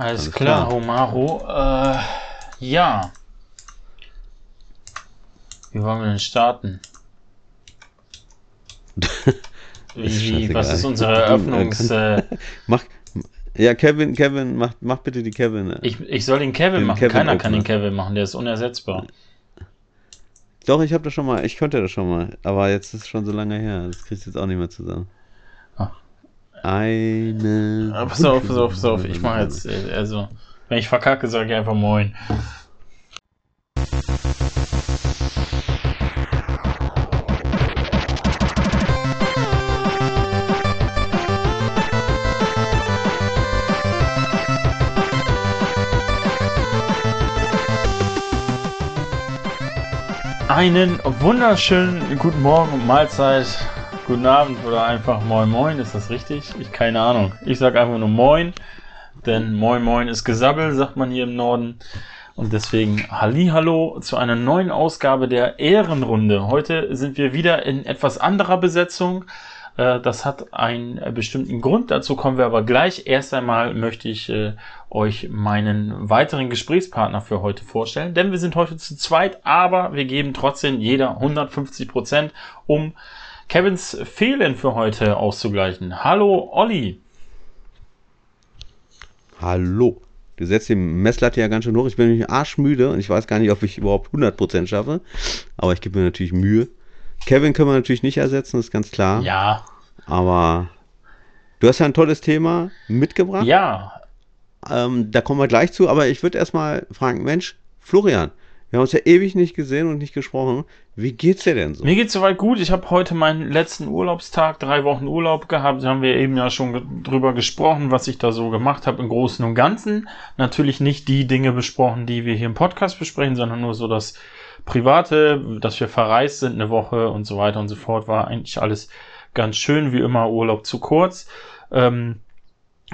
Alles, Alles klar, klar, Homaro. Äh, ja. Wie wollen wir denn starten? Wie, was ist unsere Eröffnungs... Äh, mach, ja, Kevin, Kevin, mach, mach bitte die Kevin. Äh, ich, ich soll den Kevin den machen. Kevin Keiner kann den Kevin machen, der ist unersetzbar. Doch, ich habe das schon mal, ich konnte das schon mal, aber jetzt ist es schon so lange her, das kriegst du jetzt auch nicht mehr zusammen. Eine. Ah, pass auf, pass auf, pass auf, ich mache jetzt, also, wenn ich verkacke, sage ich einfach Moin. Einen wunderschönen guten Morgen und Mahlzeit, guten Abend oder einfach Moin Moin, ist das richtig? Ich keine Ahnung. Ich sage einfach nur Moin, denn Moin Moin ist Gesabbel, sagt man hier im Norden. Und deswegen Hallo zu einer neuen Ausgabe der Ehrenrunde. Heute sind wir wieder in etwas anderer Besetzung. Äh, das hat einen äh, bestimmten Grund, dazu kommen wir aber gleich. Erst einmal möchte ich äh, euch meinen weiteren Gesprächspartner für heute vorstellen, denn wir sind heute zu zweit, aber wir geben trotzdem jeder 150 Prozent, um Kevins Fehlen für heute auszugleichen. Hallo Olli. Hallo. Du setzt die Messlatte ja ganz schön hoch. Ich bin nämlich arschmüde und ich weiß gar nicht, ob ich überhaupt 100% schaffe. Aber ich gebe mir natürlich Mühe. Kevin können wir natürlich nicht ersetzen, ist ganz klar. Ja. Aber du hast ja ein tolles Thema mitgebracht. Ja. Ähm, da kommen wir gleich zu, aber ich würde erstmal fragen, Mensch, Florian, wir haben uns ja ewig nicht gesehen und nicht gesprochen. Wie geht's dir denn so? Mir geht's soweit gut. Ich habe heute meinen letzten Urlaubstag, drei Wochen Urlaub gehabt. Da haben wir eben ja schon drüber gesprochen, was ich da so gemacht habe im Großen und Ganzen. Natürlich nicht die Dinge besprochen, die wir hier im Podcast besprechen, sondern nur so das Private, dass wir verreist sind eine Woche und so weiter und so fort, war eigentlich alles ganz schön, wie immer Urlaub zu kurz. Ähm,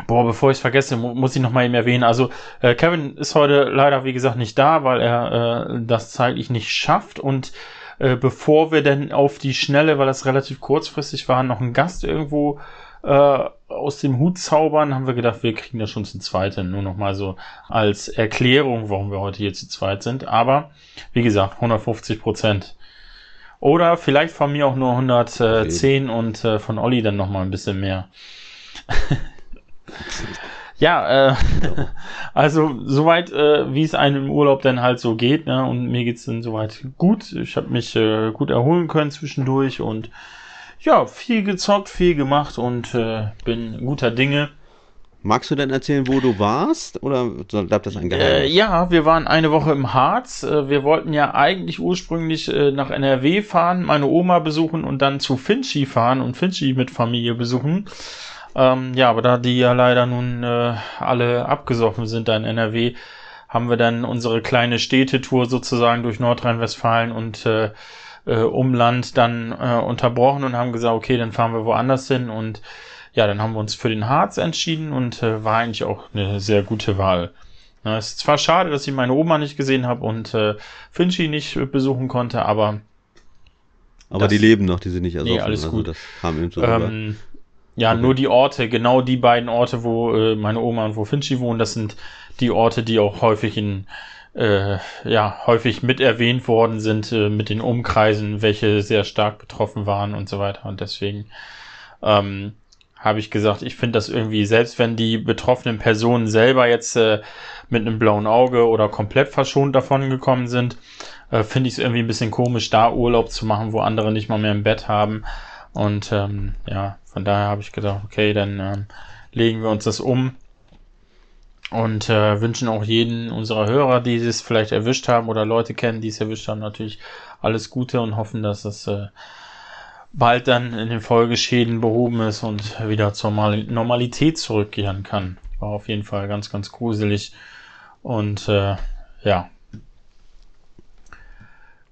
boah, bevor ich es vergesse, mu muss ich noch mal eben erwähnen. Also äh, Kevin ist heute leider, wie gesagt, nicht da, weil er äh, das zeitlich nicht schafft und äh, bevor wir denn auf die Schnelle, weil das relativ kurzfristig war, noch einen Gast irgendwo äh, aus dem Hut zaubern, haben wir gedacht, wir kriegen das schon zu zweit hin. Nur noch mal so als Erklärung, warum wir heute hier zu zweit sind. Aber wie gesagt, 150 Prozent. Oder vielleicht von mir auch nur 110 okay. und äh, von Olli dann noch mal ein bisschen mehr. ja, äh, also soweit, äh, wie es einem im Urlaub dann halt so geht. Ne? Und mir geht's dann soweit gut. Ich habe mich äh, gut erholen können zwischendurch und ja, viel gezockt, viel gemacht und äh, bin guter Dinge. Magst du denn erzählen, wo du warst? Oder bleibt das ein Geheimnis? Äh, ja, wir waren eine Woche im Harz. Äh, wir wollten ja eigentlich ursprünglich äh, nach NRW fahren, meine Oma besuchen und dann zu Finchi fahren und Finchi mit Familie besuchen. Ähm, ja, aber da die ja leider nun äh, alle abgesoffen sind da in NRW, haben wir dann unsere kleine Städtetour sozusagen durch Nordrhein-Westfalen und äh, äh, Umland dann äh, unterbrochen und haben gesagt, okay, dann fahren wir woanders hin und ja, dann haben wir uns für den Harz entschieden und äh, war eigentlich auch eine sehr gute Wahl. Na, es ist zwar schade, dass ich meine Oma nicht gesehen habe und äh, Finchi nicht besuchen konnte, aber aber das, die leben noch, die sind nicht ersoffen. Nee, alles also gut. Das kam eben so ähm, ja, okay. nur die Orte, genau die beiden Orte, wo äh, meine Oma und wo Finchi wohnen, das sind die Orte, die auch häufig in äh, ja häufig mit erwähnt worden sind äh, mit den Umkreisen, welche sehr stark betroffen waren und so weiter. Und deswegen ähm, habe ich gesagt, ich finde das irgendwie, selbst wenn die betroffenen Personen selber jetzt äh, mit einem blauen Auge oder komplett verschont davon gekommen sind, äh, finde ich es irgendwie ein bisschen komisch, da Urlaub zu machen, wo andere nicht mal mehr im Bett haben. Und ähm, ja, von daher habe ich gedacht, okay, dann ähm, legen wir uns das um und äh, wünschen auch jeden unserer Hörer, die es vielleicht erwischt haben oder Leute kennen, die es erwischt haben, natürlich alles Gute und hoffen, dass es äh, bald dann in den Folgeschäden behoben ist und wieder zur Normalität zurückkehren kann. War auf jeden Fall ganz, ganz gruselig. Und äh, ja.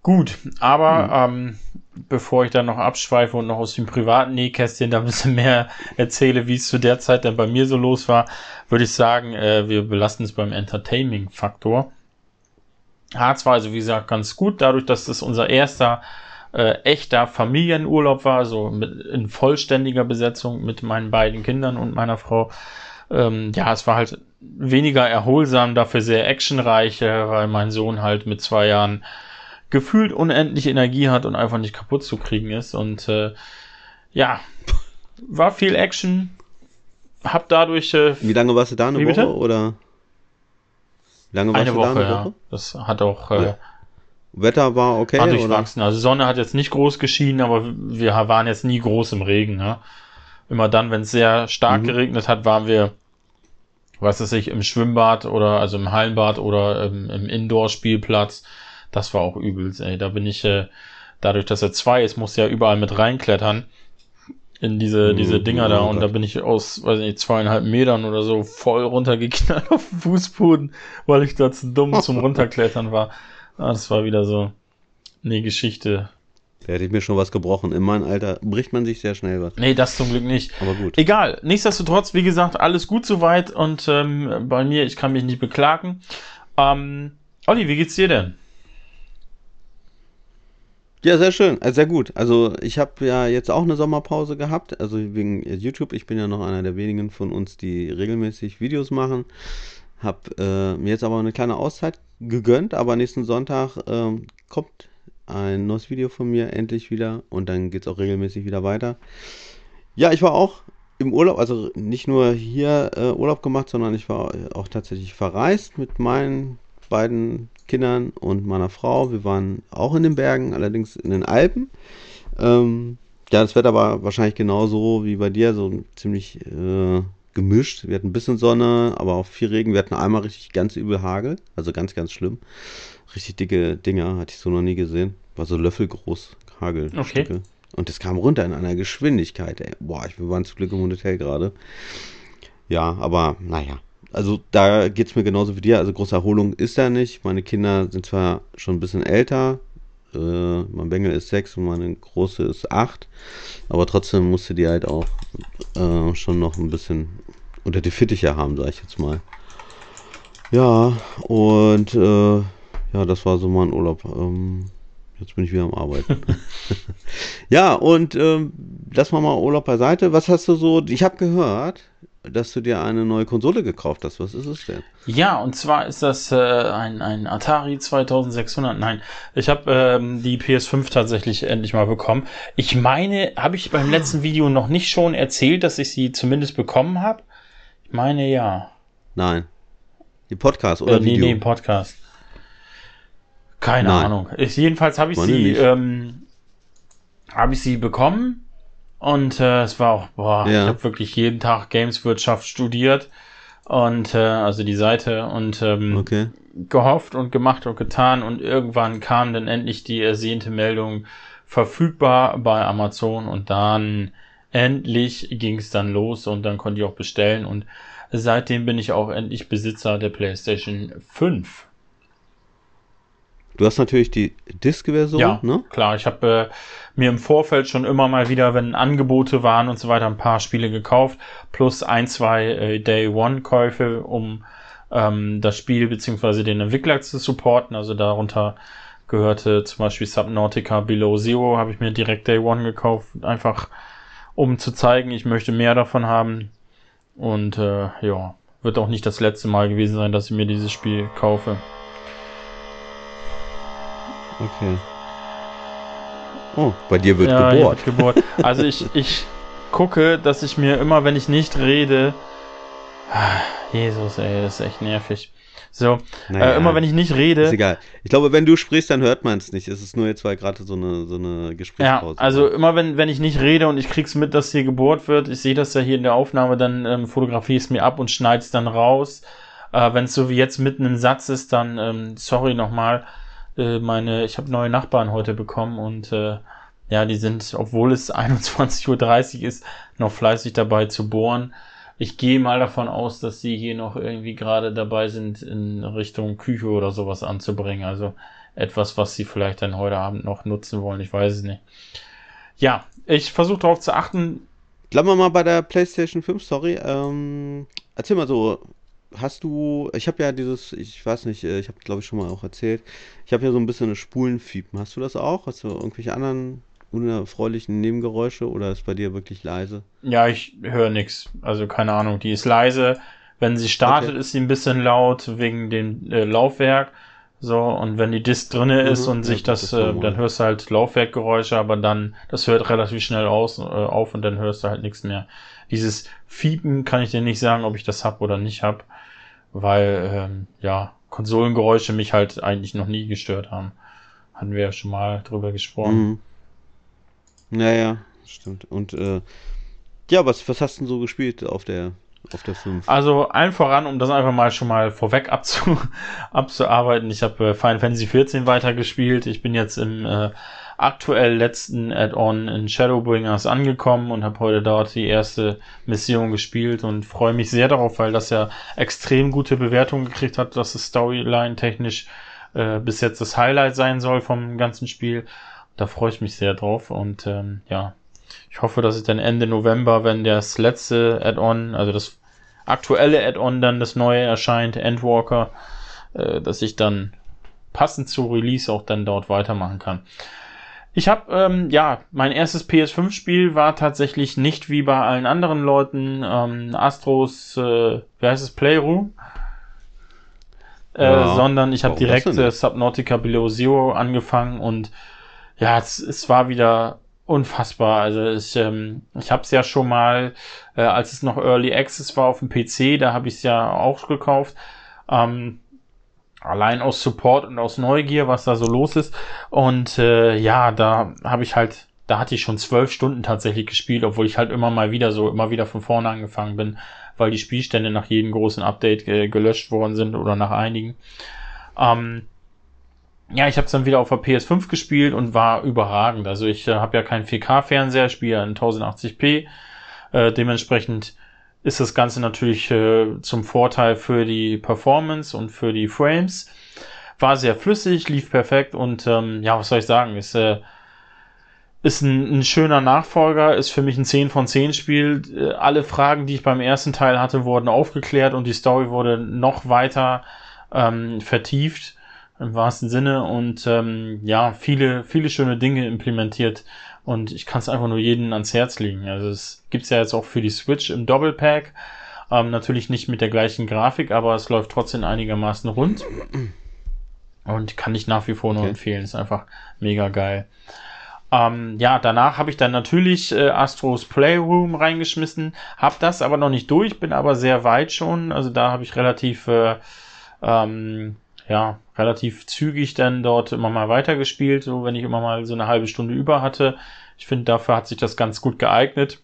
Gut, aber mhm. ähm, bevor ich dann noch abschweife und noch aus dem privaten Nähkästchen da ein bisschen mehr erzähle, wie es zu der Zeit dann bei mir so los war, würde ich sagen, äh, wir belassen es beim Entertaining-Faktor. Harz war also, wie gesagt, ganz gut, dadurch, dass es unser erster äh, echter Familienurlaub war, so mit, in vollständiger Besetzung mit meinen beiden Kindern und meiner Frau. Äh, ähm, ja, es war halt weniger erholsam, dafür sehr actionreich, äh, weil mein Sohn halt mit zwei Jahren gefühlt unendlich Energie hat und einfach nicht kaputt zu kriegen ist. Und äh, ja, war viel Action. Hab dadurch. Äh, Wie lange warst du da? Eine Woche bitte? oder? Wie lange warst eine du Woche, da? Eine Woche? Ja. Das hat auch. Äh, ja. Wetter war okay. War durchwachsen. Oder? Also Sonne hat jetzt nicht groß geschienen, aber wir waren jetzt nie groß im Regen. Ne? Immer dann, wenn es sehr stark mhm. geregnet hat, waren wir, was weiß ich, im Schwimmbad oder also im Hallenbad oder im, im Indoor-Spielplatz. Das war auch übelst, ey. Da bin ich, äh, dadurch, dass er zwei ist, muss ja überall mit reinklettern in diese, mhm, diese Dinger da und da bin ich aus, weiß nicht, zweieinhalb Metern oder so voll runtergeknallt auf den Fußboden, weil ich da zu dumm zum Runterklettern war. Ah, das war wieder so eine Geschichte. Da hätte ich mir schon was gebrochen. In meinem Alter bricht man sich sehr schnell was. Nee, das zum Glück nicht. Aber gut. Egal. Nichtsdestotrotz, wie gesagt, alles gut soweit und ähm, bei mir, ich kann mich nicht beklagen. Ähm, Olli, wie geht's dir denn? Ja, sehr schön, also sehr gut. Also ich habe ja jetzt auch eine Sommerpause gehabt, also wegen YouTube. Ich bin ja noch einer der wenigen von uns, die regelmäßig Videos machen. Hab äh, mir jetzt aber eine kleine Auszeit gegönnt, aber nächsten Sonntag äh, kommt ein neues Video von mir endlich wieder und dann geht es auch regelmäßig wieder weiter. Ja, ich war auch im Urlaub, also nicht nur hier äh, Urlaub gemacht, sondern ich war auch tatsächlich verreist mit meinen beiden Kindern und meiner Frau. Wir waren auch in den Bergen, allerdings in den Alpen. Ähm, ja, das Wetter war wahrscheinlich genauso wie bei dir, so ziemlich äh, gemischt. Wir hatten ein bisschen Sonne, aber auch viel Regen. Wir hatten einmal richtig ganz übel Hagel, also ganz, ganz schlimm. Richtig dicke Dinger, hatte ich so noch nie gesehen. War so löffelgroß Hagelstücke. Okay. Und das kam runter in einer Geschwindigkeit, ey. Boah, wir waren zum Glück im Hotel gerade. Ja, aber naja, also da geht es mir genauso wie dir. Also große Erholung ist da nicht. Meine Kinder sind zwar schon ein bisschen älter. Äh, mein Bengel ist sechs und meine Große ist acht. Aber trotzdem musste die halt auch äh, schon noch ein bisschen unter die Fittiche haben, sag ich jetzt mal. Ja, und äh, ja, das war so mein Urlaub. Ähm, jetzt bin ich wieder am Arbeiten. ja, und ähm, lass mal mal Urlaub beiseite. Was hast du so? Ich habe gehört, dass du dir eine neue Konsole gekauft hast. Was ist es denn? Ja, und zwar ist das äh, ein, ein Atari 2600. Nein, ich habe ähm, die PS5 tatsächlich endlich mal bekommen. Ich meine, habe ich beim letzten Video noch nicht schon erzählt, dass ich sie zumindest bekommen habe? Ich meine ja. Nein. Die Podcast oder äh, nee, Video? Nee, Podcast. Keine Nein. Ahnung. Ich, jedenfalls habe ich Meine sie ähm, habe ich sie bekommen und äh, es war auch, boah, ja. ich habe wirklich jeden Tag Gameswirtschaft studiert und äh, also die Seite und ähm, okay. gehofft und gemacht und getan und irgendwann kam dann endlich die ersehnte Meldung verfügbar bei Amazon und dann endlich ging es dann los und dann konnte ich auch bestellen und seitdem bin ich auch endlich Besitzer der PlayStation 5. Du hast natürlich die Disk-Version, ja, ne? Klar, ich habe äh, mir im Vorfeld schon immer mal wieder, wenn Angebote waren und so weiter, ein paar Spiele gekauft, plus ein, zwei äh, Day-One-Käufe, um ähm, das Spiel beziehungsweise den Entwickler zu supporten. Also darunter gehörte zum Beispiel Subnautica Below Zero, habe ich mir direkt Day One gekauft, einfach um zu zeigen, ich möchte mehr davon haben. Und äh, ja, wird auch nicht das letzte Mal gewesen sein, dass ich mir dieses Spiel kaufe. Okay. Oh, bei dir wird ja, gebohrt. Wird gebohrt. Also ich, ich gucke, dass ich mir immer, wenn ich nicht rede, Jesus, ey, das ist echt nervig. So, naja, äh, immer wenn ich nicht rede. Ist egal. Ich glaube, wenn du sprichst, dann hört man es nicht. Es ist nur jetzt, weil gerade so eine, so eine Gesprächspause. Ja, also immer wenn, wenn ich nicht rede und ich krieg's mit, dass hier gebohrt wird, ich sehe das ja hier in der Aufnahme, dann ähm, fotografiere ich es mir ab und schneide es dann raus. Äh, wenn es so wie jetzt mitten im Satz ist, dann ähm, sorry nochmal. Äh, meine, ich habe neue Nachbarn heute bekommen und äh, ja, die sind, obwohl es 21.30 Uhr ist, noch fleißig dabei zu bohren. Ich gehe mal davon aus, dass sie hier noch irgendwie gerade dabei sind, in Richtung Küche oder sowas anzubringen. Also etwas, was sie vielleicht dann heute Abend noch nutzen wollen. Ich weiß es nicht. Ja, ich versuche darauf zu achten. Bleiben wir mal bei der PlayStation 5, sorry. Ähm, erzähl mal so, hast du, ich habe ja dieses, ich weiß nicht, äh, ich habe glaube ich schon mal auch erzählt, ich habe ja so ein bisschen eine Spulenfiepen. Hast du das auch? Hast du irgendwelche anderen unerfreulichen Nebengeräusche oder ist bei dir wirklich leise? Ja, ich höre nichts. Also keine Ahnung, die ist leise. Wenn sie startet, okay. ist sie ein bisschen laut wegen dem äh, Laufwerk. So, und wenn die Disk drinne ist mhm, und sich das, das äh, dann hörst du halt Laufwerkgeräusche, aber dann, das hört relativ schnell aus, äh, auf und dann hörst du halt nichts mehr. Dieses Fiepen kann ich dir nicht sagen, ob ich das hab oder nicht hab, weil, ähm, ja, Konsolengeräusche mich halt eigentlich noch nie gestört haben. Hatten wir ja schon mal drüber gesprochen. Mhm. Naja, stimmt. Und äh, ja, was, was hast du denn so gespielt auf der auf der 5? Also allen voran, um das einfach mal schon mal vorweg abzu, abzuarbeiten. Ich habe äh, Final Fantasy 14 weitergespielt. Ich bin jetzt im äh, aktuell letzten Add-on in Shadowbringers angekommen und habe heute dort die erste Mission gespielt und freue mich sehr darauf, weil das ja extrem gute Bewertungen gekriegt hat, dass es Storyline technisch äh, bis jetzt das Highlight sein soll vom ganzen Spiel. Da freue ich mich sehr drauf und ähm, ja, ich hoffe, dass ich dann Ende November, wenn das letzte Add-on, also das aktuelle Add-on dann das neue erscheint, Endwalker, äh, dass ich dann passend zu Release auch dann dort weitermachen kann. Ich habe, ähm, ja, mein erstes PS5-Spiel war tatsächlich nicht wie bei allen anderen Leuten ähm, Astros, äh, wie heißt es, Playroom, äh, ja, sondern ich habe direkt äh, Subnautica Below Zero angefangen und ja, es, es war wieder unfassbar. Also ich, ähm, ich habe es ja schon mal, äh, als es noch Early Access war auf dem PC, da habe ich es ja auch gekauft. Ähm, allein aus Support und aus Neugier, was da so los ist. Und äh, ja, da habe ich halt, da hatte ich schon zwölf Stunden tatsächlich gespielt, obwohl ich halt immer mal wieder so, immer wieder von vorne angefangen bin, weil die Spielstände nach jedem großen Update äh, gelöscht worden sind oder nach einigen. Ähm, ja, ich habe es dann wieder auf der PS5 gespielt und war überragend. Also ich äh, habe ja keinen 4K-Fernseher, spiele in 1080p. Äh, dementsprechend ist das Ganze natürlich äh, zum Vorteil für die Performance und für die Frames. War sehr flüssig, lief perfekt und ähm, ja, was soll ich sagen, ist, äh, ist ein, ein schöner Nachfolger, ist für mich ein 10 von 10 Spiel. Äh, alle Fragen, die ich beim ersten Teil hatte, wurden aufgeklärt und die Story wurde noch weiter ähm, vertieft im wahrsten Sinne und ähm, ja, viele, viele schöne Dinge implementiert und ich kann es einfach nur jedem ans Herz legen. Also es gibt's ja jetzt auch für die Switch im Doppelpack. Ähm, natürlich nicht mit der gleichen Grafik, aber es läuft trotzdem einigermaßen rund. Und kann ich nach wie vor nur okay. empfehlen. Ist einfach mega geil. Ähm, ja, danach habe ich dann natürlich äh, Astros Playroom reingeschmissen, habe das aber noch nicht durch, bin aber sehr weit schon. Also da habe ich relativ, äh, ähm, ja, relativ zügig dann dort immer mal weitergespielt, so wenn ich immer mal so eine halbe Stunde über hatte. Ich finde, dafür hat sich das ganz gut geeignet.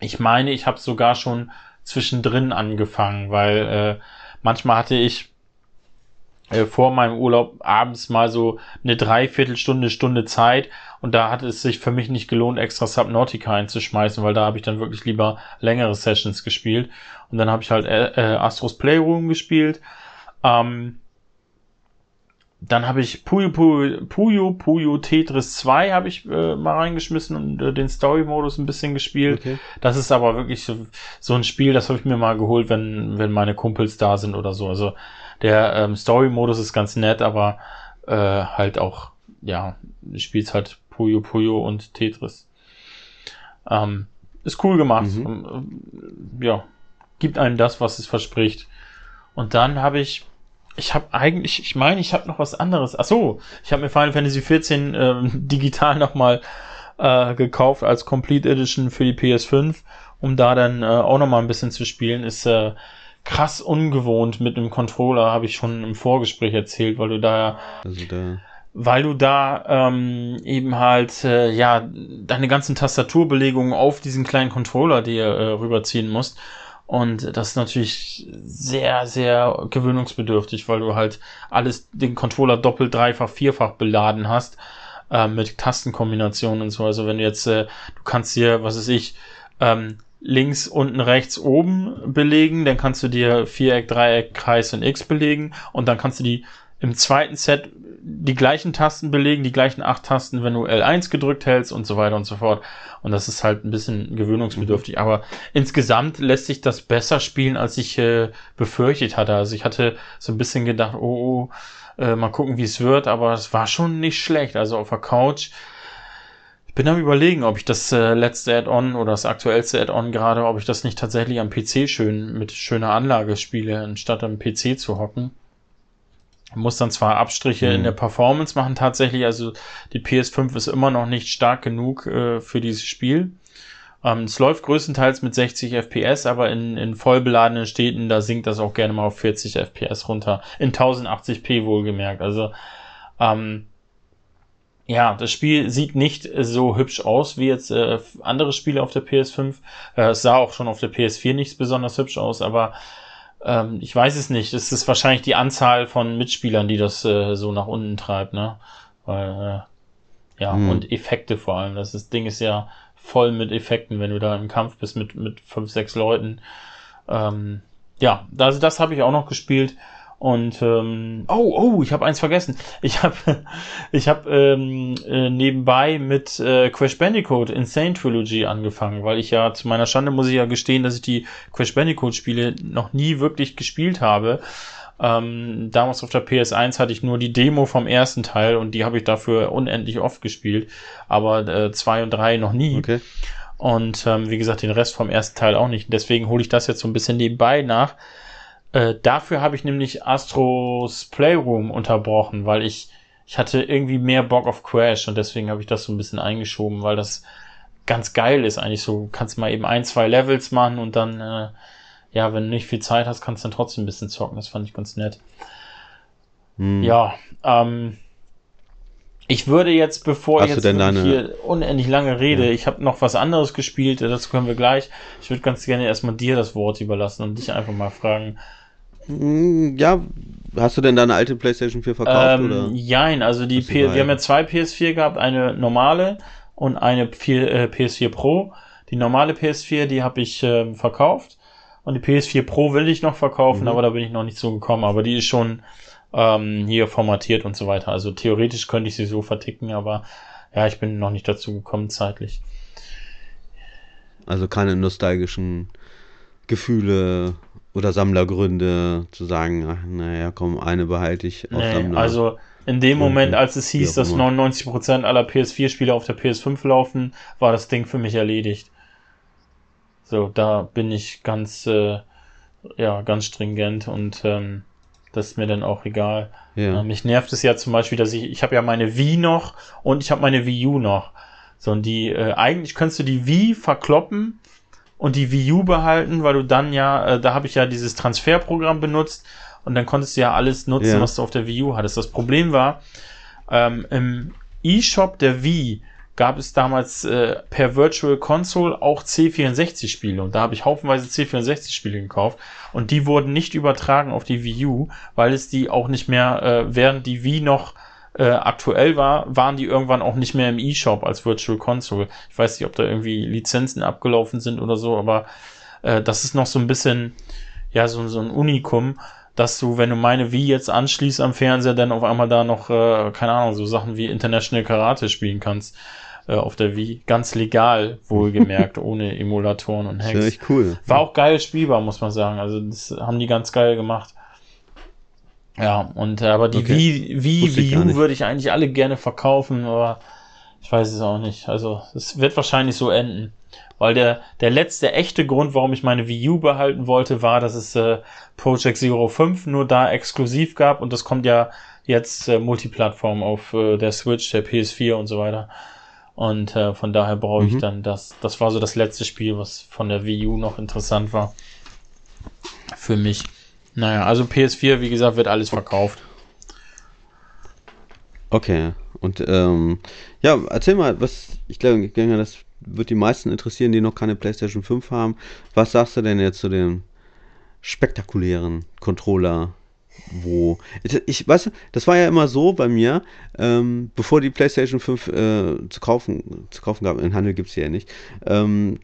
Ich meine, ich habe sogar schon zwischendrin angefangen, weil äh, manchmal hatte ich äh, vor meinem Urlaub abends mal so eine Dreiviertelstunde, Stunde Zeit und da hat es sich für mich nicht gelohnt, extra Subnautica einzuschmeißen, weil da habe ich dann wirklich lieber längere Sessions gespielt und dann habe ich halt äh, äh, Astros Playroom gespielt. Ähm, dann habe ich Puyo Puyo, Puyo Puyo Tetris 2 habe ich äh, mal reingeschmissen und äh, den Story-Modus ein bisschen gespielt. Okay. Das ist aber wirklich so, so ein Spiel, das habe ich mir mal geholt, wenn, wenn meine Kumpels da sind oder so. Also der ähm, Story-Modus ist ganz nett, aber äh, halt auch, ja, spielt halt Puyo Puyo und Tetris. Ähm, ist cool gemacht. Mhm. Ähm, ja, gibt einem das, was es verspricht. Und dann habe ich ich habe eigentlich, ich meine, ich habe noch was anderes. Ach so, ich habe mir Final Fantasy 14 ähm, digital nochmal äh, gekauft als Complete Edition für die PS5, um da dann äh, auch nochmal ein bisschen zu spielen. Ist äh, krass ungewohnt mit einem Controller, habe ich schon im Vorgespräch erzählt, weil du da also da weil du da ähm, eben halt äh, ja deine ganzen Tastaturbelegungen auf diesen kleinen Controller dir äh, rüberziehen musst und das ist natürlich sehr, sehr gewöhnungsbedürftig, weil du halt alles, den Controller doppelt, dreifach, vierfach beladen hast äh, mit Tastenkombinationen und so. Also wenn du jetzt, äh, du kannst hier, was weiß ich, ähm, links, unten, rechts, oben belegen, dann kannst du dir Viereck, Dreieck, Kreis und X belegen und dann kannst du die im zweiten Set die gleichen Tasten belegen, die gleichen acht Tasten, wenn du L1 gedrückt hältst und so weiter und so fort. Und das ist halt ein bisschen gewöhnungsbedürftig. Aber insgesamt lässt sich das besser spielen, als ich äh, befürchtet hatte. Also ich hatte so ein bisschen gedacht, oh, oh äh, mal gucken, wie es wird, aber es war schon nicht schlecht. Also auf der Couch bin am überlegen, ob ich das äh, letzte Add-on oder das aktuellste Add-on gerade, ob ich das nicht tatsächlich am PC schön mit schöner Anlage spiele, anstatt am PC zu hocken. Muss dann zwar Abstriche mhm. in der Performance machen tatsächlich, also die PS5 ist immer noch nicht stark genug äh, für dieses Spiel. Ähm, es läuft größtenteils mit 60 FPS, aber in, in vollbeladenen Städten, da sinkt das auch gerne mal auf 40 FPS runter. In 1080p wohlgemerkt. Also ähm, ja, das Spiel sieht nicht so hübsch aus wie jetzt äh, andere Spiele auf der PS5. Äh, es sah auch schon auf der PS4 nicht besonders hübsch aus, aber ähm, ich weiß es nicht. Es ist wahrscheinlich die Anzahl von Mitspielern, die das äh, so nach unten treibt, ne? Weil, äh, ja, hm. und Effekte vor allem. Das, das Ding ist ja voll mit Effekten, wenn du da im Kampf bist mit, mit fünf, sechs Leuten. Ähm, ja, also das habe ich auch noch gespielt. Und ähm, oh, oh, ich habe eins vergessen. Ich habe ich hab, ähm, äh, nebenbei mit äh, Crash Bandicoot Insane Trilogy angefangen, weil ich ja zu meiner Schande muss ich ja gestehen, dass ich die Crash Bandicoot Spiele noch nie wirklich gespielt habe. Ähm, damals auf der PS1 hatte ich nur die Demo vom ersten Teil und die habe ich dafür unendlich oft gespielt, aber äh, zwei und drei noch nie. Okay. Und ähm, wie gesagt, den Rest vom ersten Teil auch nicht. Deswegen hole ich das jetzt so ein bisschen nebenbei nach. Äh, dafür habe ich nämlich Astros Playroom unterbrochen, weil ich, ich hatte irgendwie mehr Bock auf Crash und deswegen habe ich das so ein bisschen eingeschoben, weil das ganz geil ist eigentlich so. Du kannst mal eben ein, zwei Levels machen und dann, äh, ja, wenn du nicht viel Zeit hast, kannst du dann trotzdem ein bisschen zocken. Das fand ich ganz nett. Hm. Ja, ähm, ich würde jetzt, bevor Hast ich jetzt deine... hier unendlich lange rede, ja. ich habe noch was anderes gespielt, dazu können wir gleich. Ich würde ganz gerne erstmal dir das Wort überlassen und dich einfach mal fragen, ja, hast du denn deine alte PlayStation 4 verkauft? Ähm, oder? Jein, also die P wir haben ja zwei PS4 gehabt, eine normale und eine 4, äh, PS4 Pro. Die normale PS4, die habe ich äh, verkauft und die PS4 Pro will ich noch verkaufen, mhm. aber da bin ich noch nicht so gekommen. Aber die ist schon ähm, hier formatiert und so weiter. Also theoretisch könnte ich sie so verticken, aber ja, ich bin noch nicht dazu gekommen zeitlich. Also keine nostalgischen Gefühle oder Sammlergründe zu sagen, ach, naja, komm, eine behalte ich auf nee, Sammler. Also in dem Moment, als es hieß, dass 99% aller PS4-Spiele auf der PS5 laufen, war das Ding für mich erledigt. So, da bin ich ganz, äh, ja, ganz stringent und ähm, das ist mir dann auch egal. Ja. Ähm, mich nervt es ja zum Beispiel, dass ich, ich habe ja meine Wii noch und ich habe meine Wii U noch. So, und die, äh, eigentlich könntest du die Wii verkloppen und die Wii U behalten, weil du dann ja, äh, da habe ich ja dieses Transferprogramm benutzt und dann konntest du ja alles nutzen, ja. was du auf der Wii U hattest. Das Problem war, ähm, im eShop der Wii gab es damals äh, per Virtual Console auch C64-Spiele und da habe ich haufenweise C64-Spiele gekauft und die wurden nicht übertragen auf die Wii U, weil es die auch nicht mehr, äh, während die Wii noch äh, aktuell war, waren die irgendwann auch nicht mehr im eShop als Virtual Console. Ich weiß nicht, ob da irgendwie Lizenzen abgelaufen sind oder so, aber äh, das ist noch so ein bisschen, ja, so, so ein Unikum, dass du, wenn du meine Wii jetzt anschließt am Fernseher, dann auf einmal da noch, äh, keine Ahnung, so Sachen wie International Karate spielen kannst äh, auf der Wii. Ganz legal, wohlgemerkt, ohne Emulatoren und Hacks. Das ist echt cool. War auch geil spielbar, muss man sagen. Also das haben die ganz geil gemacht. Ja, und äh, aber die okay. Wii, Wii, Wii U würde ich eigentlich alle gerne verkaufen, aber ich weiß es auch nicht. Also es wird wahrscheinlich so enden. Weil der, der letzte echte Grund, warum ich meine Wii U behalten wollte, war, dass es äh, Project Zero 5 nur da exklusiv gab und das kommt ja jetzt äh, Multiplattform auf äh, der Switch, der PS4 und so weiter. Und äh, von daher brauche ich mhm. dann das. Das war so das letzte Spiel, was von der Wii U noch interessant war. Für mich. Naja, also PS4, wie gesagt, wird alles verkauft. Okay. Und ähm, ja, erzähl mal, was, ich glaube, das wird die meisten interessieren, die noch keine PlayStation 5 haben. Was sagst du denn jetzt zu dem spektakulären Controller? Wo. Ich, ich weiß, das war ja immer so bei mir, ähm, bevor die PlayStation 5 äh, zu kaufen, zu kaufen gab, in Handel gibt es ja nicht, ähm,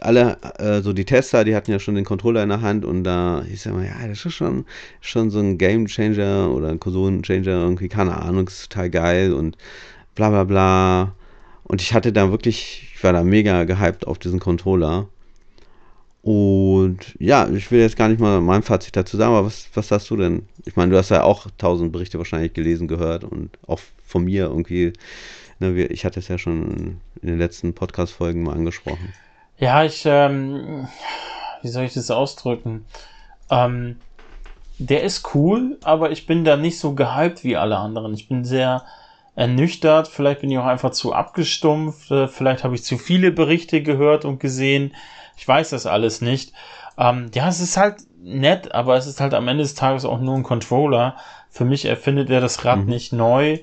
alle, äh, so die Tester, die hatten ja schon den Controller in der Hand und da hieß ja immer, ja, das ist schon, schon so ein Game Changer oder ein Konsolenchanger, irgendwie, keine Ahnung, ist total geil und bla bla bla. Und ich hatte da wirklich, ich war da mega gehypt auf diesen Controller. Und ja, ich will jetzt gar nicht mal mein Fazit dazu sagen, aber was, was hast du denn? Ich meine, du hast ja auch tausend Berichte wahrscheinlich gelesen, gehört und auch von mir irgendwie ne, ich hatte es ja schon in den letzten Podcast-Folgen mal angesprochen. Ja, ich, ähm, wie soll ich das ausdrücken? Ähm, der ist cool, aber ich bin da nicht so gehypt wie alle anderen. Ich bin sehr ernüchtert, vielleicht bin ich auch einfach zu abgestumpft, äh, vielleicht habe ich zu viele Berichte gehört und gesehen. Ich weiß das alles nicht. Ähm, ja, es ist halt nett, aber es ist halt am Ende des Tages auch nur ein Controller. Für mich erfindet er das Rad mhm. nicht neu.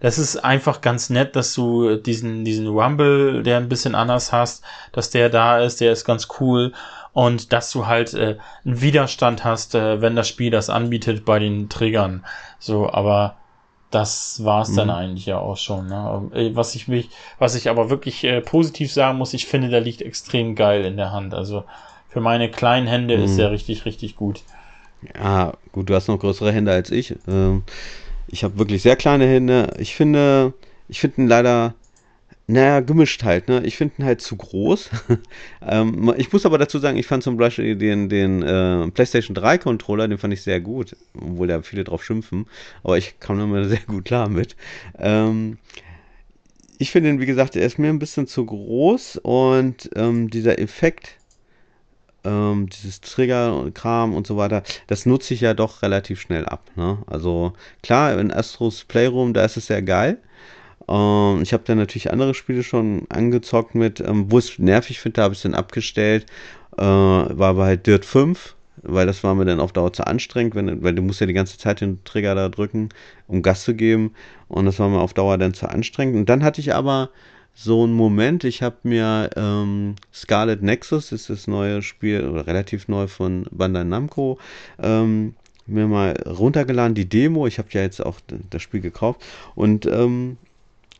Das ist einfach ganz nett, dass du diesen, diesen Rumble, der ein bisschen anders hast, dass der da ist, der ist ganz cool. Und dass du halt äh, einen Widerstand hast, äh, wenn das Spiel das anbietet bei den Triggern. So, aber das war's mhm. dann eigentlich ja auch schon. Ne? Äh, was ich mich, was ich aber wirklich äh, positiv sagen muss, ich finde, der liegt extrem geil in der Hand. Also für meine kleinen Hände mhm. ist der richtig, richtig gut. Ja, gut, du hast noch größere Hände als ich. Ähm, ich habe wirklich sehr kleine Hände. Ich finde, ich finde ihn leider, naja, gemischt halt. Ne? Ich finde ihn halt zu groß. ähm, ich muss aber dazu sagen, ich fand zum Beispiel den, den äh, PlayStation 3 Controller, den fand ich sehr gut, obwohl da viele drauf schimpfen. Aber ich kam immer sehr gut klar mit. Ähm, ich finde ihn, wie gesagt, er ist mir ein bisschen zu groß und ähm, dieser Effekt, ähm, dieses Trigger-Kram und so weiter, das nutze ich ja doch relativ schnell ab. Ne? Also klar, in Astros Playroom, da ist es sehr geil. Ähm, ich habe dann natürlich andere Spiele schon angezockt mit, ähm, wo es nervig finde, da habe ich es dann abgestellt. Äh, war aber halt Dirt 5, weil das war mir dann auf Dauer zu anstrengend, wenn, weil du musst ja die ganze Zeit den Trigger da drücken, um Gas zu geben. Und das war mir auf Dauer dann zu anstrengend. Und dann hatte ich aber so ein Moment. Ich habe mir ähm, Scarlet Nexus, ist das neue Spiel, oder relativ neu von Bandai Namco, ähm, mir mal runtergeladen, die Demo. Ich habe ja jetzt auch das Spiel gekauft. Und ähm,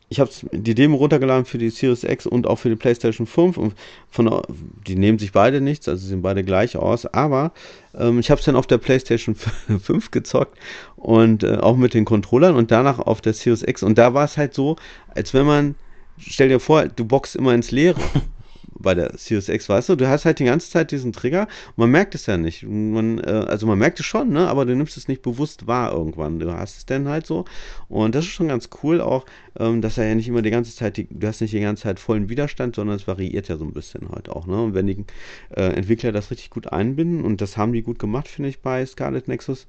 ich habe die Demo runtergeladen für die Series X und auch für die PlayStation 5. Und von, die nehmen sich beide nichts, also sehen beide gleich aus. Aber ähm, ich habe es dann auf der PlayStation 5 gezockt und äh, auch mit den Controllern und danach auf der Series X. Und da war es halt so, als wenn man stell dir vor, du boxst immer ins Leere bei der Series X, weißt du? Du hast halt die ganze Zeit diesen Trigger und man merkt es ja nicht. Man, äh, also man merkt es schon, ne? aber du nimmst es nicht bewusst wahr irgendwann. Du hast es dann halt so. Und das ist schon ganz cool auch, ähm, dass er ja nicht immer die ganze Zeit, die, du hast nicht die ganze Zeit vollen Widerstand, sondern es variiert ja so ein bisschen halt auch. Ne? Und wenn die äh, Entwickler das richtig gut einbinden, und das haben die gut gemacht, finde ich, bei Scarlet Nexus,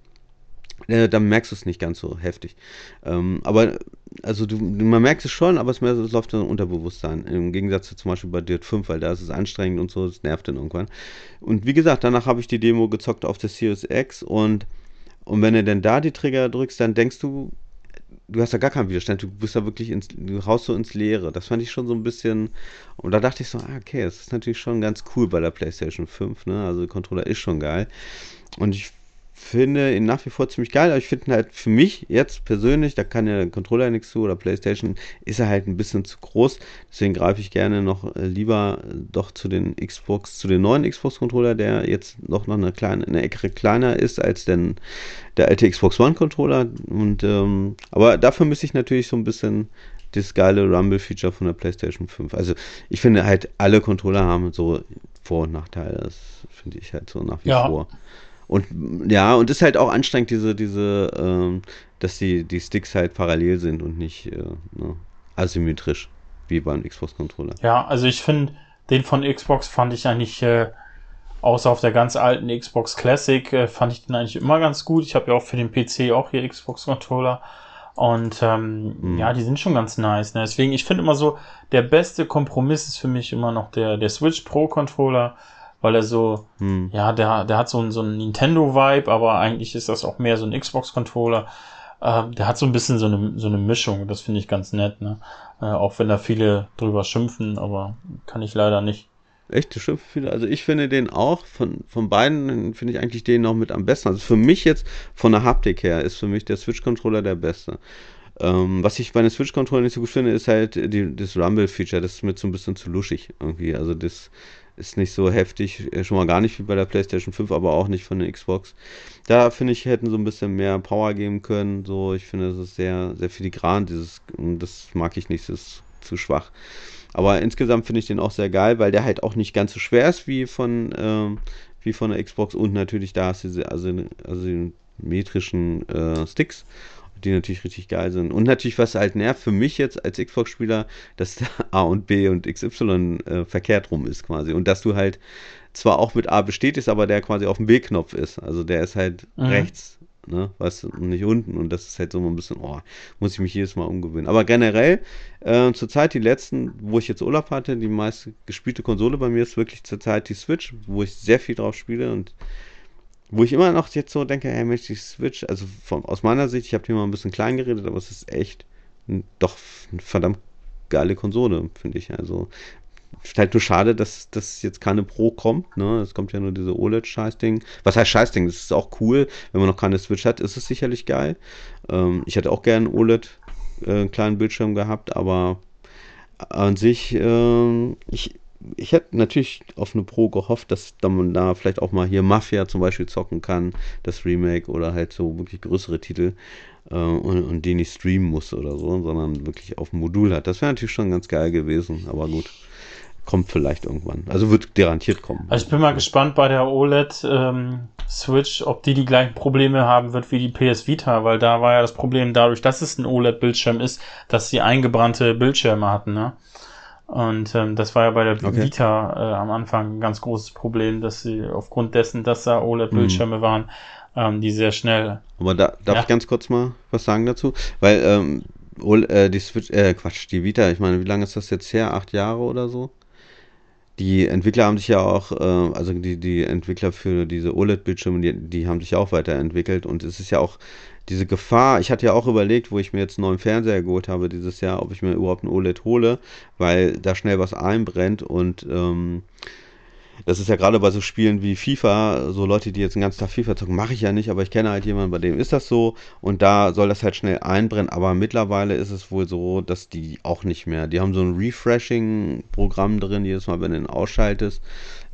äh, dann merkst du es nicht ganz so heftig. Ähm, aber also du, man merkt es schon, aber es, mehr, es läuft dann Unterbewusstsein. Im Gegensatz zu zum Beispiel bei Dirt 5, weil da ist es anstrengend und so, es nervt dann irgendwann. Und wie gesagt, danach habe ich die Demo gezockt auf der Series X und, und wenn du denn da die Trigger drückst, dann denkst du, du hast da gar keinen Widerstand, du bist da wirklich ins, du haust so ins Leere. Das fand ich schon so ein bisschen, und da dachte ich so, ah, okay, das ist natürlich schon ganz cool bei der PlayStation 5, ne? Also der Controller ist schon geil. Und ich finde ihn nach wie vor ziemlich geil, aber ich finde ihn halt für mich jetzt persönlich, da kann ja der Controller nichts zu oder Playstation, ist er halt ein bisschen zu groß. Deswegen greife ich gerne noch äh, lieber äh, doch zu den Xbox, zu den neuen Xbox-Controller, der jetzt noch, noch eine kleine, eine Ecke kleiner ist als den, der alte Xbox One-Controller. Und ähm, aber dafür müsste ich natürlich so ein bisschen das geile Rumble-Feature von der PlayStation 5. Also ich finde halt, alle Controller haben so Vor- und Nachteile. Das finde ich halt so nach wie ja. vor. Und ja, und ist halt auch anstrengend, diese, diese, ähm, dass die, die Sticks halt parallel sind und nicht äh, ne, asymmetrisch, wie beim Xbox-Controller. Ja, also ich finde, den von Xbox fand ich eigentlich, äh, außer auf der ganz alten Xbox Classic, äh, fand ich den eigentlich immer ganz gut. Ich habe ja auch für den PC auch hier Xbox-Controller. Und ähm, mhm. ja, die sind schon ganz nice. Ne? Deswegen, ich finde immer so, der beste Kompromiss ist für mich immer noch der, der Switch Pro Controller weil er so, hm. ja, der, der hat so einen, so einen Nintendo-Vibe, aber eigentlich ist das auch mehr so ein Xbox-Controller. Äh, der hat so ein bisschen so eine, so eine Mischung, das finde ich ganz nett, ne? Äh, auch wenn da viele drüber schimpfen, aber kann ich leider nicht. Echt, du schimpfst viele. Also ich finde den auch, von, von beiden finde ich eigentlich den noch mit am besten. Also für mich jetzt, von der Haptik her, ist für mich der Switch-Controller der beste. Ähm, was ich bei den Switch-Controller nicht so gut finde, ist halt die, das Rumble-Feature. Das ist mir so ein bisschen zu luschig irgendwie. Also das ist nicht so heftig, äh, schon mal gar nicht wie bei der PlayStation 5, aber auch nicht von der Xbox. Da finde ich, hätten so ein bisschen mehr Power geben können. So, ich finde, das ist sehr, sehr filigran. Dieses, das mag ich nicht, das ist zu schwach. Aber insgesamt finde ich den auch sehr geil, weil der halt auch nicht ganz so schwer ist wie von, ähm, wie von der Xbox und natürlich da hast du diese asymmetrischen äh, Sticks die natürlich richtig geil sind. Und natürlich, was halt nervt für mich jetzt als Xbox-Spieler, dass der A und B und XY äh, verkehrt rum ist quasi. Und dass du halt zwar auch mit A bestätigst, aber der quasi auf dem B-Knopf ist. Also der ist halt mhm. rechts, ne, weißt du, nicht unten. Und das ist halt so ein bisschen, oh, muss ich mich jedes Mal umgewöhnen. Aber generell, äh, zurzeit die letzten, wo ich jetzt Urlaub hatte, die meist gespielte Konsole bei mir ist wirklich zurzeit die Switch, wo ich sehr viel drauf spiele und wo ich immer noch jetzt so denke, hey, möchte ich Switch, also von, aus meiner Sicht, ich habe hier mal ein bisschen klein geredet, aber es ist echt ein, doch eine verdammt geile Konsole, finde ich. Also ist halt nur schade, dass das jetzt keine Pro kommt. Ne? Es kommt ja nur diese OLED-Scheißding. Was heißt Scheißding? Das ist auch cool. Wenn man noch keine Switch hat, ist es sicherlich geil. Ähm, ich hätte auch gerne OLED, äh, einen kleinen Bildschirm gehabt, aber an sich, äh, ich, ich hätte natürlich auf eine Pro gehofft, dass man da vielleicht auch mal hier Mafia zum Beispiel zocken kann, das Remake oder halt so wirklich größere Titel äh, und, und die nicht streamen muss oder so, sondern wirklich auf dem Modul hat. Das wäre natürlich schon ganz geil gewesen, aber gut. Kommt vielleicht irgendwann. Also wird garantiert kommen. Also ich bin mal gespannt bei der OLED ähm, Switch, ob die die gleichen Probleme haben wird wie die PS Vita, weil da war ja das Problem dadurch, dass es ein OLED-Bildschirm ist, dass sie eingebrannte Bildschirme hatten, ne? Und ähm, das war ja bei der okay. Vita äh, am Anfang ein ganz großes Problem, dass sie aufgrund dessen, dass da OLED-Bildschirme mhm. waren, ähm, die sehr schnell. Aber da darf ja. ich ganz kurz mal was sagen dazu? Weil ähm, äh, die Switch, äh, Quatsch, die Vita, ich meine, wie lange ist das jetzt her? Acht Jahre oder so? Die Entwickler haben sich ja auch, äh, also die, die Entwickler für diese OLED-Bildschirme, die, die haben sich auch weiterentwickelt und es ist ja auch diese Gefahr, ich hatte ja auch überlegt, wo ich mir jetzt einen neuen Fernseher geholt habe dieses Jahr, ob ich mir überhaupt einen OLED hole, weil da schnell was einbrennt und ähm, das ist ja gerade bei so Spielen wie FIFA, so Leute, die jetzt den ganzen Tag FIFA zocken, mache ich ja nicht, aber ich kenne halt jemanden, bei dem ist das so und da soll das halt schnell einbrennen, aber mittlerweile ist es wohl so, dass die auch nicht mehr, die haben so ein Refreshing-Programm drin, jedes Mal, wenn du ihn ausschaltest.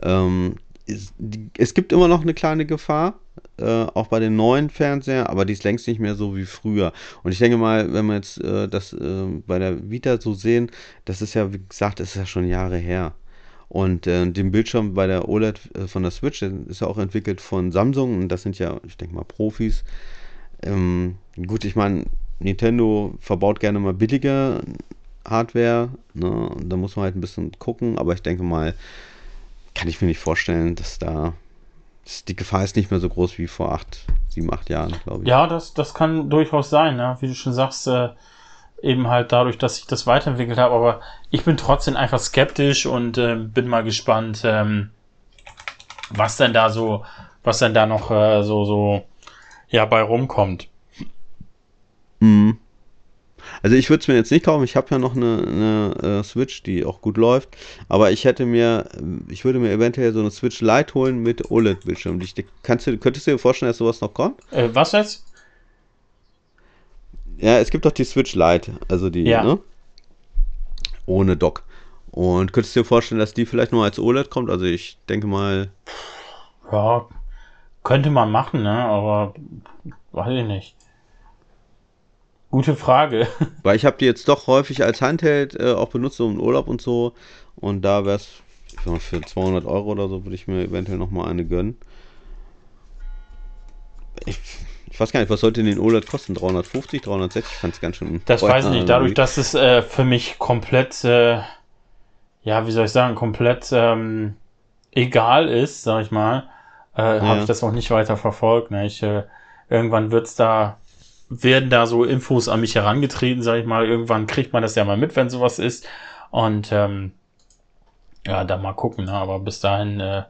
Ähm, es, gibt immer noch eine kleine Gefahr, äh, auch bei den neuen Fernsehern, aber die ist längst nicht mehr so wie früher. Und ich denke mal, wenn wir jetzt äh, das äh, bei der Vita so sehen, das ist ja, wie gesagt, das ist ja schon Jahre her. Und äh, den Bildschirm bei der OLED äh, von der Switch ist ja auch entwickelt von Samsung und das sind ja, ich denke mal, Profis. Ähm, gut, ich meine, Nintendo verbaut gerne mal billige Hardware, ne? da muss man halt ein bisschen gucken, aber ich denke mal, kann ich mir nicht vorstellen, dass da die Gefahr ist nicht mehr so groß wie vor acht, sieben, acht Jahren, glaube ich. Ja, das, das kann durchaus sein, ja. wie du schon sagst, äh, eben halt dadurch, dass ich das weiterentwickelt habe, aber ich bin trotzdem einfach skeptisch und äh, bin mal gespannt, ähm, was denn da so, was denn da noch äh, so, so, ja, bei rumkommt. Mhm. Also ich würde es mir jetzt nicht kaufen. Ich habe ja noch eine, eine uh, Switch, die auch gut läuft. Aber ich hätte mir, ich würde mir eventuell so eine Switch Lite holen mit OLED-Bildschirm. Kannst du, könntest du dir vorstellen, dass sowas noch kommt? Äh, was jetzt? Ja, es gibt doch die Switch Lite, also die, ja. ne? Ohne Dock. Und könntest du dir vorstellen, dass die vielleicht nur als OLED kommt? Also ich denke mal. Ja, könnte man machen, ne? Aber weiß ich nicht. Gute Frage. Weil ich habe die jetzt doch häufig als Handheld äh, auch benutzt, so im Urlaub und so. Und da wäre es für 200 Euro oder so, würde ich mir eventuell nochmal eine gönnen. Ich, ich, weiß gar nicht, was sollte den OLED kosten? 350, 360? Ich fand es ganz schön. Das weiß ich nicht. Dadurch, dass es äh, für mich komplett, äh, ja, wie soll ich sagen, komplett ähm, egal ist, sag ich mal, äh, ja. habe ich das auch nicht weiter verfolgt. Ne? Ich, äh, irgendwann wird es da werden da so Infos an mich herangetreten, sag ich mal. Irgendwann kriegt man das ja mal mit, wenn sowas ist. Und ähm, ja, da mal gucken. Ne? Aber bis dahin, äh,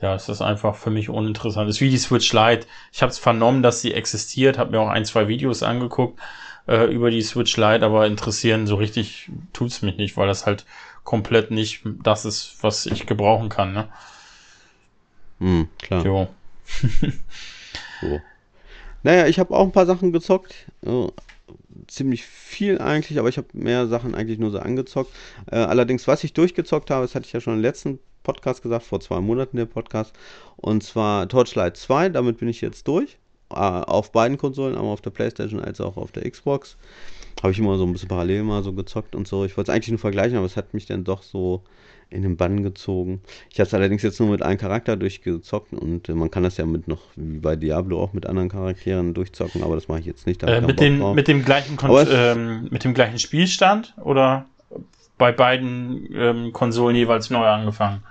ja, ist das einfach für mich uninteressant. Das ist wie die Switch Lite. Ich habe es vernommen, dass sie existiert, habe mir auch ein, zwei Videos angeguckt äh, über die Switch Lite, aber interessieren so richtig tut's mich nicht, weil das halt komplett nicht das ist, was ich gebrauchen kann. Ne? Hm, klar. Jo. so. Naja, ich habe auch ein paar Sachen gezockt. Äh, ziemlich viel eigentlich, aber ich habe mehr Sachen eigentlich nur so angezockt. Äh, allerdings, was ich durchgezockt habe, das hatte ich ja schon im letzten Podcast gesagt, vor zwei Monaten der Podcast. Und zwar Torchlight 2, damit bin ich jetzt durch. Äh, auf beiden Konsolen, einmal auf der Playstation als auch auf der Xbox. Habe ich immer so ein bisschen parallel mal so gezockt und so. Ich wollte es eigentlich nur vergleichen, aber es hat mich dann doch so in den Bann gezogen. Ich habe es allerdings jetzt nur mit einem Charakter durchgezockt und äh, man kann das ja mit noch, wie bei Diablo auch mit anderen Charakteren durchzocken, aber das mache ich jetzt nicht. Äh, mit, dem, mit, dem gleichen ähm, mit dem gleichen Spielstand oder bei beiden ähm, Konsolen jeweils neu angefangen?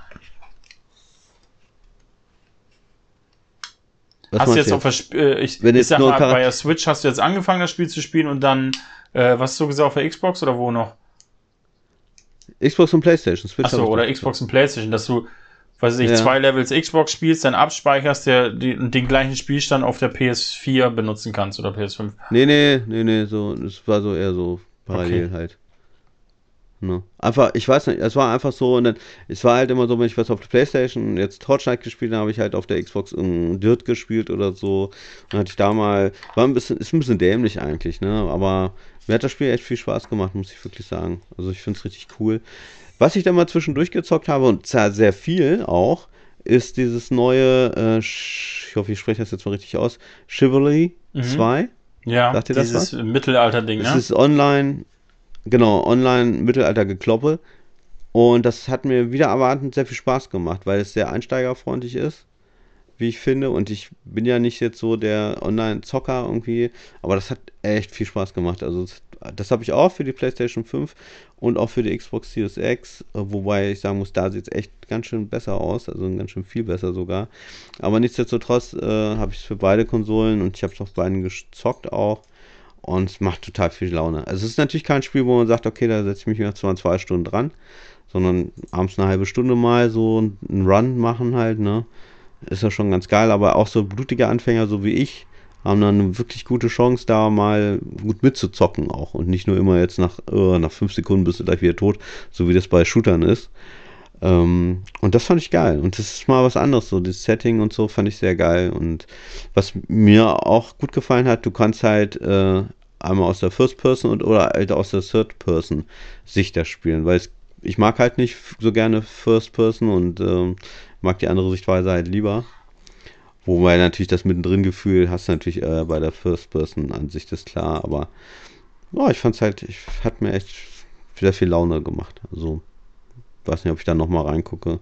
Was hast du jetzt, jetzt? auf der, äh, ich, ich sag mal, bei der Switch hast du jetzt angefangen, das Spiel zu spielen und dann, äh, was hast du gesagt, auf der Xbox oder wo noch? Xbox und Playstation. Switch Achso, oder Xbox und Playstation, dass du, weiß ich, ja. zwei Levels Xbox spielst, dann abspeicherst, der, die, den gleichen Spielstand auf der PS4 benutzen kannst oder PS5. Nee, nee, nee, nee, so, es war so eher so parallel okay. halt. Ne? Einfach, ich weiß nicht, es war einfach so, und dann, es war halt immer so, wenn ich was auf der Playstation jetzt Torchlight gespielt habe, habe ich halt auf der Xbox in Dirt gespielt oder so. Dann hatte ich da mal, war ein bisschen, ist ein bisschen dämlich eigentlich, ne? Aber mir hat das Spiel echt viel Spaß gemacht, muss ich wirklich sagen. Also ich finde es richtig cool. Was ich dann mal zwischendurch gezockt habe, und zwar sehr viel auch, ist dieses neue, äh, ich hoffe, ich spreche das jetzt mal richtig aus, Chivalry mhm. 2. Ja, Sagt ihr das dieses Mittelalter-Ding, ne? Es ist online, Genau, Online-Mittelalter-Gekloppe. Und das hat mir wieder erwartend sehr viel Spaß gemacht, weil es sehr einsteigerfreundlich ist, wie ich finde. Und ich bin ja nicht jetzt so der Online-Zocker irgendwie, aber das hat echt viel Spaß gemacht. Also das, das habe ich auch für die PlayStation 5 und auch für die Xbox Series X, wobei ich sagen muss, da sieht es echt ganz schön besser aus, also ganz schön viel besser sogar. Aber nichtsdestotrotz äh, habe ich es für beide Konsolen und ich habe es auf beiden gezockt auch. Und es macht total viel Laune. Also es ist natürlich kein Spiel, wo man sagt, okay, da setze ich mich jetzt mal zwei Stunden dran, sondern abends eine halbe Stunde mal so einen Run machen halt, ne? Ist ja schon ganz geil, aber auch so blutige Anfänger, so wie ich, haben dann eine wirklich gute Chance, da mal gut mitzuzocken auch. Und nicht nur immer jetzt nach, uh, nach fünf Sekunden bist du gleich wieder tot, so wie das bei Shootern ist. Ähm, und das fand ich geil. Und das ist mal was anderes. So, das Setting und so fand ich sehr geil. Und was mir auch gut gefallen hat, du kannst halt äh, einmal aus der First Person und oder halt aus der Third Person Sicht das spielen, weil es, ich mag halt nicht so gerne First Person und äh, mag die andere Sichtweise halt lieber. Wobei natürlich das mittendrin Gefühl hast du natürlich äh, bei der First Person Ansicht ist klar, aber oh, ich fand's halt, ich hat mir echt wieder viel Laune gemacht. Also weiß nicht, ob ich da nochmal reingucke.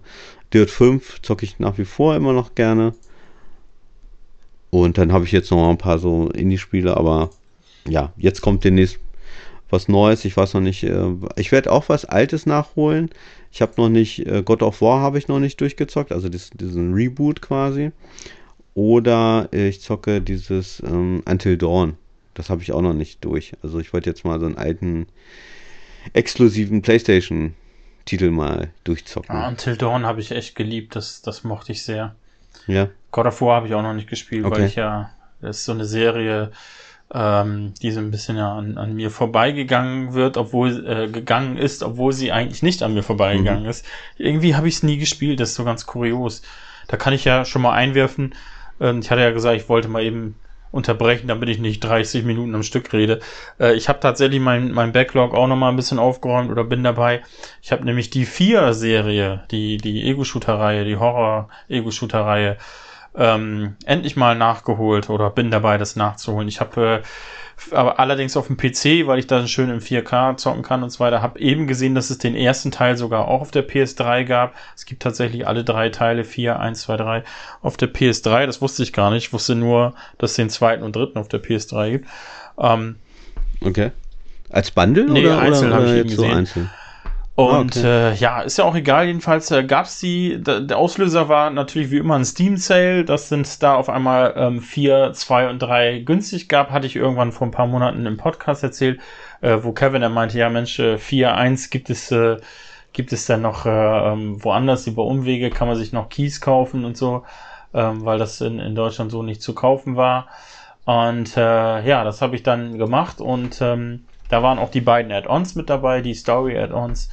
Dirt 5 zocke ich nach wie vor immer noch gerne. Und dann habe ich jetzt noch ein paar so Indie-Spiele, aber ja, jetzt kommt demnächst was Neues. Ich weiß noch nicht. Äh, ich werde auch was Altes nachholen. Ich habe noch nicht, äh, God of War habe ich noch nicht durchgezockt, also diesen Reboot quasi. Oder ich zocke dieses ähm, Until Dawn. Das habe ich auch noch nicht durch. Also ich wollte jetzt mal so einen alten exklusiven PlayStation Titel mal durchzocken. Ah, Until Dawn habe ich echt geliebt, das, das mochte ich sehr. Ja. God of War habe ich auch noch nicht gespielt, okay. weil ich ja, das ist so eine Serie, ähm, die so ein bisschen ja an, an mir vorbeigegangen wird, obwohl äh, gegangen ist, obwohl sie eigentlich nicht an mir vorbeigegangen mhm. ist. Irgendwie habe ich es nie gespielt, das ist so ganz kurios. Da kann ich ja schon mal einwerfen. Ähm, ich hatte ja gesagt, ich wollte mal eben unterbrechen, damit ich nicht 30 Minuten am Stück rede. Äh, ich habe tatsächlich mein, mein Backlog auch nochmal ein bisschen aufgeräumt oder bin dabei. Ich habe nämlich die vier-Serie, die, die Ego-Shooter-Reihe, die Horror-Ego-Shooter-Reihe, ähm, endlich mal nachgeholt oder bin dabei, das nachzuholen. Ich habe äh, aber allerdings auf dem PC, weil ich dann schön im 4K zocken kann und so weiter. Habe eben gesehen, dass es den ersten Teil sogar auch auf der PS3 gab. Es gibt tatsächlich alle drei Teile, 4, 1, 2, 3 auf der PS3. Das wusste ich gar nicht. Ich wusste nur, dass es den zweiten und dritten auf der PS3 gibt. Ähm, okay. Als Bundle nee, oder, einzeln habe ich eben gesehen. So einzeln? Und okay. äh, ja, ist ja auch egal. Jedenfalls äh, gab es die. Der Auslöser war natürlich wie immer ein Steam Sale. Das sind da auf einmal ähm, vier, zwei und drei günstig gab. Hatte ich irgendwann vor ein paar Monaten im Podcast erzählt, äh, wo Kevin er meinte, ja Mensch, äh, vier, eins gibt es äh, gibt es dann noch äh, ähm, woanders über Umwege kann man sich noch Keys kaufen und so, ähm, weil das in, in Deutschland so nicht zu kaufen war. Und äh, ja, das habe ich dann gemacht und ähm, da waren auch die beiden Add-ons mit dabei, die Story-Add-ons.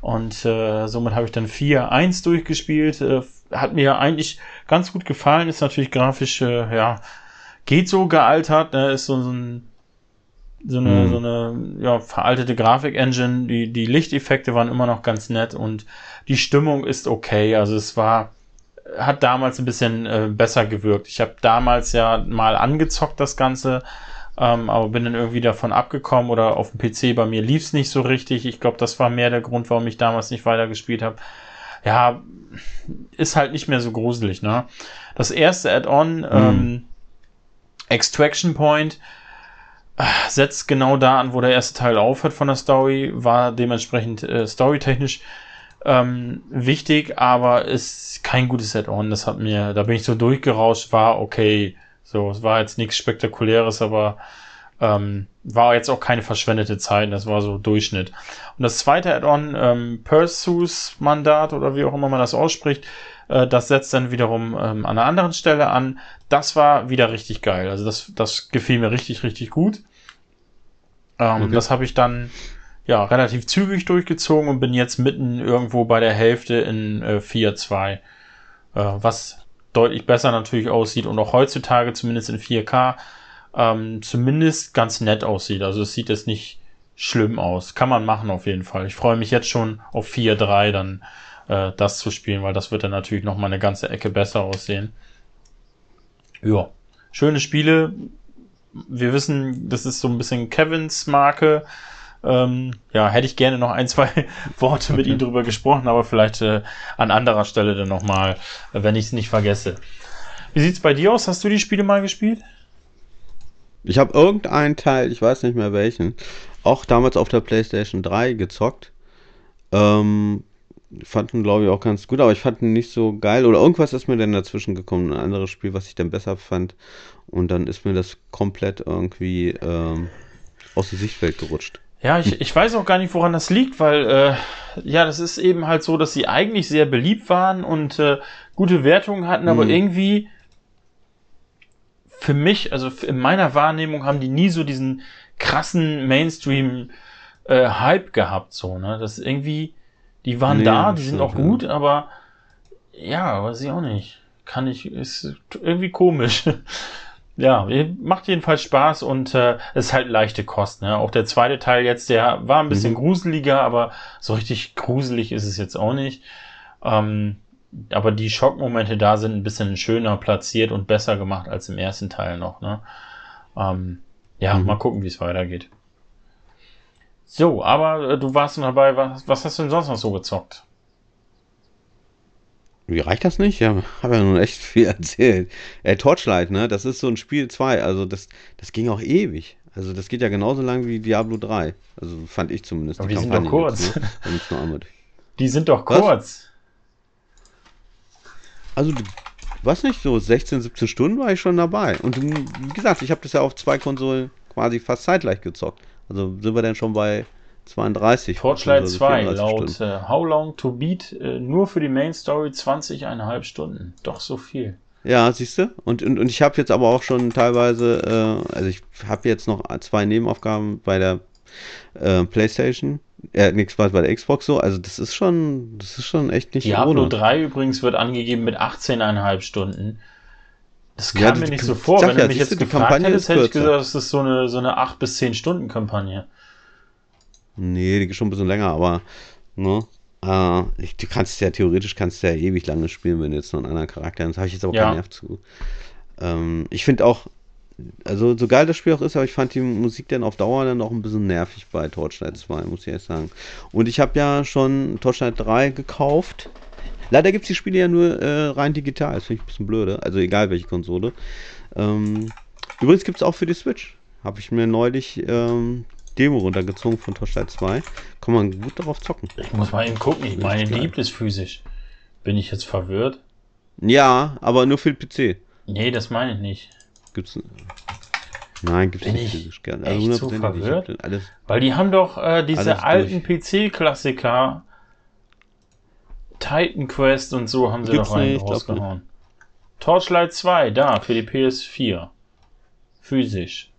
Und äh, somit habe ich dann 4.1 durchgespielt. Äh, hat mir eigentlich ganz gut gefallen. Ist natürlich grafisch, äh, ja, geht so gealtert. Ne? Ist so, so, ein, so eine, mhm. so eine ja, veraltete Grafik-Engine. Die, die Lichteffekte waren immer noch ganz nett und die Stimmung ist okay. Also es war, hat damals ein bisschen äh, besser gewirkt. Ich habe damals ja mal angezockt das Ganze Ähm, aber bin dann irgendwie davon abgekommen oder auf dem PC bei mir lief es nicht so richtig. Ich glaube, das war mehr der Grund, warum ich damals nicht weitergespielt habe. Ja, ist halt nicht mehr so gruselig, ne? Das erste Add-on, mhm. ähm, Extraction Point, äh, setzt genau da an, wo der erste Teil aufhört von der Story, war dementsprechend äh, storytechnisch ähm, wichtig, aber ist kein gutes Add-on. Das hat mir, da bin ich so durchgerauscht, war okay. So, es war jetzt nichts Spektakuläres, aber ähm, war jetzt auch keine verschwendete Zeit. Das war so Durchschnitt. Und das zweite Add-on, ähm, Persus Mandat oder wie auch immer man das ausspricht, äh, das setzt dann wiederum ähm, an einer anderen Stelle an. Das war wieder richtig geil. Also das, das gefiel mir richtig, richtig gut. Ähm, okay. Das habe ich dann ja relativ zügig durchgezogen und bin jetzt mitten irgendwo bei der Hälfte in äh, 4.2, äh, was deutlich besser natürlich aussieht und auch heutzutage zumindest in 4K ähm, zumindest ganz nett aussieht. Also es sieht jetzt nicht schlimm aus. Kann man machen auf jeden Fall. Ich freue mich jetzt schon auf 4.3 dann äh, das zu spielen, weil das wird dann natürlich noch mal eine ganze Ecke besser aussehen. Ja, schöne Spiele. Wir wissen, das ist so ein bisschen Kevins Marke. Ähm, ja, hätte ich gerne noch ein, zwei Worte mit ihm drüber gesprochen, aber vielleicht äh, an anderer Stelle dann nochmal, wenn ich es nicht vergesse. Wie sieht's bei dir aus? Hast du die Spiele mal gespielt? Ich habe irgendeinen Teil, ich weiß nicht mehr welchen, auch damals auf der PlayStation 3 gezockt. Ähm, fanden, glaube ich, auch ganz gut, aber ich fand ihn nicht so geil. Oder irgendwas ist mir dann dazwischen gekommen, ein anderes Spiel, was ich dann besser fand. Und dann ist mir das komplett irgendwie ähm, aus dem Sichtfeld gerutscht. Ja, ich, ich weiß auch gar nicht, woran das liegt, weil äh, ja, das ist eben halt so, dass sie eigentlich sehr beliebt waren und äh, gute Wertungen hatten, aber mhm. irgendwie für mich, also in meiner Wahrnehmung, haben die nie so diesen krassen Mainstream-Hype äh, gehabt, so, ne? Das irgendwie, die waren nee, da, die sind auch gut, ja. aber ja, weiß ich auch nicht. Kann ich, ist irgendwie komisch. Ja, macht jedenfalls Spaß und äh, ist halt leichte Kost. Ne? Auch der zweite Teil jetzt, der war ein bisschen mhm. gruseliger, aber so richtig gruselig ist es jetzt auch nicht. Ähm, aber die Schockmomente da sind ein bisschen schöner platziert und besser gemacht als im ersten Teil noch. Ne? Ähm, ja, mhm. mal gucken, wie es weitergeht. So, aber äh, du warst noch dabei, was, was hast du denn sonst noch so gezockt? Wie reicht das nicht? Ja, habe ja nun echt viel erzählt. Äh, Torchlight, ne? Das ist so ein Spiel 2. Also das, das ging auch ewig. Also das geht ja genauso lang wie Diablo 3. Also fand ich zumindest. Aber die, die sind doch kurz. Jetzt, ne? die sind doch kurz. Was? Also, du, was nicht, so 16, 17 Stunden war ich schon dabei. Und wie gesagt, ich habe das ja auf zwei Konsolen quasi fast zeitgleich gezockt. Also sind wir dann schon bei 32. Torchlight 2 laut äh, How Long to Beat äh, nur für die Main Story 20,5 Stunden. Doch so viel. Ja, siehst du? Und, und, und ich habe jetzt aber auch schon teilweise, äh, also ich habe jetzt noch zwei Nebenaufgaben bei der äh, PlayStation. Äh, nichts bei der Xbox so. Also das ist schon, das ist schon echt nicht Diablo ohne. 3 übrigens wird angegeben mit 18,5 Stunden. Das kam ja, die, mir nicht so vor. Wenn ja, du mich jetzt gefragt Kampagne hättest, hätte ich gesagt, das ist so eine, so eine 8 bis 10 Stunden Kampagne. Nee, die ist schon ein bisschen länger, aber ne? Äh, ich, du kannst ja theoretisch kannst ja ewig lange spielen, wenn du jetzt noch einen anderen Charakter hast. habe ich jetzt aber ja. keinen Nerv zu. Ähm, ich finde auch, also so geil das Spiel auch ist, aber ich fand die Musik dann auf Dauer dann auch ein bisschen nervig bei Torchlight 2, muss ich ehrlich sagen. Und ich habe ja schon Torchlight 3 gekauft. Leider gibt es die Spiele ja nur äh, rein digital, das finde ich ein bisschen blöde. Also egal welche Konsole. Ähm, übrigens gibt es auch für die Switch. Habe ich mir neulich ähm, Demo runtergezogen von Torchlight 2. Kann man gut darauf zocken. Ich muss mal eben gucken. Ich meine, liebt es physisch. Bin ich jetzt verwirrt? Ja, aber nur für den PC. Nee, das meine ich nicht. Gibt's. Nein, gibt's Bin nicht physisch gerne. Also echt so verwirrt? Weil die haben doch äh, diese alten PC-Klassiker. Titan Quest und so haben sie gibt's doch rein rausgehauen. Torchlight 2, da, für die PS4. Physisch.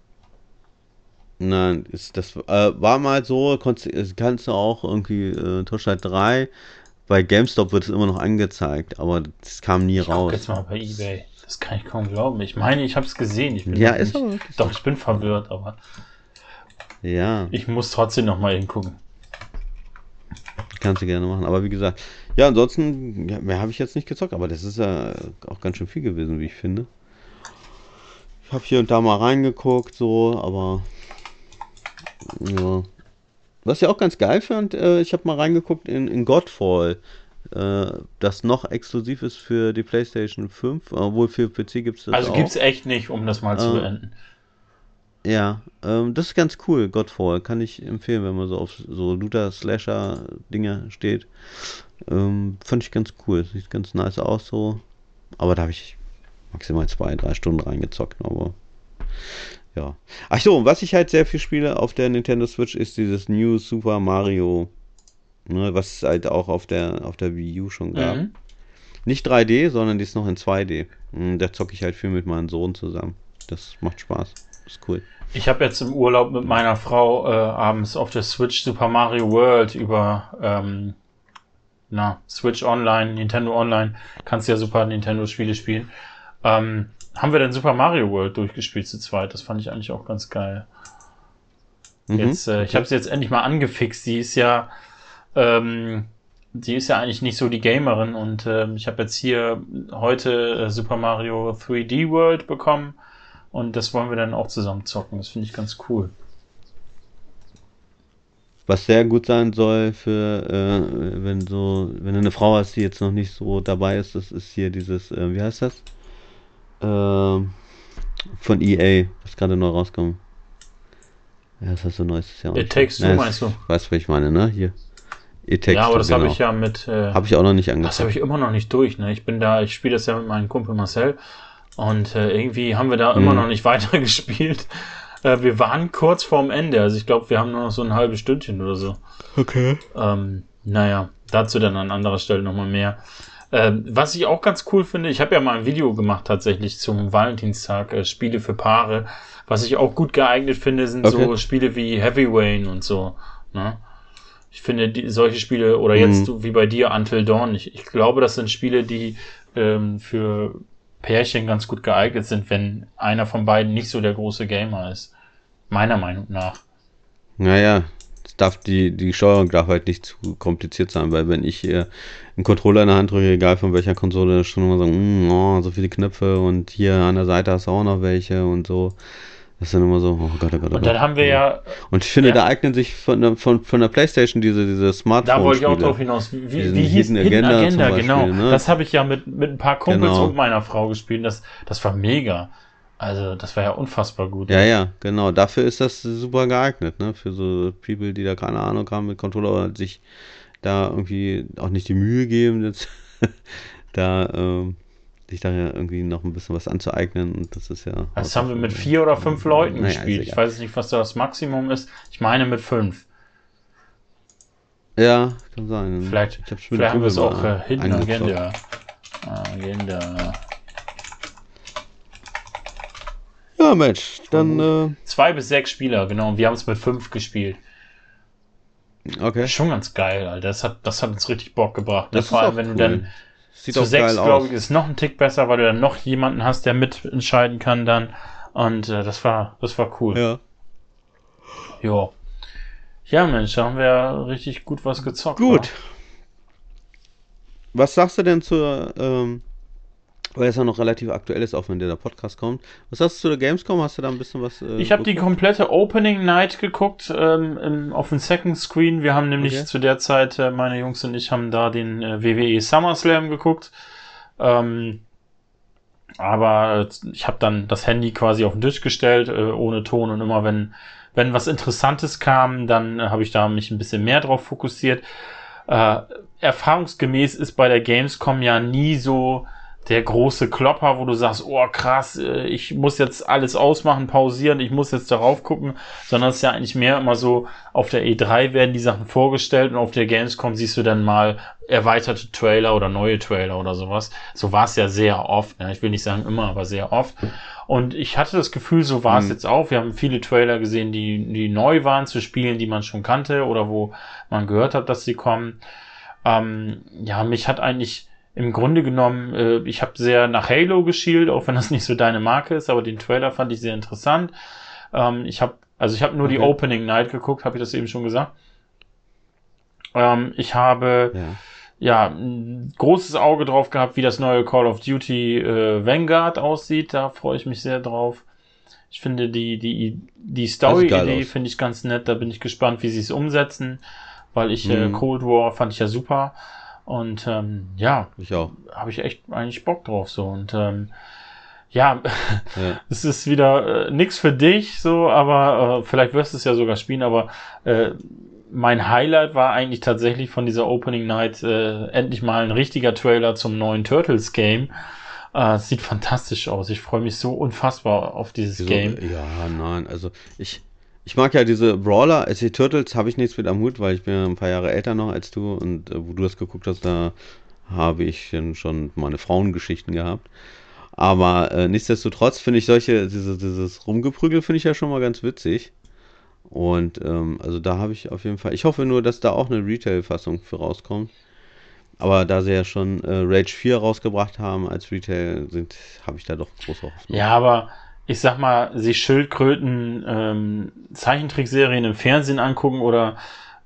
Nein, ist das äh, war mal so, kannst, kannst du auch irgendwie äh, Torchlight 3 bei GameStop wird es immer noch angezeigt, aber das kam nie ich raus. jetzt mal bei eBay. Das kann ich kaum glauben. Ich meine, ich habe es gesehen. Ich bin ja, ist nicht, aber Doch, ich bin verwirrt, aber ja. Ich muss trotzdem noch mal hingucken. Kannst du gerne machen, aber wie gesagt, ja, ansonsten ja, mehr habe ich jetzt nicht gezockt, aber das ist ja auch ganz schön viel gewesen, wie ich finde. Ich habe hier und da mal reingeguckt, so, aber ja. Was ich auch ganz geil fand, äh, ich habe mal reingeguckt in, in Godfall, äh, das noch exklusiv ist für die PlayStation 5, obwohl für PC gibt es das Also gibt es echt nicht, um das mal zu äh, beenden. Ja, ähm, das ist ganz cool, Godfall. Kann ich empfehlen, wenn man so auf so Looter-Slasher-Dinge steht. Ähm, fand ich ganz cool. Sieht ganz nice aus so. Aber da habe ich maximal zwei, drei Stunden reingezockt. Aber ja. Ach so, was ich halt sehr viel spiele auf der Nintendo Switch ist dieses New Super Mario. Ne, was es halt auch auf der, auf der Wii U schon gab. Mhm. Nicht 3D, sondern die ist noch in 2D. Und da zocke ich halt viel mit meinem Sohn zusammen. Das macht Spaß. Ist cool. Ich habe jetzt im Urlaub mit meiner Frau äh, abends auf der Switch Super Mario World über ähm, na, Switch Online, Nintendo Online, kannst ja Super Nintendo Spiele spielen. Ähm, haben wir dann Super Mario World durchgespielt zu zweit. Das fand ich eigentlich auch ganz geil. Mhm, jetzt, äh, ich habe sie jetzt endlich mal angefixt. Die ist ja, ähm, die ist ja eigentlich nicht so die Gamerin und äh, ich habe jetzt hier heute äh, Super Mario 3D World bekommen und das wollen wir dann auch zusammen zocken. Das finde ich ganz cool. Was sehr gut sein soll für, äh, wenn so, wenn du eine Frau hast, die jetzt noch nicht so dabei ist, das ist hier dieses, äh, wie heißt das? Ähm, von EA, was gerade neu rauskommt. Ja, das ist so neues Jahr. It Takes Two, meinst du? Weißt du, was ich meine, ne? Hier. It Takes Ja, aber das genau. habe ich ja mit. Äh, habe ich auch noch nicht angefangen. Das habe ich immer noch nicht durch, ne? Ich bin da, ich spiele das ja mit meinem Kumpel Marcel und äh, irgendwie haben wir da immer mhm. noch nicht weiter gespielt. Äh, wir waren kurz vorm Ende. Also ich glaube, wir haben nur noch so ein halbes Stündchen oder so. Okay. Ähm, naja, dazu dann an anderer Stelle nochmal mehr. Ähm, was ich auch ganz cool finde, ich habe ja mal ein Video gemacht tatsächlich zum Valentinstag, äh, Spiele für Paare. Was ich auch gut geeignet finde, sind okay. so Spiele wie Heavy Rain und so. Ne? Ich finde die, solche Spiele, oder jetzt mhm. wie bei dir, Until Dawn, ich, ich glaube, das sind Spiele, die ähm, für Pärchen ganz gut geeignet sind, wenn einer von beiden nicht so der große Gamer ist. Meiner Meinung nach. Naja, darf die, die Steuerung darf halt nicht zu kompliziert sein, weil wenn ich hier einen Controller in der Hand drücke, egal von welcher Konsole, schon immer sagen, mm, oh, so viele Knöpfe und hier an der Seite hast du auch noch welche und so. Das sind immer so, oh Gott, oh Gott, oh Und dann haben wir ja. Und ich finde, ja. da eignen sich von der, von, von der Playstation diese, diese Smartphone. Da wollte ich auch drauf hinaus. Wie, wie, wie hieß Hidden Agenda? Agenda Beispiel, genau. Ne? Das habe ich ja mit, mit ein paar Kumpels genau. und meiner Frau gespielt. Das, das war mega. Also, das war ja unfassbar gut. Ja, ja, genau. Dafür ist das super geeignet, ne? Für so People, die da keine Ahnung haben mit Controller oder sich da irgendwie auch nicht die Mühe geben, jetzt da ähm, sich da ja irgendwie noch ein bisschen was anzueignen. Und das ist ja. Das haben wir mit vier oder fünf Leuten naja, gespielt. Ich weiß nicht, was da das Maximum ist. Ich meine mit fünf. Ja, kann sein. Vielleicht, vielleicht haben wir es auch äh, hinten Agenda. Agenda. Ja, Mensch, dann. Äh, Zwei bis sechs Spieler, genau. Und wir haben es mit fünf gespielt. Okay. Schon ganz geil, Alter. Das hat, das hat uns richtig Bock gebracht. Ne? Vor allem, wenn cool. du dann Sieht zu sechs, glaube ich, ist noch ein Tick besser, weil du dann noch jemanden hast, der mitentscheiden kann dann. Und äh, das war, das war cool. Ja. Jo. Ja, Mensch, da haben wir richtig gut was gezockt. Gut. Wa? Was sagst du denn zur ähm, weil es ja noch relativ aktuell ist, auch wenn der Podcast kommt. Was hast du zu der Gamescom? Hast du da ein bisschen was? Äh, ich habe die komplette Opening Night geguckt ähm, im, auf dem Second Screen. Wir haben nämlich okay. zu der Zeit, äh, meine Jungs und ich haben da den äh, WWE SummerSlam geguckt. Ähm, aber ich habe dann das Handy quasi auf den Tisch gestellt, äh, ohne Ton und immer wenn wenn was Interessantes kam, dann äh, habe ich da mich ein bisschen mehr drauf fokussiert. Äh, erfahrungsgemäß ist bei der Gamescom ja nie so der große Klopper, wo du sagst, oh krass, äh, ich muss jetzt alles ausmachen, pausieren, ich muss jetzt darauf gucken, sondern es ist ja eigentlich mehr immer so, auf der E3 werden die Sachen vorgestellt und auf der Gamescom siehst du dann mal erweiterte Trailer oder neue Trailer oder sowas. So war es ja sehr oft, ne? ich will nicht sagen immer, aber sehr oft. Und ich hatte das Gefühl, so war es mhm. jetzt auch. Wir haben viele Trailer gesehen, die, die neu waren zu Spielen, die man schon kannte oder wo man gehört hat, dass sie kommen. Ähm, ja, mich hat eigentlich im Grunde genommen, äh, ich habe sehr nach Halo geschielt, auch wenn das nicht so deine Marke ist, aber den Trailer fand ich sehr interessant. Ähm, ich habe, also ich habe nur okay. die Opening Night geguckt, habe ich das eben schon gesagt. Ähm, ich habe ja. ja. ein großes Auge drauf gehabt, wie das neue Call of Duty äh, Vanguard aussieht. Da freue ich mich sehr drauf. Ich finde die, die, die Story-Idee finde ich ganz nett. Da bin ich gespannt, wie sie es umsetzen, weil ich äh, mhm. äh, Cold War fand ich ja super. Und ähm, ja, ich auch. Habe ich echt eigentlich Bock drauf so. Und ähm, ja, ja. es ist wieder äh, nix für dich, so, aber äh, vielleicht wirst du es ja sogar spielen, aber äh, mein Highlight war eigentlich tatsächlich von dieser Opening Night äh, endlich mal ein richtiger Trailer zum neuen Turtles Game. Äh, sieht fantastisch aus. Ich freue mich so unfassbar auf dieses Wieso? Game. Ja, nein, also ich, ich mag ja diese Brawler. Also die Turtles habe ich nichts mit am Hut, weil ich bin ein paar Jahre älter noch als du und äh, wo du das geguckt hast, da habe ich schon meine Frauengeschichten gehabt. Aber äh, nichtsdestotrotz finde ich solche, diese, dieses Rumgeprügel finde ich ja schon mal ganz witzig. Und ähm, also da habe ich auf jeden Fall, ich hoffe nur, dass da auch eine Retail-Fassung für rauskommt. Aber da sie ja schon äh, Rage 4 rausgebracht haben als Retail, habe ich da doch große Hoffnung. Ja, aber ich sag mal, sich Schildkröten ähm, Zeichentrickserien im Fernsehen angucken oder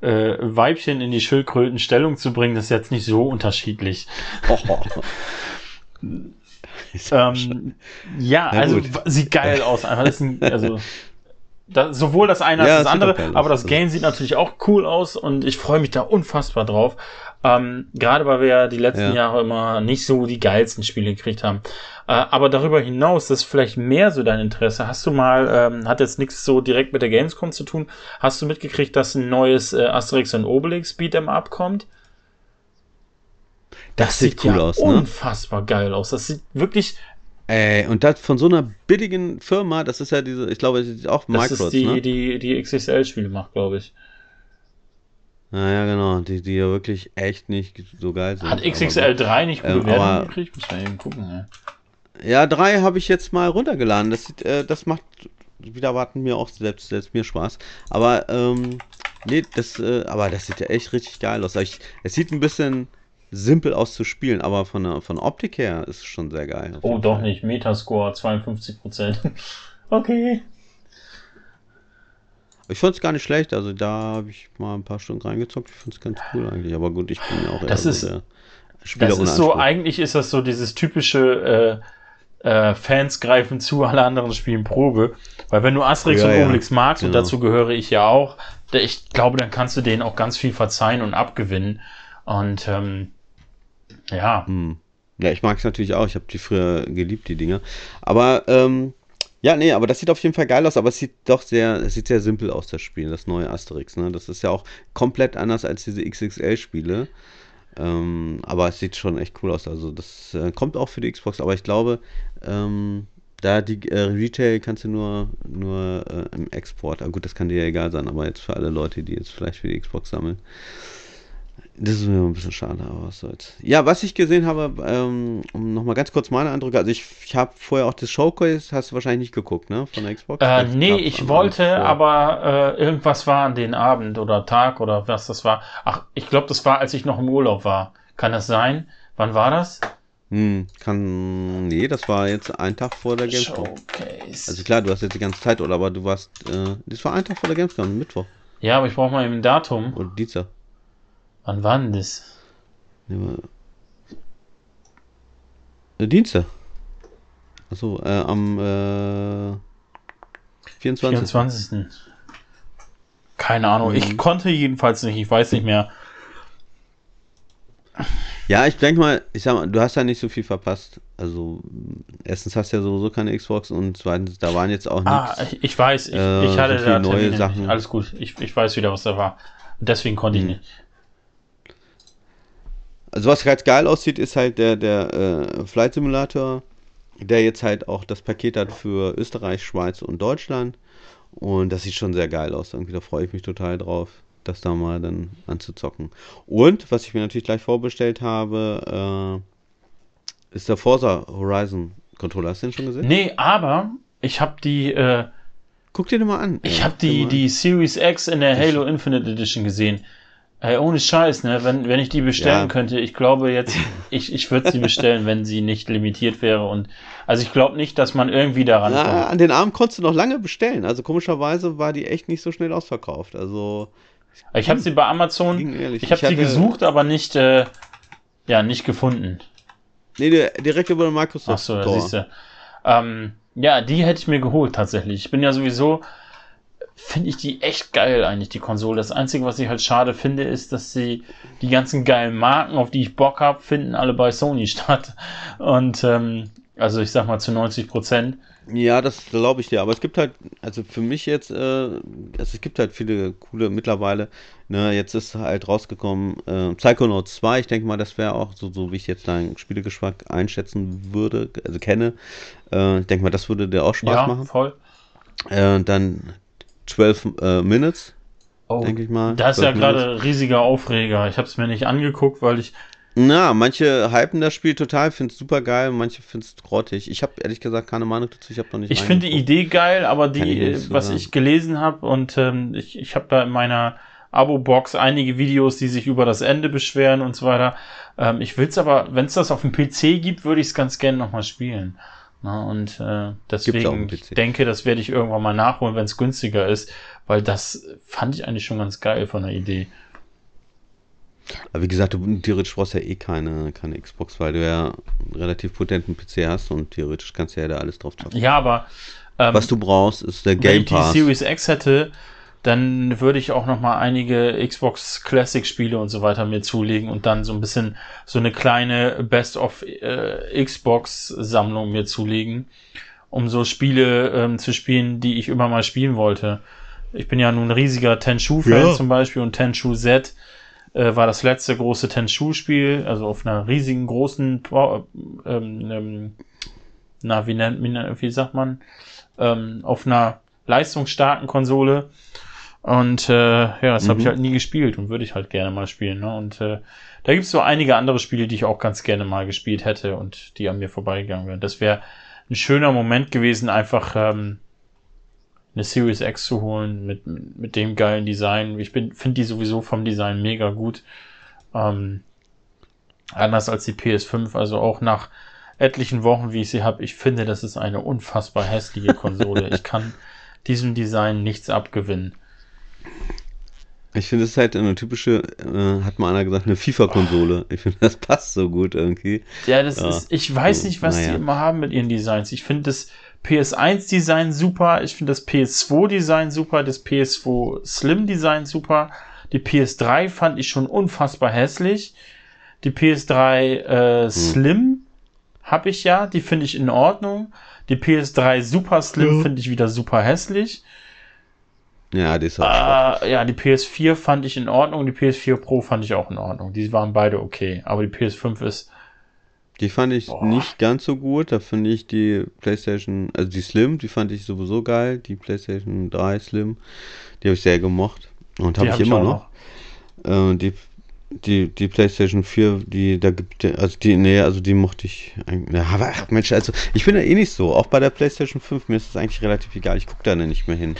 äh, Weibchen in die Schildkröten Stellung zu bringen, das ist jetzt nicht so unterschiedlich. Oh. ähm, ja, also sieht geil aus. Das ein, also da, sowohl das eine als ja, das andere, aber das Game sieht natürlich auch cool aus und ich freue mich da unfassbar drauf. Ähm, Gerade weil wir ja die letzten ja. Jahre immer nicht so die geilsten Spiele gekriegt haben. Äh, aber darüber hinaus, das ist vielleicht mehr so dein Interesse. Hast du mal, ähm, hat jetzt nichts so direkt mit der Gamescom zu tun, hast du mitgekriegt, dass ein neues äh, Asterix und Obelix Beat'em Up kommt? Das, das sieht, cool ja aus, ne? unfassbar geil aus. Das sieht wirklich Ey, und das von so einer billigen Firma, das ist ja diese, ich glaube, das ist auch Micros, Das ist die, ne? die, die XXL-Spiele macht, glaube ich. Naja, genau, die, die ja wirklich echt nicht so geil sind. Hat XXL 3 nicht gute ähm, Bewertungen gekriegt? Muss man eben gucken, ne? Ja, 3 habe ich jetzt mal runtergeladen. Das, sieht, äh, das macht wieder warten mir auch selbst, selbst mir Spaß. Aber, ähm, nee, das, äh, aber das sieht ja echt richtig geil aus. Ich, es sieht ein bisschen simpel auszuspielen, aber von der, von Optik her ist es schon sehr geil. Oh, doch Fall. nicht. Metascore 52%. okay. Ich fand es gar nicht schlecht, also da habe ich mal ein paar Stunden reingezockt. Ich fand es ganz cool eigentlich, aber gut, ich bin ja auch das eher ist, so der Spieler Das ist so, eigentlich ist das so dieses typische äh, äh, Fans greifen zu, alle anderen spielen Probe. Weil wenn du Asterix ja, und Obelix ja, magst, genau. und dazu gehöre ich ja auch, ich glaube, dann kannst du denen auch ganz viel verzeihen und abgewinnen. Und ähm, ja. Hm. Ja, ich mag es natürlich auch. Ich habe die früher geliebt, die Dinge. Aber ähm, ja, nee, aber das sieht auf jeden Fall geil aus, aber es sieht doch sehr, es sieht sehr simpel aus, das Spiel, das neue Asterix. Ne? Das ist ja auch komplett anders als diese XXL-Spiele. Ähm, aber es sieht schon echt cool aus. Also das äh, kommt auch für die Xbox, aber ich glaube, ähm, da die äh, Retail kannst du nur, nur äh, im Export. Ah, gut, das kann dir ja egal sein, aber jetzt für alle Leute, die jetzt vielleicht für die Xbox sammeln. Das ist mir ein bisschen schade, aber was soll's. Ja, was ich gesehen habe, ähm, um nochmal ganz kurz meine Eindrücke, also ich, ich habe vorher auch das Showcase, hast du wahrscheinlich nicht geguckt, ne, von der Xbox? Äh, nee, ich wollte, aber äh, irgendwas war an den Abend oder Tag oder was das war. Ach, ich glaube, das war, als ich noch im Urlaub war. Kann das sein? Wann war das? Hm, kann, nee, das war jetzt ein Tag vor der Gamescom. Showcase. Also klar, du hast jetzt die ganze Zeit, oder aber du warst, äh, das war ein Tag vor der Gamescom, Mittwoch. Ja, aber ich brauche mal eben ein Datum. Oder Dienstag. Wann war denn das? Ja, Dienstag. Achso, äh, am äh, 24. 24. Keine Ahnung. Mhm. Ich konnte jedenfalls nicht. Ich weiß nicht mehr. Ja, ich denke mal, ich sag mal, du hast ja nicht so viel verpasst. Also, erstens hast du ja sowieso keine Xbox und zweitens, da waren jetzt auch nichts. Ah, ich, ich weiß, ich, äh, ich hatte so da neue Sachen. Alles gut, ich, ich weiß wieder, was da war. deswegen konnte mhm. ich nicht. Also was ganz geil aussieht, ist halt der, der äh, Flight Simulator, der jetzt halt auch das Paket hat für Österreich, Schweiz und Deutschland. Und das sieht schon sehr geil aus. Irgendwie da freue ich mich total drauf, das da mal dann anzuzocken. Und was ich mir natürlich gleich vorbestellt habe, äh, ist der Forza Horizon Controller. Hast du den schon gesehen? Nee, aber ich habe die. Äh, Guck dir den mal an. Ich habe die, die Series X in der Halo Infinite Edition gesehen. Ey, ohne Scheiß, ne? Wenn, wenn ich die bestellen ja. könnte, ich glaube jetzt, ich, ich würde sie bestellen, wenn sie nicht limitiert wäre. Und also ich glaube nicht, dass man irgendwie daran Na, kommt. An den Abend konntest du noch lange bestellen. Also komischerweise war die echt nicht so schnell ausverkauft. Also. Ich habe sie bei Amazon. Ich habe sie gesucht, aber nicht, äh, ja, nicht gefunden. Nee, direkt über den Microsoft. Ach so, siehst du. Ähm, Ja, die hätte ich mir geholt tatsächlich. Ich bin ja sowieso, finde ich die echt geil eigentlich, die Konsole. Das Einzige, was ich halt schade finde, ist, dass sie die ganzen geilen Marken, auf die ich Bock habe, finden alle bei Sony statt. Und ähm, also ich sag mal zu 90 Prozent. Ja, das glaube ich dir. Aber es gibt halt, also für mich jetzt, äh, also es gibt halt viele coole mittlerweile. Ne, jetzt ist halt rausgekommen äh, Psychonauts 2. Ich denke mal, das wäre auch so, so wie ich jetzt deinen Spielegeschmack einschätzen würde, also kenne. Äh, ich denke mal, das würde dir auch Spaß ja, machen. voll. Äh, dann 12 äh, Minutes. Oh, denke ich mal. Das ist ja gerade riesiger Aufreger. Ich habe es mir nicht angeguckt, weil ich na, manche hypen das Spiel total, finden es super geil, manche finden es grottig. Ich habe ehrlich gesagt keine Meinung dazu, ich habe noch nicht. Ich finde die Idee geil, aber die, was sagen. ich gelesen habe und ähm, ich, ich habe da in meiner Abo-Box einige Videos, die sich über das Ende beschweren und so weiter. Ähm, ich will es aber, wenn es das auf dem PC gibt, würde ich es ganz gerne nochmal spielen. Na, und äh, deswegen, ich denke, das werde ich irgendwann mal nachholen, wenn es günstiger ist, weil das fand ich eigentlich schon ganz geil von der Idee. Aber wie gesagt, du theoretisch brauchst ja eh keine, keine Xbox, weil du ja einen relativ potenten PC hast und theoretisch kannst du ja da alles drauf zocken. Ja, aber ähm, was du brauchst, ist der Game Pass. Wenn ich die Series X hätte, dann würde ich auch noch mal einige Xbox Classic Spiele und so weiter mir zulegen und dann so ein bisschen so eine kleine Best of äh, Xbox Sammlung mir zulegen, um so Spiele ähm, zu spielen, die ich immer mal spielen wollte. Ich bin ja nun ein riesiger Tenshu Fan ja. zum Beispiel und Tenshu Z äh, war das letzte große Tenshu-Spiel, also auf einer riesigen, großen, ähm, ähm, na, wie nennt, wie, wie sagt man, ähm, auf einer leistungsstarken Konsole. Und äh, ja, das mhm. habe ich halt nie gespielt und würde ich halt gerne mal spielen. Ne? Und äh, da gibt es so einige andere Spiele, die ich auch ganz gerne mal gespielt hätte und die an mir vorbeigegangen wären. Das wäre ein schöner Moment gewesen, einfach ähm, eine Series X zu holen mit, mit dem geilen Design. Ich finde die sowieso vom Design mega gut. Ähm, anders als die PS5, also auch nach etlichen Wochen, wie ich sie habe, ich finde, das ist eine unfassbar hässliche Konsole. ich kann diesem Design nichts abgewinnen. Ich finde, es ist halt eine typische, äh, hat mal einer gesagt, eine FIFA-Konsole. Ich finde, das passt so gut irgendwie. Ja, das ja. ist, ich weiß nicht, was naja. die immer haben mit ihren Designs. Ich finde das, PS1-Design super, ich finde das PS2-Design super, das PS2 Slim-Design super. Die PS3 fand ich schon unfassbar hässlich. Die PS3 äh, hm. Slim habe ich ja, die finde ich in Ordnung. Die PS3 Super Slim ja. finde ich wieder super hässlich. Ja, die ist auch äh, Ja, die PS4 fand ich in Ordnung, die PS4 Pro fand ich auch in Ordnung. Die waren beide okay, aber die PS5 ist die fand ich Boah. nicht ganz so gut. Da finde ich die PlayStation, also die Slim, die fand ich sowieso geil. Die PlayStation 3 Slim, die habe ich sehr gemocht. Und habe ich hab immer noch. noch. Äh, die, die, die PlayStation 4, die, da gibt also die, nee, also die mochte ich eigentlich. Aber ach, Mensch, also ich bin ja eh nicht so. Auch bei der PlayStation 5, mir ist das eigentlich relativ egal. Ich gucke da nicht mehr hin.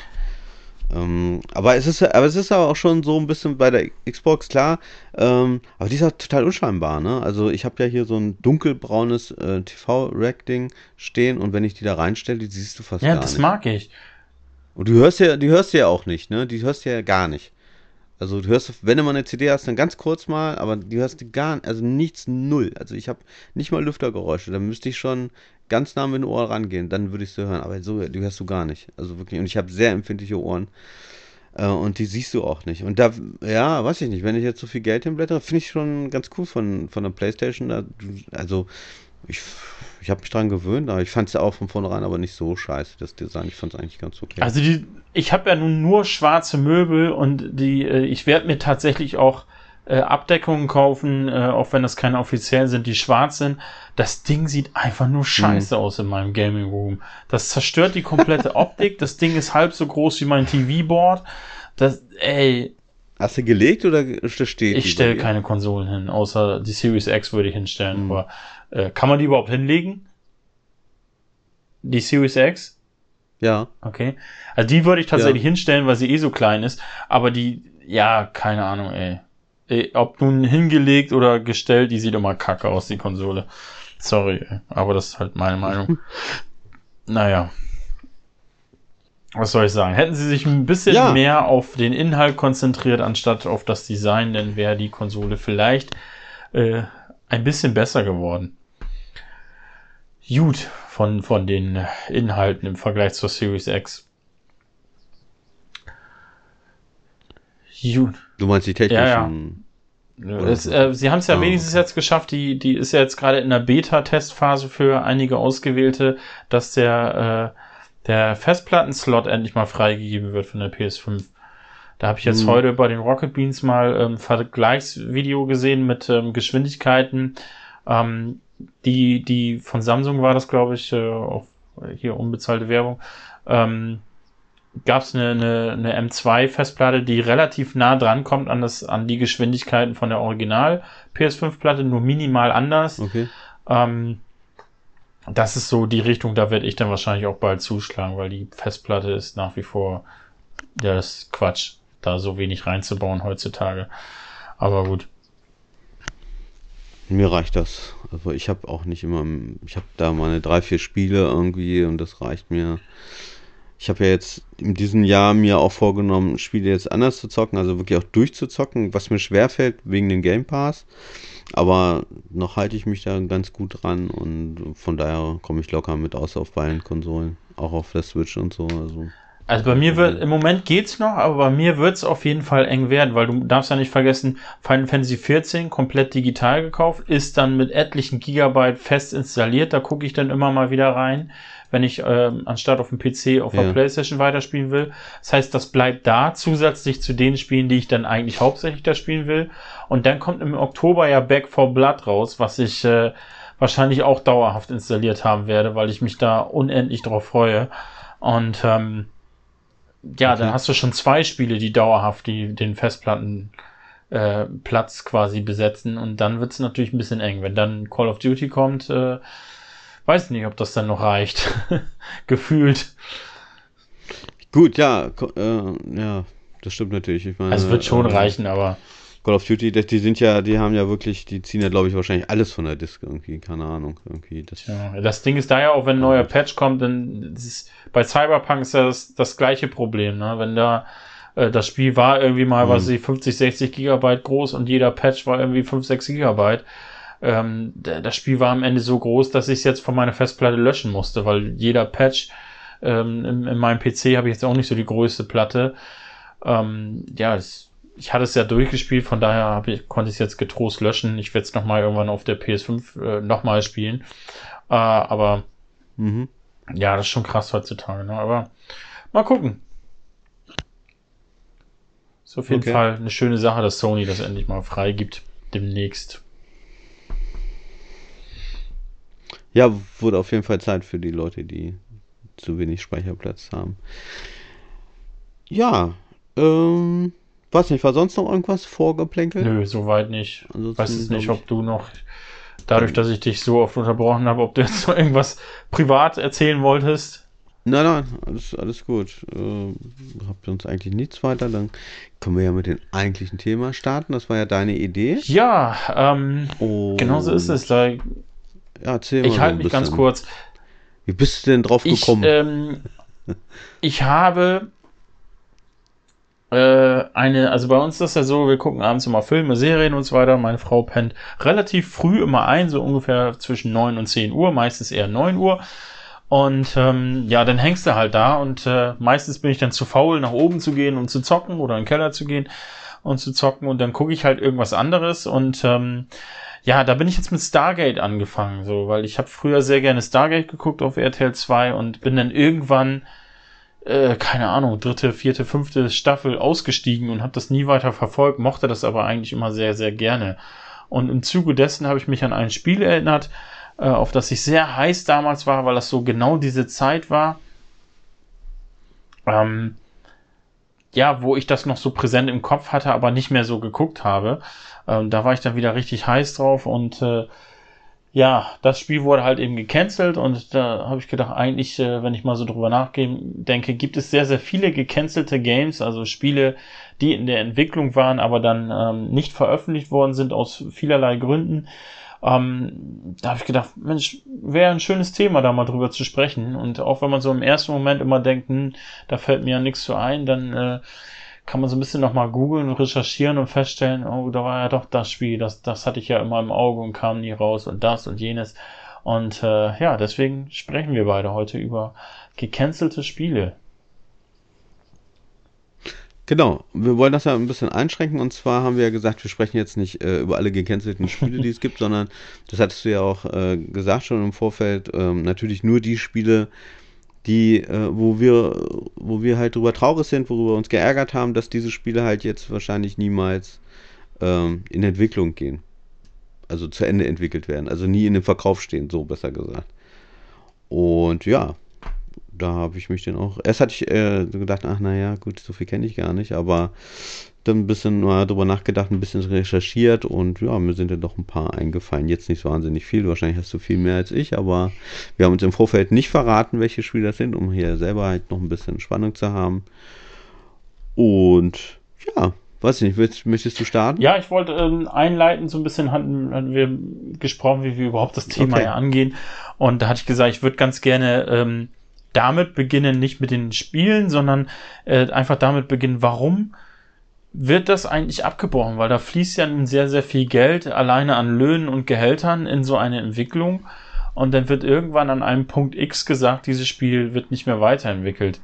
Ähm, aber es ist aber es ist auch schon so ein bisschen bei der Xbox klar, ähm, aber die ist halt total unscheinbar, ne? Also ich habe ja hier so ein dunkelbraunes äh, TV-Rack-Ding stehen und wenn ich die da reinstelle, die siehst du fast ja, gar nicht. Ja, das mag ich. Und du hörst ja, die hörst ja auch nicht, ne? Die hörst ja gar nicht. Also du hörst, wenn du mal eine CD hast, dann ganz kurz mal, aber du hörst gar, also nichts null. Also ich habe nicht mal Lüftergeräusche. Da müsste ich schon ganz nah mit dem Ohr rangehen, dann würde ich sie hören. Aber so, die hörst du gar nicht. Also wirklich. Und ich habe sehr empfindliche Ohren. Äh, und die siehst du auch nicht. Und da, ja, weiß ich nicht, wenn ich jetzt so viel Geld hinblättere, finde ich schon ganz cool von, von der Playstation. Da, also, ich, ich habe mich dran gewöhnt, aber ich fand es ja auch von vornherein aber nicht so scheiße, das Design. Ich fand es eigentlich ganz okay. Also, die, ich habe ja nun nur schwarze Möbel und die, äh, ich werde mir tatsächlich auch äh, Abdeckungen kaufen, äh, auch wenn das keine offiziellen sind, die schwarz sind. Das Ding sieht einfach nur scheiße mhm. aus in meinem Gaming Room. Das zerstört die komplette Optik. Das Ding ist halb so groß wie mein TV-Board. Das, ey. Hast du gelegt oder steht Ich stelle keine Konsolen hin, außer die Series X würde ich hinstellen. Mhm. Aber äh, kann man die überhaupt hinlegen? Die Series X? Ja. Okay. Also die würde ich tatsächlich ja. hinstellen, weil sie eh so klein ist. Aber die, ja, keine Ahnung, ey. Ey, ob nun hingelegt oder gestellt, die sieht immer kacke aus, die Konsole. Sorry, aber das ist halt meine Meinung. naja. Was soll ich sagen? Hätten sie sich ein bisschen ja. mehr auf den Inhalt konzentriert, anstatt auf das Design, dann wäre die Konsole vielleicht äh, ein bisschen besser geworden. Gut von, von den Inhalten im Vergleich zur Series X. Gut. Du meinst die technischen. Ja, ja. Es, äh, sie haben es ja oh, wenigstens okay. jetzt geschafft, die, die ist ja jetzt gerade in der Beta-Testphase für einige Ausgewählte, dass der, äh, der Festplattenslot endlich mal freigegeben wird von der PS5. Da habe ich jetzt hm. heute bei den Rocket Beans mal ähm, Vergleichsvideo gesehen mit ähm, Geschwindigkeiten. Ähm, die, die von Samsung war das, glaube ich, äh, auch hier unbezahlte Werbung. Ähm, gab es eine, eine, eine M2-Festplatte, die relativ nah dran kommt an, das, an die Geschwindigkeiten von der Original PS5-Platte, nur minimal anders. Okay. Ähm, das ist so die Richtung, da werde ich dann wahrscheinlich auch bald zuschlagen, weil die Festplatte ist nach wie vor, ja, das ist Quatsch, da so wenig reinzubauen heutzutage. Aber gut. Mir reicht das. Also ich habe auch nicht immer, ich habe da meine drei, vier Spiele irgendwie und das reicht mir ich habe ja jetzt in diesem Jahr mir auch vorgenommen, Spiele jetzt anders zu zocken, also wirklich auch durchzuzocken, was mir schwerfällt wegen dem Game Pass. Aber noch halte ich mich da ganz gut dran und von daher komme ich locker mit aus auf beiden Konsolen, auch auf der Switch und so. Also, also bei mir wird, im Moment geht's noch, aber bei mir wird es auf jeden Fall eng werden, weil du darfst ja nicht vergessen, Final Fantasy 14 komplett digital gekauft, ist dann mit etlichen Gigabyte fest installiert, da gucke ich dann immer mal wieder rein wenn ich äh, anstatt auf dem PC auf ja. der Playstation weiterspielen will. Das heißt, das bleibt da zusätzlich zu den Spielen, die ich dann eigentlich hauptsächlich da spielen will. Und dann kommt im Oktober ja Back for Blood raus, was ich äh, wahrscheinlich auch dauerhaft installiert haben werde, weil ich mich da unendlich drauf freue. Und ähm, ja, okay. dann hast du schon zwei Spiele, die dauerhaft die, den Festplatten äh, quasi besetzen und dann wird es natürlich ein bisschen eng. Wenn dann Call of Duty kommt, äh, weiß nicht, ob das dann noch reicht. Gefühlt. Gut, ja, äh, ja, das stimmt natürlich. Ich meine, also es wird schon äh, reichen, aber. Call of Duty, die sind ja, die haben ja wirklich, die ziehen ja, glaube ich, wahrscheinlich alles von der Disk irgendwie, keine Ahnung, irgendwie. Das, ja, das Ding ist da ja auch, wenn ein neuer Patch kommt, dann ist, bei Cyberpunk ist das das gleiche Problem, ne? Wenn da äh, das Spiel war irgendwie mal, mhm. was ich 50, 60 Gigabyte groß und jeder Patch war irgendwie 5, 6 Gigabyte ähm, das Spiel war am Ende so groß, dass ich es jetzt von meiner Festplatte löschen musste, weil jeder Patch ähm, in, in, meinem PC habe ich jetzt auch nicht so die größte Platte. Ähm, ja, es, ich hatte es ja durchgespielt, von daher ich, konnte ich es jetzt getrost löschen. Ich werde es nochmal irgendwann auf der PS5 äh, nochmal spielen. Äh, aber mhm. ja, das ist schon krass heutzutage. Ne? Aber mal gucken. Ist auf jeden okay. Fall eine schöne Sache, dass Sony das endlich mal freigibt. Demnächst. Ja, wurde auf jeden Fall Zeit für die Leute, die zu wenig Speicherplatz haben. Ja, ähm, weiß nicht, war sonst noch irgendwas vorgeplänkelt? Nö, soweit nicht. Ansonsten weiß es nicht, ob du noch, dadurch, dass ich dich so oft unterbrochen habe, ob du jetzt noch irgendwas privat erzählen wolltest. Nein, nein, alles, alles gut. Äh, habt sonst eigentlich nichts weiter, dann können wir ja mit dem eigentlichen Thema starten. Das war ja deine Idee. Ja, ähm, genau so ist es. Da ja, erzähl ich halte mich ganz kurz. Wie bist du denn drauf ich, gekommen? Ähm, ich habe eine, also bei uns ist das ja so, wir gucken abends immer Filme, Serien und so weiter. Meine Frau pennt relativ früh immer ein, so ungefähr zwischen 9 und 10 Uhr, meistens eher 9 Uhr. Und ähm, ja, dann hängst du halt da und äh, meistens bin ich dann zu faul, nach oben zu gehen und zu zocken oder in den Keller zu gehen und zu zocken und dann gucke ich halt irgendwas anderes und ähm, ja, da bin ich jetzt mit Stargate angefangen, so, weil ich habe früher sehr gerne Stargate geguckt auf RTL 2 und bin dann irgendwann, äh, keine Ahnung, dritte, vierte, fünfte Staffel ausgestiegen und habe das nie weiter verfolgt, mochte das aber eigentlich immer sehr, sehr gerne. Und im Zuge dessen habe ich mich an ein Spiel erinnert, äh, auf das ich sehr heiß damals war, weil das so genau diese Zeit war. Ähm, ja, wo ich das noch so präsent im Kopf hatte, aber nicht mehr so geguckt habe. Ähm, da war ich dann wieder richtig heiß drauf und äh, ja, das Spiel wurde halt eben gecancelt und da habe ich gedacht, eigentlich, äh, wenn ich mal so drüber nachdenke, gibt es sehr, sehr viele gecancelte Games, also Spiele, die in der Entwicklung waren, aber dann ähm, nicht veröffentlicht worden sind aus vielerlei Gründen. Ähm, da habe ich gedacht, Mensch, wäre ein schönes Thema, da mal drüber zu sprechen. Und auch wenn man so im ersten Moment immer denkt, hm, da fällt mir ja nichts so ein, dann äh, kann man so ein bisschen nochmal googeln und recherchieren und feststellen, oh, da war ja doch das Spiel, das, das hatte ich ja immer im Auge und kam nie raus und das und jenes. Und äh, ja, deswegen sprechen wir beide heute über gecancelte Spiele. Genau, wir wollen das ja ein bisschen einschränken und zwar haben wir ja gesagt, wir sprechen jetzt nicht äh, über alle gecancelten Spiele, die es gibt, sondern das hattest du ja auch äh, gesagt schon im Vorfeld, ähm, natürlich nur die Spiele, die, äh, wo wir, wo wir halt drüber traurig sind, worüber wir uns geärgert haben, dass diese Spiele halt jetzt wahrscheinlich niemals ähm, in Entwicklung gehen. Also zu Ende entwickelt werden, also nie in dem Verkauf stehen, so besser gesagt. Und ja, da habe ich mich dann auch. Erst hatte ich äh, gedacht, ach naja, gut, so viel kenne ich gar nicht, aber dann ein bisschen mal drüber nachgedacht, ein bisschen recherchiert und ja, mir sind ja doch ein paar eingefallen. Jetzt nicht so wahnsinnig viel, wahrscheinlich hast du viel mehr als ich, aber wir haben uns im Vorfeld nicht verraten, welche Spiele das sind, um hier selber halt noch ein bisschen Spannung zu haben. Und ja, Weiß ich nicht, willst, möchtest du starten? Ja, ich wollte ähm, einleiten, so ein bisschen hatten, hatten wir gesprochen, wie wir überhaupt das Thema okay. ja angehen. Und da hatte ich gesagt, ich würde ganz gerne ähm, damit beginnen, nicht mit den Spielen, sondern äh, einfach damit beginnen, warum wird das eigentlich abgebrochen? Weil da fließt ja nun sehr, sehr viel Geld alleine an Löhnen und Gehältern in so eine Entwicklung. Und dann wird irgendwann an einem Punkt X gesagt, dieses Spiel wird nicht mehr weiterentwickelt.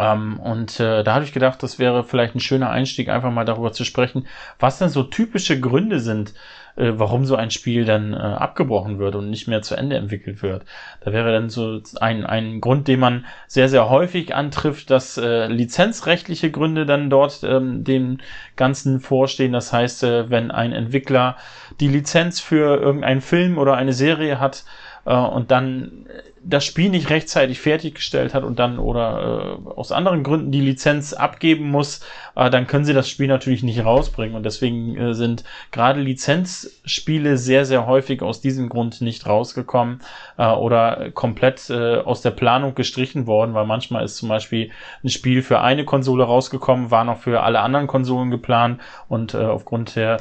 Ähm, und äh, da habe ich gedacht, das wäre vielleicht ein schöner Einstieg, einfach mal darüber zu sprechen, was denn so typische Gründe sind, äh, warum so ein Spiel dann äh, abgebrochen wird und nicht mehr zu Ende entwickelt wird. Da wäre dann so ein, ein Grund, den man sehr, sehr häufig antrifft, dass äh, lizenzrechtliche Gründe dann dort ähm, dem Ganzen vorstehen. Das heißt, äh, wenn ein Entwickler die Lizenz für irgendeinen Film oder eine Serie hat, äh, und dann das Spiel nicht rechtzeitig fertiggestellt hat und dann oder äh, aus anderen Gründen die Lizenz abgeben muss, äh, dann können sie das Spiel natürlich nicht rausbringen. Und deswegen äh, sind gerade Lizenzspiele sehr, sehr häufig aus diesem Grund nicht rausgekommen äh, oder komplett äh, aus der Planung gestrichen worden, weil manchmal ist zum Beispiel ein Spiel für eine Konsole rausgekommen, war noch für alle anderen Konsolen geplant und äh, aufgrund der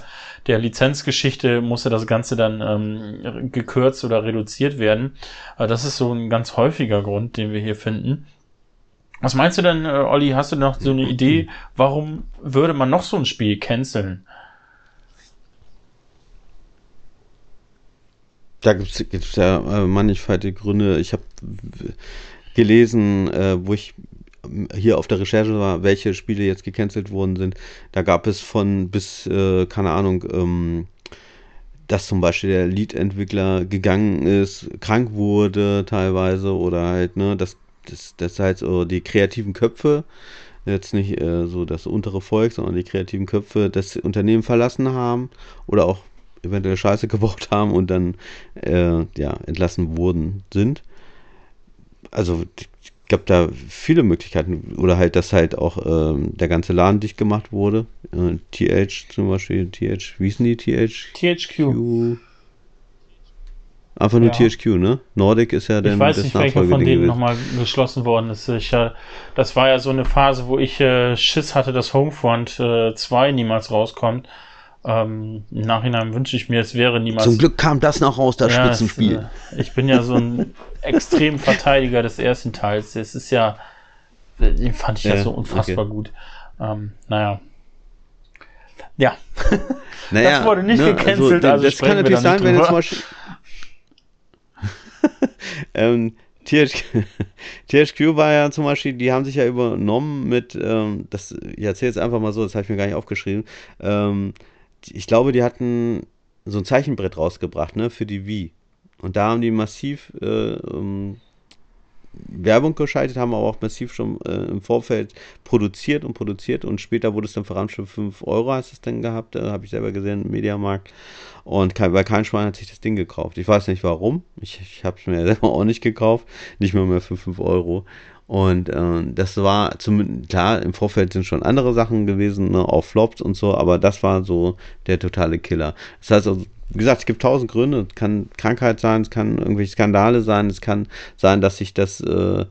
der Lizenzgeschichte musste das Ganze dann ähm, gekürzt oder reduziert werden. Aber das ist so ein ganz häufiger Grund, den wir hier finden. Was meinst du denn, äh, Olli? Hast du noch so eine Idee, warum würde man noch so ein Spiel canceln? Da gibt es ja äh, mannigfaltige Gründe. Ich habe gelesen, äh, wo ich hier auf der Recherche war, welche Spiele jetzt gecancelt worden sind, da gab es von bis, äh, keine Ahnung, ähm, dass zum Beispiel der Lead-Entwickler gegangen ist, krank wurde teilweise oder halt, ne, dass, dass, dass halt so die kreativen Köpfe, jetzt nicht äh, so das untere Volk, sondern die kreativen Köpfe das Unternehmen verlassen haben oder auch eventuell Scheiße gebaut haben und dann äh, ja, entlassen wurden sind. Also gab da viele Möglichkeiten. Oder halt, dass halt auch ähm, der ganze Laden dicht gemacht wurde. Äh, TH zum Beispiel, TH, wie denn die TH? THQ. Einfach nur ja. THQ, ne? Nordic ist ja dann ich weiß nicht, welcher von denen nochmal geschlossen worden ist. Ich, äh, das war ja so eine Phase, wo ich äh, Schiss hatte, dass Homefront 2 äh, niemals rauskommt. Ähm, Im Nachhinein wünsche ich mir, es wäre niemals. Zum Glück kam das noch raus, das ja, Spitzenspiel. Es, äh, ich bin ja so ein extrem Verteidiger des ersten Teils. Es ist ja, den fand ich ja, ja so unfassbar okay. gut. Ähm, naja. Ja. Naja, das wurde nicht ne, gecancelt, also, also das kann natürlich sein, wenn jetzt Beispiel. ähm, THQ, THQ war ja zum Beispiel, die haben sich ja übernommen mit, ähm, das, ich erzähle jetzt einfach mal so, das habe ich mir gar nicht aufgeschrieben, ähm, ich glaube, die hatten so ein Zeichenbrett rausgebracht, ne, für die Wii. Und da haben die massiv äh, um, Werbung geschaltet, haben aber auch massiv schon äh, im Vorfeld produziert und produziert und später wurde es dann verramscht für 5 Euro, hast es dann gehabt, äh, habe ich selber gesehen im Mediamarkt. Und kein, weil kein Schwein hat sich das Ding gekauft. Ich weiß nicht warum. Ich, ich habe es mir selber auch nicht gekauft. Nicht mehr mehr für 5 Euro. Und äh, das war zum klar, im Vorfeld sind schon andere Sachen gewesen, ne, auch Flops und so, aber das war so der totale Killer. Das heißt, also, wie gesagt, es gibt tausend Gründe. Es kann Krankheit sein, es kann irgendwelche Skandale sein, es kann sein, dass sich das, äh,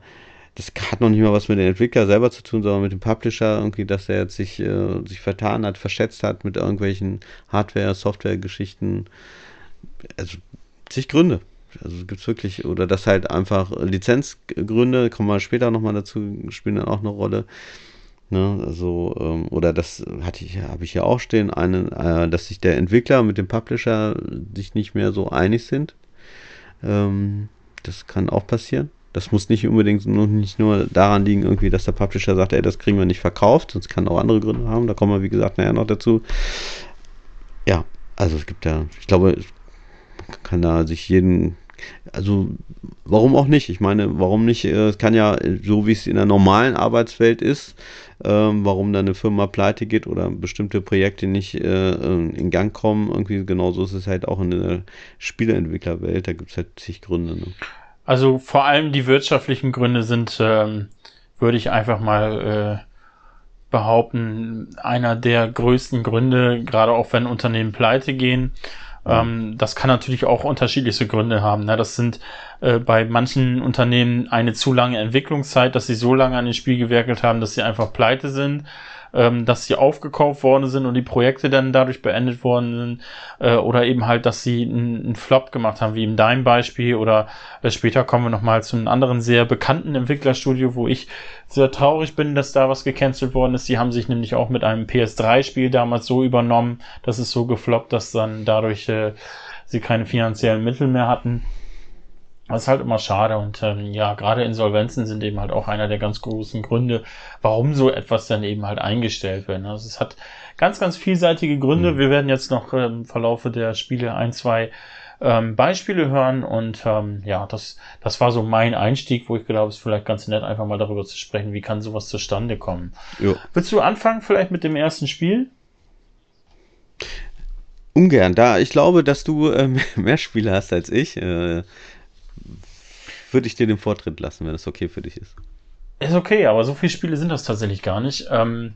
das hat noch nicht mal was mit dem Entwickler selber zu tun, sondern mit dem Publisher, irgendwie, dass er jetzt sich, äh, sich vertan hat, verschätzt hat mit irgendwelchen Hardware-, Software-Geschichten. Also zig Gründe. Also gibt es wirklich, oder das halt einfach Lizenzgründe, kommen wir später nochmal dazu, spielen dann auch eine Rolle. Ne, also, ähm, oder das hatte ich, habe ich ja auch stehen, eine, äh, dass sich der Entwickler mit dem Publisher sich nicht mehr so einig sind. Ähm, das kann auch passieren. Das muss nicht unbedingt nur, nicht nur daran liegen, irgendwie, dass der Publisher sagt, ey, das kriegen wir nicht verkauft, sonst kann auch andere Gründe haben. Da kommen wir, wie gesagt, nachher noch dazu. Ja, also es gibt ja, ich glaube, kann da sich jeden, also warum auch nicht? Ich meine, warum nicht? Äh, es kann ja, so wie es in der normalen Arbeitswelt ist, ähm, warum dann eine Firma pleite geht oder bestimmte Projekte nicht äh, in Gang kommen. Irgendwie genauso ist es halt auch in der Spieleentwicklerwelt. Da gibt es halt zig Gründe. Ne? Also vor allem die wirtschaftlichen Gründe sind, ähm, würde ich einfach mal äh, behaupten, einer der größten Gründe, gerade auch wenn Unternehmen pleite gehen. Ähm, das kann natürlich auch unterschiedlichste Gründe haben. Ne? Das sind äh, bei manchen Unternehmen eine zu lange Entwicklungszeit, dass sie so lange an dem Spiel gewerkelt haben, dass sie einfach pleite sind ähm, dass sie aufgekauft worden sind und die Projekte dann dadurch beendet worden sind äh, oder eben halt, dass sie einen Flop gemacht haben, wie in deinem Beispiel oder äh, später kommen wir nochmal zu einem anderen sehr bekannten Entwicklerstudio, wo ich sehr traurig bin, dass da was gecancelt worden ist. Die haben sich nämlich auch mit einem PS3-Spiel damals so übernommen, dass es so gefloppt, dass dann dadurch äh, sie keine finanziellen Mittel mehr hatten. Das ist halt immer schade und ähm, ja, gerade Insolvenzen sind eben halt auch einer der ganz großen Gründe, warum so etwas dann eben halt eingestellt wird. Also es hat ganz, ganz vielseitige Gründe. Mhm. Wir werden jetzt noch ähm, im Verlaufe der Spiele ein, zwei ähm, Beispiele hören und ähm, ja, das, das war so mein Einstieg, wo ich glaube, es ist vielleicht ganz nett, einfach mal darüber zu sprechen, wie kann sowas zustande kommen. Jo. Willst du anfangen vielleicht mit dem ersten Spiel? Ungern, da ich glaube, dass du äh, mehr Spiele hast als ich. Äh, würde ich dir den Vortritt lassen, wenn das okay für dich ist. Ist okay, aber so viele Spiele sind das tatsächlich gar nicht. Ähm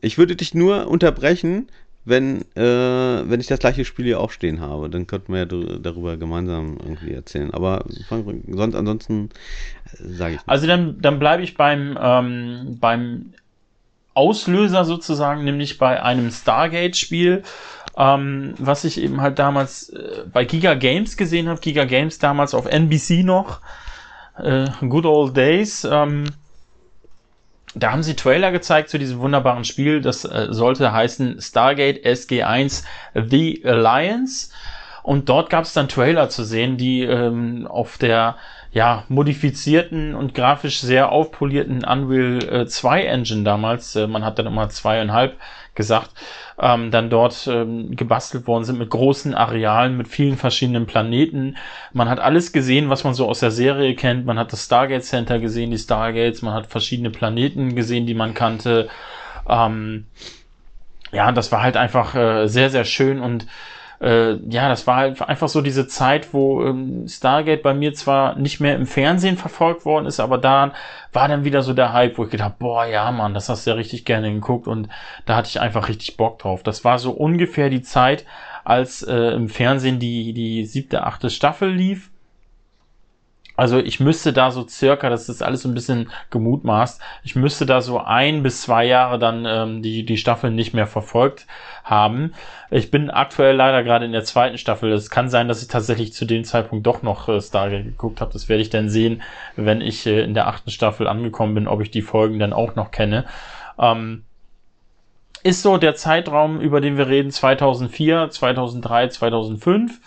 ich würde dich nur unterbrechen, wenn, äh, wenn ich das gleiche Spiel hier auch stehen habe. Dann könnten wir ja darüber gemeinsam irgendwie erzählen. Aber sonst ansonsten äh, sage ich. Nicht. Also dann, dann bleibe ich beim, ähm, beim Auslöser sozusagen, nämlich bei einem Stargate-Spiel ähm, was ich eben halt damals äh, bei Giga Games gesehen habe. Giga Games damals auf NBC noch. Äh, good old days. Ähm, da haben sie Trailer gezeigt zu diesem wunderbaren Spiel. Das äh, sollte heißen Stargate SG1 The Alliance. Und dort gab es dann Trailer zu sehen, die ähm, auf der ja, modifizierten und grafisch sehr aufpolierten Unreal äh, 2 Engine damals, äh, man hat dann immer zweieinhalb gesagt, ähm, dann dort ähm, gebastelt worden sind mit großen Arealen, mit vielen verschiedenen Planeten. Man hat alles gesehen, was man so aus der Serie kennt. Man hat das Stargate Center gesehen, die Stargates, man hat verschiedene Planeten gesehen, die man kannte. Ähm, ja, das war halt einfach äh, sehr, sehr schön und äh, ja, das war halt einfach so diese Zeit, wo ähm, Stargate bei mir zwar nicht mehr im Fernsehen verfolgt worden ist, aber da war dann wieder so der Hype, wo ich gedacht, boah, ja, Mann, das hast du ja richtig gerne geguckt und da hatte ich einfach richtig Bock drauf. Das war so ungefähr die Zeit, als äh, im Fernsehen die, die siebte, achte Staffel lief also ich müsste da so circa, das ist alles so ein bisschen gemutmaßt, ich müsste da so ein bis zwei Jahre dann ähm, die, die Staffel nicht mehr verfolgt haben. Ich bin aktuell leider gerade in der zweiten Staffel. Es kann sein, dass ich tatsächlich zu dem Zeitpunkt doch noch äh, Stargate geguckt habe. Das werde ich dann sehen, wenn ich äh, in der achten Staffel angekommen bin, ob ich die Folgen dann auch noch kenne. Ähm, ist so der Zeitraum, über den wir reden, 2004, 2003, 2005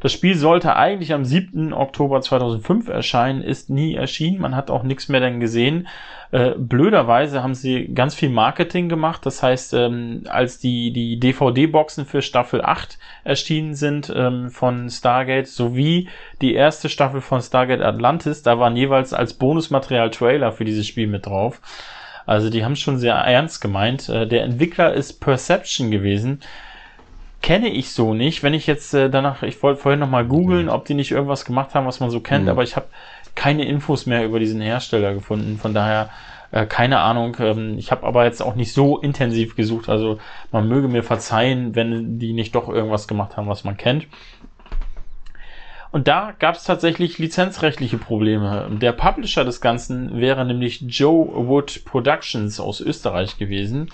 das Spiel sollte eigentlich am 7. Oktober 2005 erscheinen, ist nie erschienen. Man hat auch nichts mehr dann gesehen. Äh, blöderweise haben sie ganz viel Marketing gemacht. Das heißt, ähm, als die, die DVD-Boxen für Staffel 8 erschienen sind ähm, von Stargate sowie die erste Staffel von Stargate Atlantis, da waren jeweils als Bonusmaterial Trailer für dieses Spiel mit drauf. Also die haben schon sehr ernst gemeint. Äh, der Entwickler ist Perception gewesen kenne ich so nicht. Wenn ich jetzt äh, danach, ich wollte vorhin noch mal googeln, ob die nicht irgendwas gemacht haben, was man so kennt, mhm. aber ich habe keine Infos mehr über diesen Hersteller gefunden. Von daher äh, keine Ahnung. Ähm, ich habe aber jetzt auch nicht so intensiv gesucht. Also man möge mir verzeihen, wenn die nicht doch irgendwas gemacht haben, was man kennt. Und da gab es tatsächlich lizenzrechtliche Probleme. Der Publisher des Ganzen wäre nämlich Joe Wood Productions aus Österreich gewesen.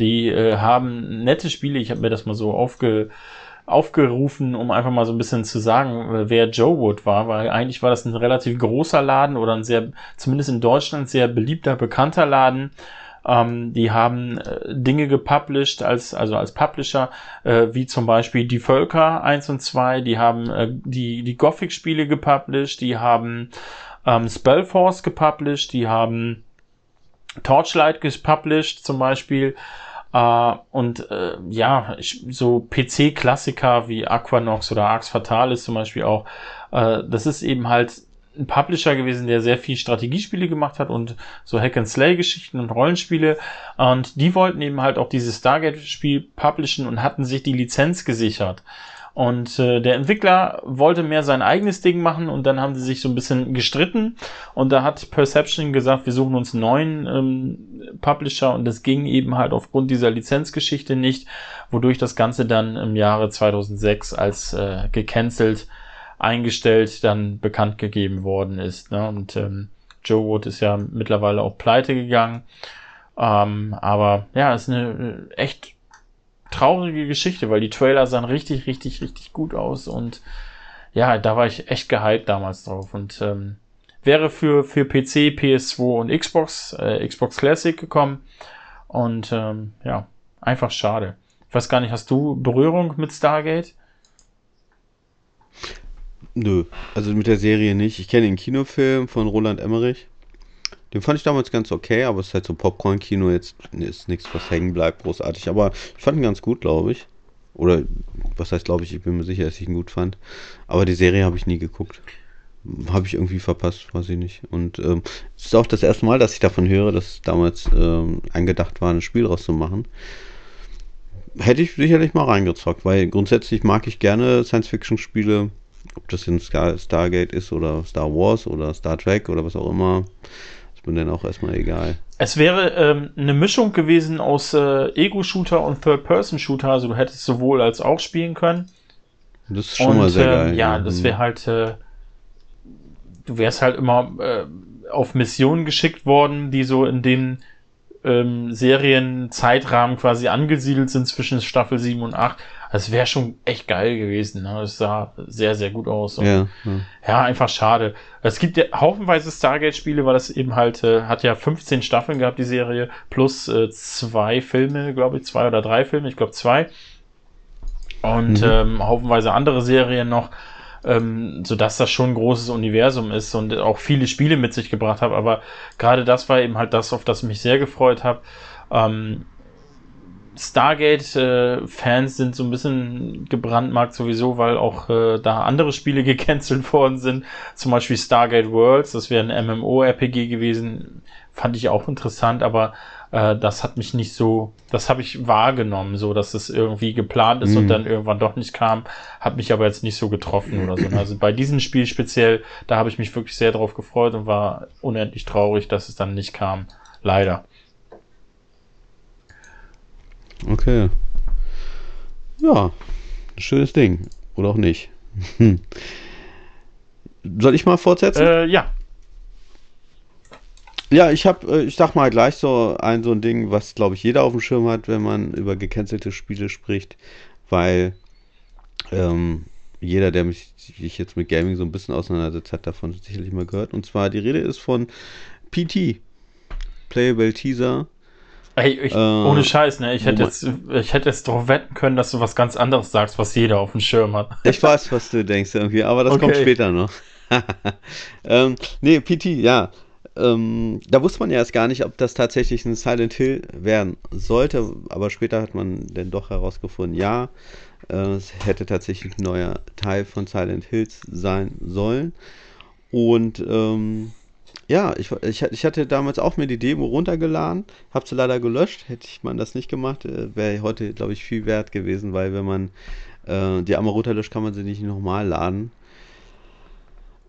Die äh, haben nette Spiele. Ich habe mir das mal so aufge, aufgerufen, um einfach mal so ein bisschen zu sagen, äh, wer Joe Wood war, weil eigentlich war das ein relativ großer Laden oder ein sehr, zumindest in Deutschland, sehr beliebter, bekannter Laden. Ähm, die haben äh, Dinge gepublished als, also als Publisher, äh, wie zum Beispiel die Völker 1 und 2, die haben äh, die, die Gothic-Spiele gepublished, die haben ähm, Spellforce gepublished, die haben Torchlight gepublished zum Beispiel. Uh, und äh, ja, ich, so PC-Klassiker wie Aquanox oder Arx Fatalis zum Beispiel auch, äh, das ist eben halt ein Publisher gewesen, der sehr viel Strategiespiele gemacht hat und so Hack-and-Slay-Geschichten und Rollenspiele. Und die wollten eben halt auch dieses Stargate-Spiel publishen und hatten sich die Lizenz gesichert. Und äh, der Entwickler wollte mehr sein eigenes Ding machen und dann haben sie sich so ein bisschen gestritten und da hat Perception gesagt, wir suchen uns einen neuen ähm, Publisher und das ging eben halt aufgrund dieser Lizenzgeschichte nicht, wodurch das Ganze dann im Jahre 2006 als äh, gecancelt eingestellt dann bekannt gegeben worden ist. Ne? Und ähm, Joe Wood ist ja mittlerweile auch pleite gegangen. Ähm, aber ja, ist eine äh, echt traurige Geschichte, weil die Trailer sahen richtig, richtig, richtig gut aus und ja, da war ich echt gehypt damals drauf und ähm, wäre für, für PC, PS2 und Xbox, äh, Xbox Classic gekommen und ähm, ja, einfach schade. Ich weiß gar nicht, hast du Berührung mit Stargate? Nö, also mit der Serie nicht. Ich kenne den Kinofilm von Roland Emmerich. Den fand ich damals ganz okay, aber es ist halt so Popcorn-Kino, jetzt ist nichts, was hängen bleibt, großartig. Aber ich fand ihn ganz gut, glaube ich. Oder was heißt, glaube ich, ich bin mir sicher, dass ich ihn gut fand. Aber die Serie habe ich nie geguckt. Habe ich irgendwie verpasst, weiß ich nicht. Und ähm, es ist auch das erste Mal, dass ich davon höre, dass damals ähm, angedacht war, ein Spiel rauszumachen. Hätte ich sicherlich mal reingezockt, weil grundsätzlich mag ich gerne Science-Fiction-Spiele, ob das Star Stargate ist oder Star Wars oder Star Trek oder was auch immer. Ist mir dann auch erstmal egal. Es wäre ähm, eine Mischung gewesen aus äh, Ego-Shooter und Third-Person-Shooter. Also du hättest sowohl als auch spielen können. Das ist schon und, mal sehr äh, geil. Ja, das wäre halt. Äh, du wärst halt immer äh, auf Missionen geschickt worden, die so in den ähm, Serienzeitrahmen quasi angesiedelt sind zwischen Staffel 7 und 8. Das wäre schon echt geil gewesen. Ne? Das sah sehr, sehr gut aus. Und, ja, ja. ja, einfach schade. Es gibt ja haufenweise Stargate-Spiele, weil das eben halt, äh, hat ja 15 Staffeln gehabt, die Serie, plus äh, zwei Filme, glaube ich, zwei oder drei Filme, ich glaube zwei. Und mhm. ähm, haufenweise andere Serien noch ähm, so dass das schon ein großes Universum ist und auch viele Spiele mit sich gebracht habe. Aber gerade das war eben halt das, auf das ich mich sehr gefreut habe. Ähm, Stargate-Fans äh, sind so ein bisschen gebrandmarkt sowieso, weil auch äh, da andere Spiele gecancelt worden sind. Zum Beispiel Stargate Worlds, das wäre ein MMO-RPG gewesen. Fand ich auch interessant, aber äh, das hat mich nicht so, das habe ich wahrgenommen, so dass es irgendwie geplant ist mhm. und dann irgendwann doch nicht kam, hat mich aber jetzt nicht so getroffen oder so. Also bei diesem Spiel speziell, da habe ich mich wirklich sehr drauf gefreut und war unendlich traurig, dass es dann nicht kam. Leider. Okay. Ja, ein schönes Ding. Oder auch nicht. Soll ich mal fortsetzen? Äh, ja. Ja, ich habe, äh, ich sag mal gleich so ein so ein Ding, was glaube ich jeder auf dem Schirm hat, wenn man über gecancelte Spiele spricht, weil ähm, jeder, der mich sich jetzt mit Gaming so ein bisschen auseinandersetzt, hat davon sicherlich mal gehört. Und zwar die Rede ist von PT, Playable Teaser Ey, ich, äh, ohne Scheiß, ne? Ich hätte, jetzt, ich hätte jetzt darauf wetten können, dass du was ganz anderes sagst, was jeder auf dem Schirm hat. Ich weiß, was du denkst irgendwie, aber das okay. kommt später noch. ähm, nee, PT, ja. Ähm, da wusste man ja erst gar nicht, ob das tatsächlich ein Silent Hill werden sollte, aber später hat man dann doch herausgefunden, ja, äh, es hätte tatsächlich ein neuer Teil von Silent Hills sein sollen. Und ähm, ja, ich, ich, ich hatte damals auch mir die Demo runtergeladen, habe sie leider gelöscht. Hätte ich man das nicht gemacht, äh, wäre heute, glaube ich, viel wert gewesen, weil wenn man äh, die einmal runterlöscht, kann man sie nicht nochmal laden.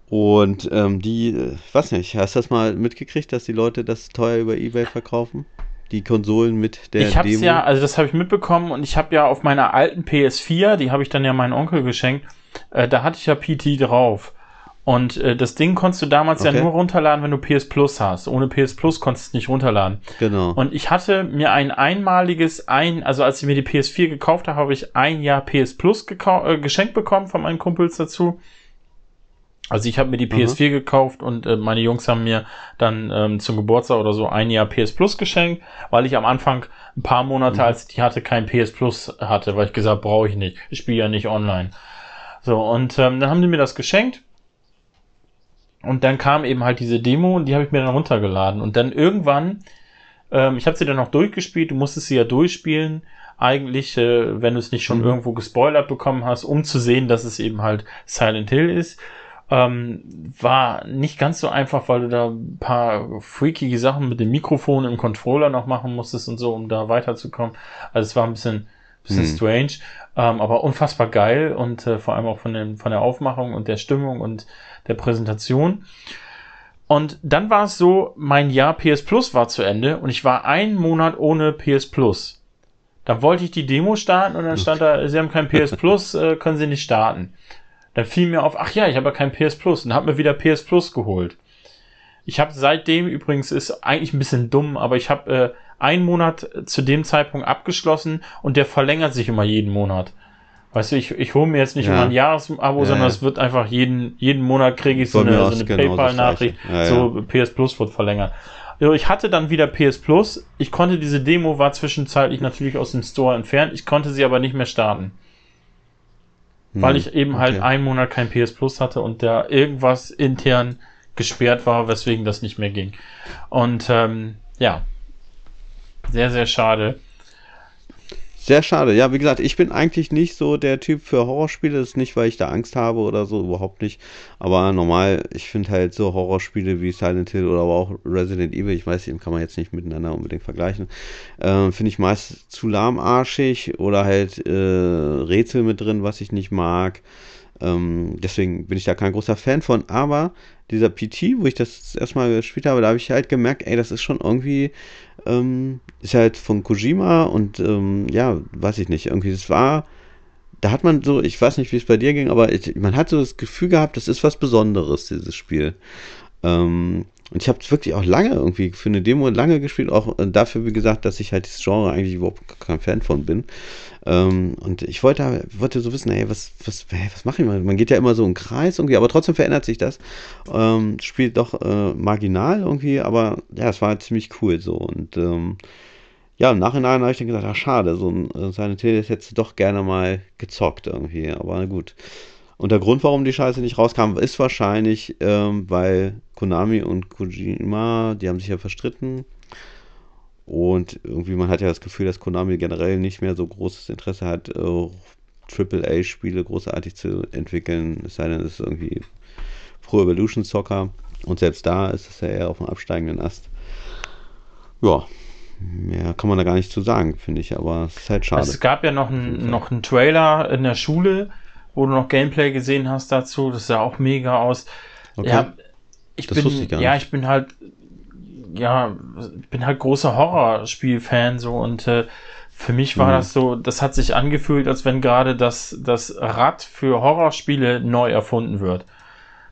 Und ähm, die, äh, weiß nicht, hast du das mal mitgekriegt, dass die Leute das teuer über Ebay verkaufen? Die Konsolen mit der ich hab's Demo? ja, also das habe ich mitbekommen und ich habe ja auf meiner alten PS4, die habe ich dann ja meinem Onkel geschenkt, äh, da hatte ich ja PT drauf. Und äh, das Ding konntest du damals okay. ja nur runterladen, wenn du PS Plus hast. Ohne PS Plus konntest du es nicht runterladen. Genau. Und ich hatte mir ein einmaliges, ein, also als ich mir die PS4 gekauft habe, habe ich ein Jahr PS Plus äh, geschenkt bekommen von meinen Kumpels dazu. Also ich habe mir die PS4 mhm. gekauft und äh, meine Jungs haben mir dann ähm, zum Geburtstag oder so ein Jahr PS Plus geschenkt, weil ich am Anfang ein paar Monate, mhm. als ich die hatte, kein PS Plus hatte, weil ich gesagt, brauche ich nicht. Ich spiele ja nicht online. So, und ähm, dann haben die mir das geschenkt. Und dann kam eben halt diese Demo und die habe ich mir dann runtergeladen. Und dann irgendwann, ähm, ich habe sie dann noch durchgespielt, du musstest sie ja durchspielen, eigentlich, äh, wenn du es nicht schon mhm. irgendwo gespoilert bekommen hast, um zu sehen, dass es eben halt Silent Hill ist. Ähm, war nicht ganz so einfach, weil du da ein paar freakige Sachen mit dem Mikrofon im Controller noch machen musstest und so, um da weiterzukommen. Also es war ein bisschen, bisschen hm. strange, ähm, aber unfassbar geil und äh, vor allem auch von, dem, von der Aufmachung und der Stimmung und der Präsentation. Und dann war es so, mein Jahr PS Plus war zu Ende und ich war einen Monat ohne PS Plus. Dann wollte ich die Demo starten und dann stand da, Sie haben kein PS Plus, äh, können Sie nicht starten. Dann fiel mir auf, ach ja, ich habe ja kein PS Plus und habe mir wieder PS Plus geholt. Ich habe seitdem übrigens ist eigentlich ein bisschen dumm, aber ich habe äh, einen Monat zu dem Zeitpunkt abgeschlossen und der verlängert sich immer jeden Monat. Weißt du, ich, ich hole mir jetzt nicht ja. immer ein Jahresabo, ja, sondern ja. es wird einfach jeden, jeden Monat kriege ich so eine, so eine PayPal-Nachricht, so PS Plus wird verlängert. Also ich hatte dann wieder PS Plus. Ich konnte diese Demo war zwischenzeitlich natürlich aus dem Store entfernt. Ich konnte sie aber nicht mehr starten weil hm, ich eben halt okay. halt einen Monat kein PS Plus hatte und da irgendwas intern gesperrt war, weswegen das nicht mehr ging. Und ähm, ja, sehr, sehr schade. Sehr schade. Ja, wie gesagt, ich bin eigentlich nicht so der Typ für Horrorspiele. Das ist nicht, weil ich da Angst habe oder so, überhaupt nicht. Aber normal, ich finde halt so Horrorspiele wie Silent Hill oder aber auch Resident Evil, ich weiß, kann man jetzt nicht miteinander unbedingt vergleichen, äh, finde ich meist zu lahmarschig oder halt äh, Rätsel mit drin, was ich nicht mag. Ähm, deswegen bin ich da kein großer Fan von. Aber dieser PT, wo ich das erstmal gespielt habe, da habe ich halt gemerkt, ey, das ist schon irgendwie ähm, ist halt von Kojima und ähm, ja, weiß ich nicht, irgendwie, das war, da hat man so, ich weiß nicht, wie es bei dir ging, aber ich, man hat so das Gefühl gehabt, das ist was Besonderes, dieses Spiel. Ähm, und ich habe es wirklich auch lange irgendwie für eine Demo lange gespielt, auch äh, dafür, wie gesagt, dass ich halt dieses Genre eigentlich überhaupt kein Fan von bin. Ähm, und ich wollte, wollte so wissen, hey, was, was, was mache ich mal? Man geht ja immer so im Kreis irgendwie, aber trotzdem verändert sich das. Ähm, spielt doch äh, marginal irgendwie, aber ja, es war halt ziemlich cool so. Und ähm, ja, im Nachhinein habe ich dann gesagt, ach schade, so ein äh, Silent Hill hättest du doch gerne mal gezockt irgendwie, aber na gut. Und der Grund, warum die Scheiße nicht rauskam, ist wahrscheinlich, ähm, weil Konami und Kojima, die haben sich ja verstritten. Und irgendwie, man hat ja das Gefühl, dass Konami generell nicht mehr so großes Interesse hat, äh, AAA-Spiele großartig zu entwickeln. Es sei denn, es ist irgendwie Pro Evolution Soccer. Und selbst da ist es ja eher auf dem absteigenden Ast. Ja, mehr kann man da gar nicht zu sagen, finde ich, aber es ist halt schade. Es gab ja noch einen, noch einen Trailer in der Schule, wo du noch Gameplay gesehen hast dazu. Das sah auch mega aus. Okay. Ja, ich das bin, ich ja, ich bin halt, ja, ich bin halt großer Horrorspiel-Fan so und äh, für mich war mhm. das so, das hat sich angefühlt, als wenn gerade das, das Rad für Horrorspiele neu erfunden wird.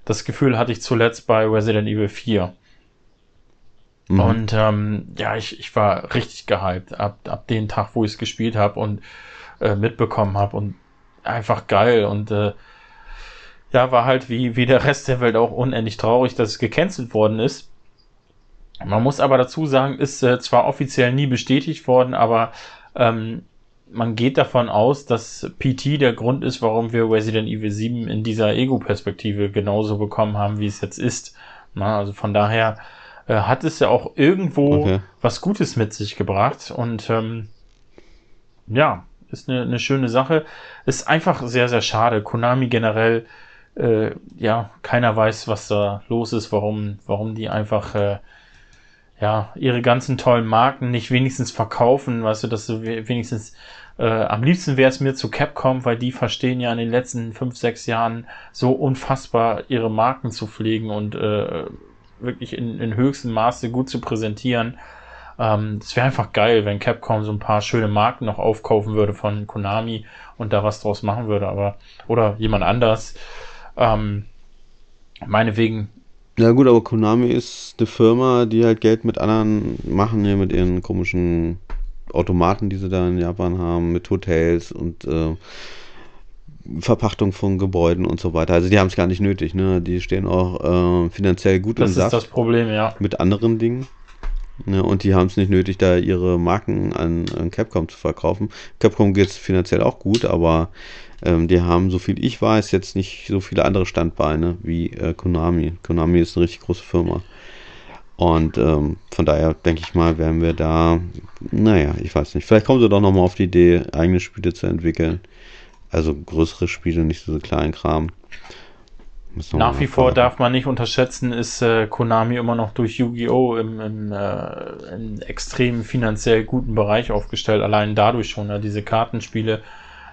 Das Gefühl hatte ich zuletzt bei Resident Evil 4. Mhm. Und ähm, ja, ich, ich war richtig gehypt ab, ab dem Tag, wo ich es gespielt habe und äh, mitbekommen habe und einfach geil und äh, ja, war halt wie, wie der Rest der Welt auch unendlich traurig, dass es gecancelt worden ist. Man muss aber dazu sagen, ist äh, zwar offiziell nie bestätigt worden, aber ähm, man geht davon aus, dass PT der Grund ist, warum wir Resident Evil 7 in dieser Ego-Perspektive genauso bekommen haben, wie es jetzt ist. Na, also von daher äh, hat es ja auch irgendwo okay. was Gutes mit sich gebracht und ähm, ja, ist eine, eine schöne Sache. Ist einfach sehr, sehr schade. Konami generell, äh, ja, keiner weiß, was da los ist, warum, warum die einfach, äh, ja, ihre ganzen tollen Marken nicht wenigstens verkaufen, weißt du, dass du wenigstens, äh, am liebsten wäre es mir zu Capcom, weil die verstehen ja in den letzten fünf, sechs Jahren so unfassbar ihre Marken zu pflegen und äh, wirklich in, in höchstem Maße gut zu präsentieren. Ähm, es wäre einfach geil, wenn Capcom so ein paar schöne Marken noch aufkaufen würde von Konami und da was draus machen würde, aber oder jemand anders. Ähm, meinetwegen. Ja gut, aber Konami ist eine Firma, die halt Geld mit anderen machen, hier mit ihren komischen Automaten, die sie da in Japan haben, mit Hotels und äh, Verpachtung von Gebäuden und so weiter. Also die haben es gar nicht nötig, ne? Die stehen auch äh, finanziell gut das im Saft. Das ist das Problem, ja. Mit anderen Dingen. Ne? Und die haben es nicht nötig, da ihre Marken an, an Capcom zu verkaufen. Capcom geht es finanziell auch gut, aber ähm, die haben, so viel ich weiß, jetzt nicht so viele andere Standbeine wie äh, Konami. Konami ist eine richtig große Firma. Und ähm, von daher denke ich mal, werden wir da, naja, ich weiß nicht, vielleicht kommen sie doch nochmal auf die Idee, eigene Spiele zu entwickeln. Also größere Spiele, nicht so kleinen Kram. Nach wie vor darf man nicht unterschätzen, ist äh, Konami immer noch durch Yu-Gi-Oh! im, im, äh, im extrem finanziell guten Bereich aufgestellt. Allein dadurch schon, ja, diese Kartenspiele,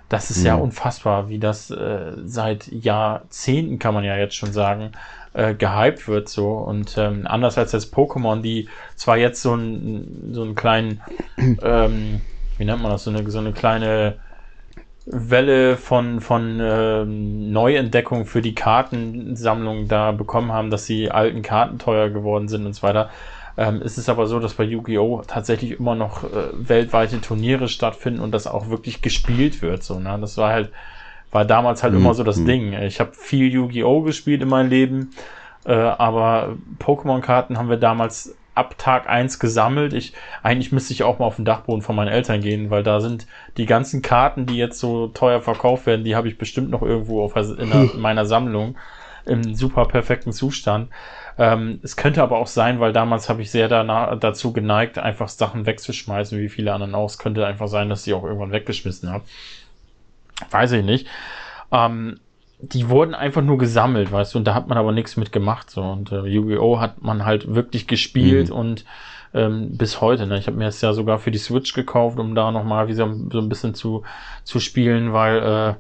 das ist mhm. ja unfassbar, wie das äh, seit Jahrzehnten, kann man ja jetzt schon sagen, äh, gehypt wird so. Und ähm, anders als das Pokémon, die zwar jetzt so, ein, so einen kleinen, ähm, wie nennt man das, so eine, so eine kleine Welle von, von ähm, Neuentdeckung für die Kartensammlung da bekommen haben, dass die alten Karten teuer geworden sind und so weiter. Ähm, ist es aber so, dass bei Yu-Gi-Oh! tatsächlich immer noch äh, weltweite Turniere stattfinden und das auch wirklich gespielt wird. So, ne? Das war halt war damals halt mhm. immer so das mhm. Ding. Ich habe viel Yu-Gi-Oh! gespielt in meinem Leben, äh, aber Pokémon-Karten haben wir damals ab Tag 1 gesammelt. Ich, eigentlich müsste ich auch mal auf den Dachboden von meinen Eltern gehen, weil da sind die ganzen Karten, die jetzt so teuer verkauft werden, die habe ich bestimmt noch irgendwo auf, in, der, in meiner Sammlung im super perfekten Zustand. Ähm, es könnte aber auch sein, weil damals habe ich sehr danach, dazu geneigt, einfach Sachen wegzuschmeißen, wie viele anderen auch. Es könnte einfach sein, dass ich auch irgendwann weggeschmissen habe. Weiß ich nicht. Ähm, die wurden einfach nur gesammelt, weißt du, und da hat man aber nichts mit gemacht. So. Und äh, Yu-Gi-Oh! hat man halt wirklich gespielt mhm. und ähm, bis heute. Ne? Ich habe mir das ja sogar für die Switch gekauft, um da nochmal wieder so ein bisschen zu, zu spielen, weil äh,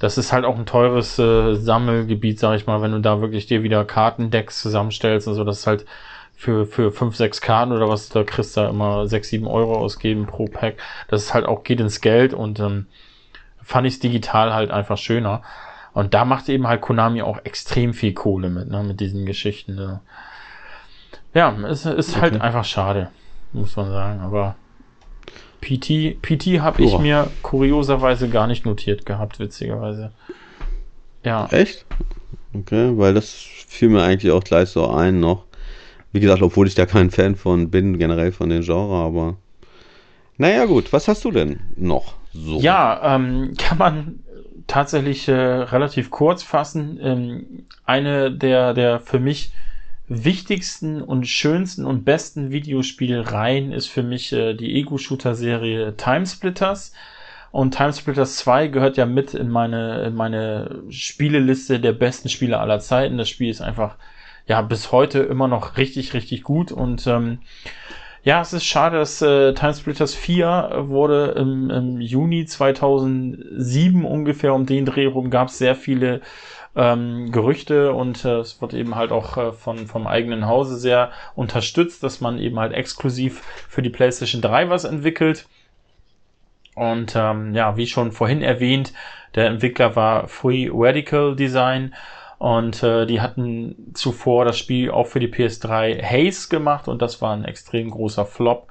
das ist halt auch ein teures äh, Sammelgebiet, sag ich mal, wenn du da wirklich dir wieder Kartendecks zusammenstellst und so, das ist halt für, für fünf, sechs Karten oder was, da kriegst du da immer sechs, sieben Euro ausgeben pro Pack. Das ist halt auch, geht ins Geld und ähm, fand ich es digital halt einfach schöner. Und da macht eben halt Konami auch extrem viel Kohle mit, ne, mit diesen Geschichten. Ne. Ja, es ist okay. halt einfach schade, muss man sagen. Aber PT, PT habe ich mir kurioserweise gar nicht notiert gehabt, witzigerweise. Ja. Echt? Okay, weil das fiel mir eigentlich auch gleich so ein noch. Wie gesagt, obwohl ich da kein Fan von bin, generell von den Genre, aber. Naja, gut, was hast du denn noch so? Ja, ähm, kann man tatsächlich äh, relativ kurz fassen. Ähm, eine der, der für mich wichtigsten und schönsten und besten Videospielreihen ist für mich äh, die Ego-Shooter-Serie Timesplitters. Und Timesplitters 2 gehört ja mit in meine, in meine Spieleliste der besten Spiele aller Zeiten. Das Spiel ist einfach, ja, bis heute immer noch richtig, richtig gut. Und ähm, ja, es ist schade, dass äh, Timesplitters 4 wurde im, im Juni 2007 ungefähr um den Dreh rum gab es sehr viele ähm, Gerüchte und äh, es wird eben halt auch äh, von, vom eigenen Hause sehr unterstützt, dass man eben halt exklusiv für die PlayStation 3 was entwickelt. Und ähm, ja, wie schon vorhin erwähnt, der Entwickler war Free Radical Design und äh, die hatten zuvor das Spiel auch für die PS3 Haze gemacht und das war ein extrem großer Flop.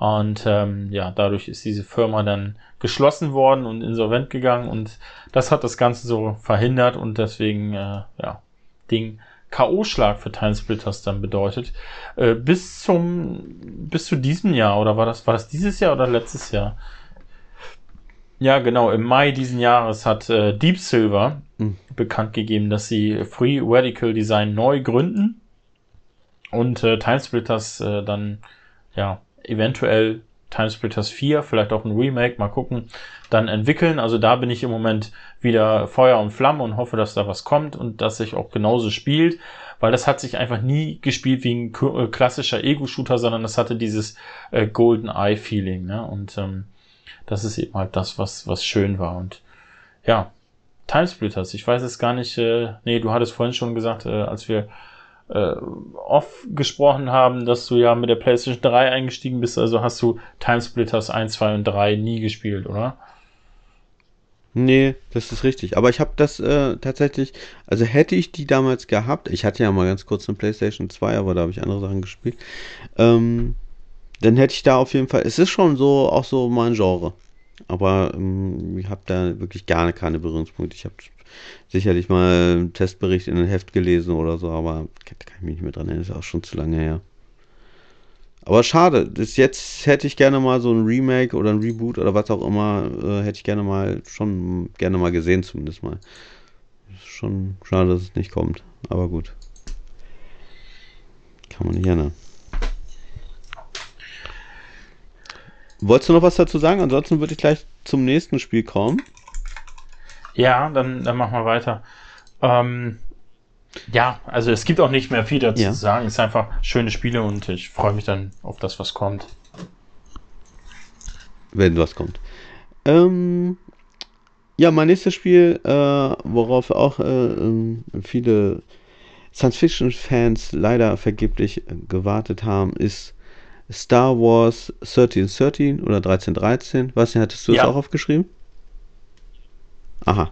Und ähm, ja, dadurch ist diese Firma dann geschlossen worden und insolvent gegangen und das hat das Ganze so verhindert und deswegen, äh, ja, Ding K.O.-Schlag für Timesplitters dann bedeutet. Äh, bis zum, bis zu diesem Jahr, oder war das, war das dieses Jahr oder letztes Jahr? Ja, genau. Im Mai diesen Jahres hat äh, Deep Silver mhm. bekannt gegeben, dass sie Free Radical Design neu gründen und äh, Timesplitters äh, dann ja eventuell Timesplitters 4, vielleicht auch ein Remake, mal gucken, dann entwickeln. Also da bin ich im Moment wieder Feuer und Flamme und hoffe, dass da was kommt und dass sich auch genauso spielt, weil das hat sich einfach nie gespielt wie ein äh, klassischer Ego-Shooter, sondern das hatte dieses äh, Golden Eye-Feeling. Ne? Und ähm, das ist eben halt das, was, was schön war. Und ja, Timesplitters, ich weiß es gar nicht, äh, nee, du hattest vorhin schon gesagt, äh, als wir äh, off gesprochen haben, dass du ja mit der PlayStation 3 eingestiegen bist, also hast du Timesplitters 1, 2 und 3 nie gespielt, oder? Nee, das ist richtig. Aber ich habe das äh, tatsächlich, also hätte ich die damals gehabt, ich hatte ja mal ganz kurz eine PlayStation 2, aber da habe ich andere Sachen gespielt. Ähm, dann hätte ich da auf jeden Fall, es ist schon so, auch so mein Genre. aber ähm, ich habe da wirklich gar keine Berührungspunkte. Ich habe sicherlich mal einen Testbericht in ein Heft gelesen oder so, aber kann, kann ich mich nicht mehr dran erinnern, ist auch schon zu lange her. Aber schade, das jetzt hätte ich gerne mal so ein Remake oder ein Reboot oder was auch immer, äh, hätte ich gerne mal, schon gerne mal gesehen zumindest mal. Ist schon schade, dass es nicht kommt, aber gut. Kann man nicht ändern. Wolltest du noch was dazu sagen? Ansonsten würde ich gleich zum nächsten Spiel kommen. Ja, dann, dann machen wir weiter. Ähm, ja, also es gibt auch nicht mehr viel dazu ja. zu sagen. Es ist einfach schöne Spiele und ich freue mich dann auf das, was kommt. Wenn was kommt. Ähm, ja, mein nächstes Spiel, äh, worauf auch äh, ähm, viele Science-Fiction-Fans leider vergeblich gewartet haben, ist Star Wars 1313 oder 1313. Was hattest du ja. es auch aufgeschrieben? Aha.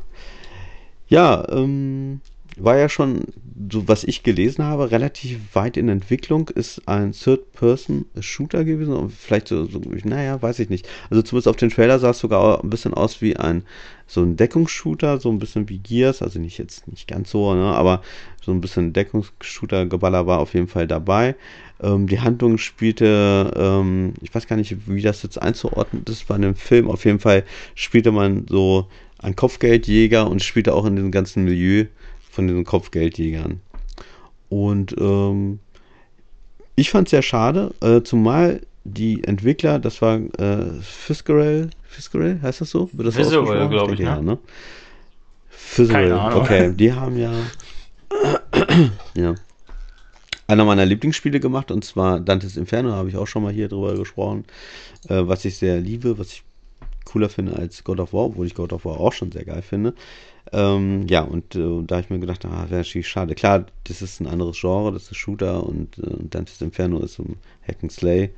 Ja, ähm, war ja schon, so was ich gelesen habe, relativ weit in Entwicklung, ist ein Third-Person-Shooter gewesen. Vielleicht so, so, naja, weiß ich nicht. Also zumindest auf den Trailer sah es sogar ein bisschen aus wie ein so ein Deckungsshooter, so ein bisschen wie Gears, also nicht jetzt nicht ganz so, ne, aber so ein bisschen Deckungsshooter-Geballer war auf jeden Fall dabei. Ähm, die Handlung spielte, ähm, ich weiß gar nicht, wie das jetzt einzuordnen ist bei einem Film. Auf jeden Fall spielte man so ein Kopfgeldjäger und spielte auch in diesem ganzen Milieu von diesen Kopfgeldjägern. Und ähm, ich fand es sehr schade, äh, zumal die Entwickler, das war äh, Fiskerel, Fiskerel, heißt das so? Wird das Visual, glaube ich, ne? Ja, ne? Fiskerel, okay, die haben ja, ja, einer meiner Lieblingsspiele gemacht und zwar Dantes Inferno, habe ich auch schon mal hier drüber gesprochen, äh, was ich sehr liebe, was ich cooler finde als God of War, obwohl ich God of War auch schon sehr geil finde. Ähm, ja, und äh, da habe ich mir gedacht, ah, wäre natürlich schade. Klar, das ist ein anderes Genre, das ist Shooter und, äh, und Dante's Inferno ist ein Hack and Slay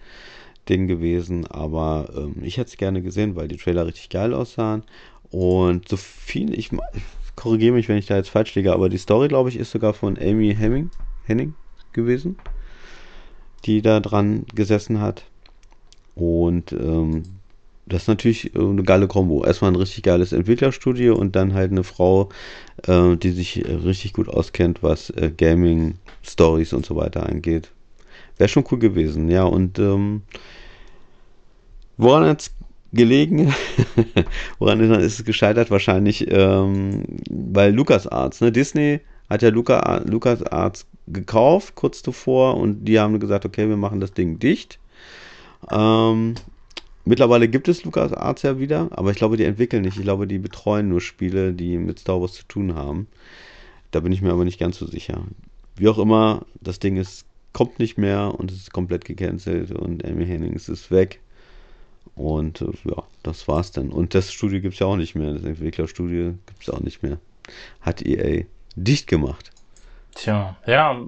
Ding gewesen, aber ähm, ich hätte es gerne gesehen, weil die Trailer richtig geil aussahen. Und so viel, ich, ich korrigiere mich, wenn ich da jetzt falsch liege, aber die Story, glaube ich, ist sogar von Amy Hemming, Henning gewesen, die da dran gesessen hat. Und ähm, das ist natürlich äh, eine geile Kombo. Erstmal ein richtig geiles Entwicklerstudio und dann halt eine Frau, äh, die sich richtig gut auskennt, was äh, Gaming, Stories und so weiter angeht. Wäre schon cool gewesen, ja. Und ähm, woran hat es gelegen? woran ist es gescheitert? Wahrscheinlich ähm, bei LucasArts. Ne? Disney hat ja Luca, LucasArts gekauft kurz zuvor und die haben gesagt, okay, wir machen das Ding dicht. Ähm, Mittlerweile gibt es LucasArts ja wieder, aber ich glaube, die entwickeln nicht. Ich glaube, die betreuen nur Spiele, die mit Star Wars zu tun haben. Da bin ich mir aber nicht ganz so sicher. Wie auch immer, das Ding ist, kommt nicht mehr und es ist komplett gecancelt und Amy Hennings ist weg. Und äh, ja, das war's dann. Und das Studio gibt es ja auch nicht mehr. Das Entwicklerstudio gibt es auch nicht mehr. Hat EA dicht gemacht. Tja, ja.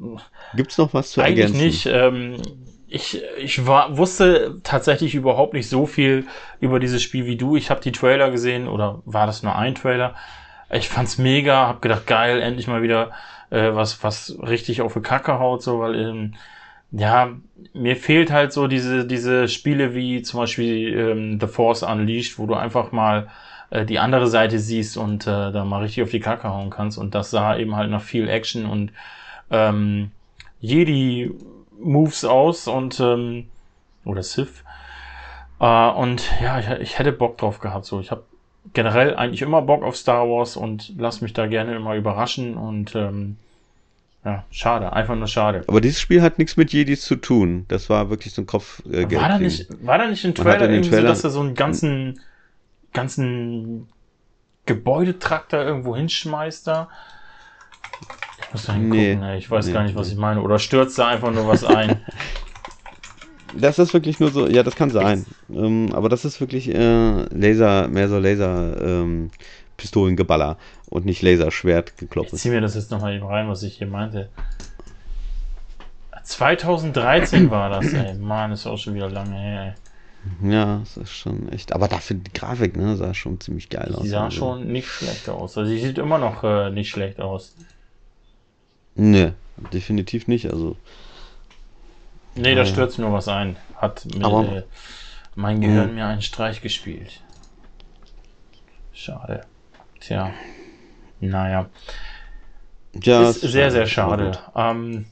Gibt es noch was zu eigentlich ergänzen? Eigentlich nicht. Ähm, ich, ich war, wusste tatsächlich überhaupt nicht so viel über dieses Spiel wie du. Ich habe die Trailer gesehen oder war das nur ein Trailer? Ich fand's mega, hab gedacht, geil, endlich mal wieder äh, was, was richtig auf die Kacke haut, so, weil ähm, ja, mir fehlt halt so diese, diese Spiele wie zum Beispiel ähm, The Force Unleashed, wo du einfach mal äh, die andere Seite siehst und äh, da mal richtig auf die Kacke hauen kannst. Und das sah eben halt nach viel Action und ähm, Jedi Moves aus und ähm, oder Sith. Äh, und ja, ich, ich hätte Bock drauf gehabt. So, ich habe generell eigentlich immer Bock auf Star Wars und lass mich da gerne immer überraschen und ähm, ja, schade, einfach nur schade. Aber dieses Spiel hat nichts mit Jedis zu tun. Das war wirklich so ein Kopf. Äh, war da nicht, war da nicht ein Trailer, irgendwie Trailer so, dass er so einen ganzen, ganzen Gebäudetraktor irgendwo hinschmeißt da? Muss da hingucken, nee, ich weiß nee, gar nicht, was ich meine. Oder stürzt da einfach nur was ein? das ist wirklich nur so, ja, das kann sein. Ähm, aber das ist wirklich äh, Laser, mehr so Laser ähm, Pistolengeballer und nicht Laserschwert geklopft. Ich zieh mir das jetzt nochmal eben rein, was ich hier meinte. 2013 war das, ey. Mann, ist auch schon wieder lange her, ey. Ja, das ist schon echt. Aber dafür die Grafik, ne, sah schon ziemlich geil aus. Die sah also. schon nicht schlecht aus. Also, die sieht immer noch äh, nicht schlecht aus. Ne, definitiv nicht. Also. Nee, da stürzt nur was ein. Hat mir, äh, mein Gehirn mh. mir einen Streich gespielt. Schade. Tja. Naja. Ja, ist sehr, sehr schade. Ähm,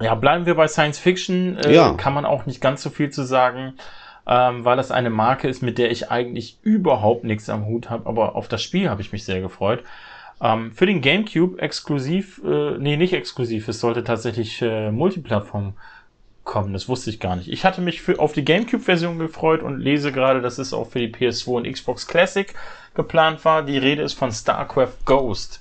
ja, bleiben wir bei Science Fiction. Äh, Ja. Kann man auch nicht ganz so viel zu sagen, ähm, weil das eine Marke ist, mit der ich eigentlich überhaupt nichts am Hut habe. Aber auf das Spiel habe ich mich sehr gefreut. Ähm, für den GameCube exklusiv, äh, nee, nicht exklusiv, es sollte tatsächlich äh, Multiplattform kommen. Das wusste ich gar nicht. Ich hatte mich für, auf die GameCube-Version gefreut und lese gerade, dass es auch für die PS2 und Xbox Classic geplant war. Die Rede ist von StarCraft Ghost,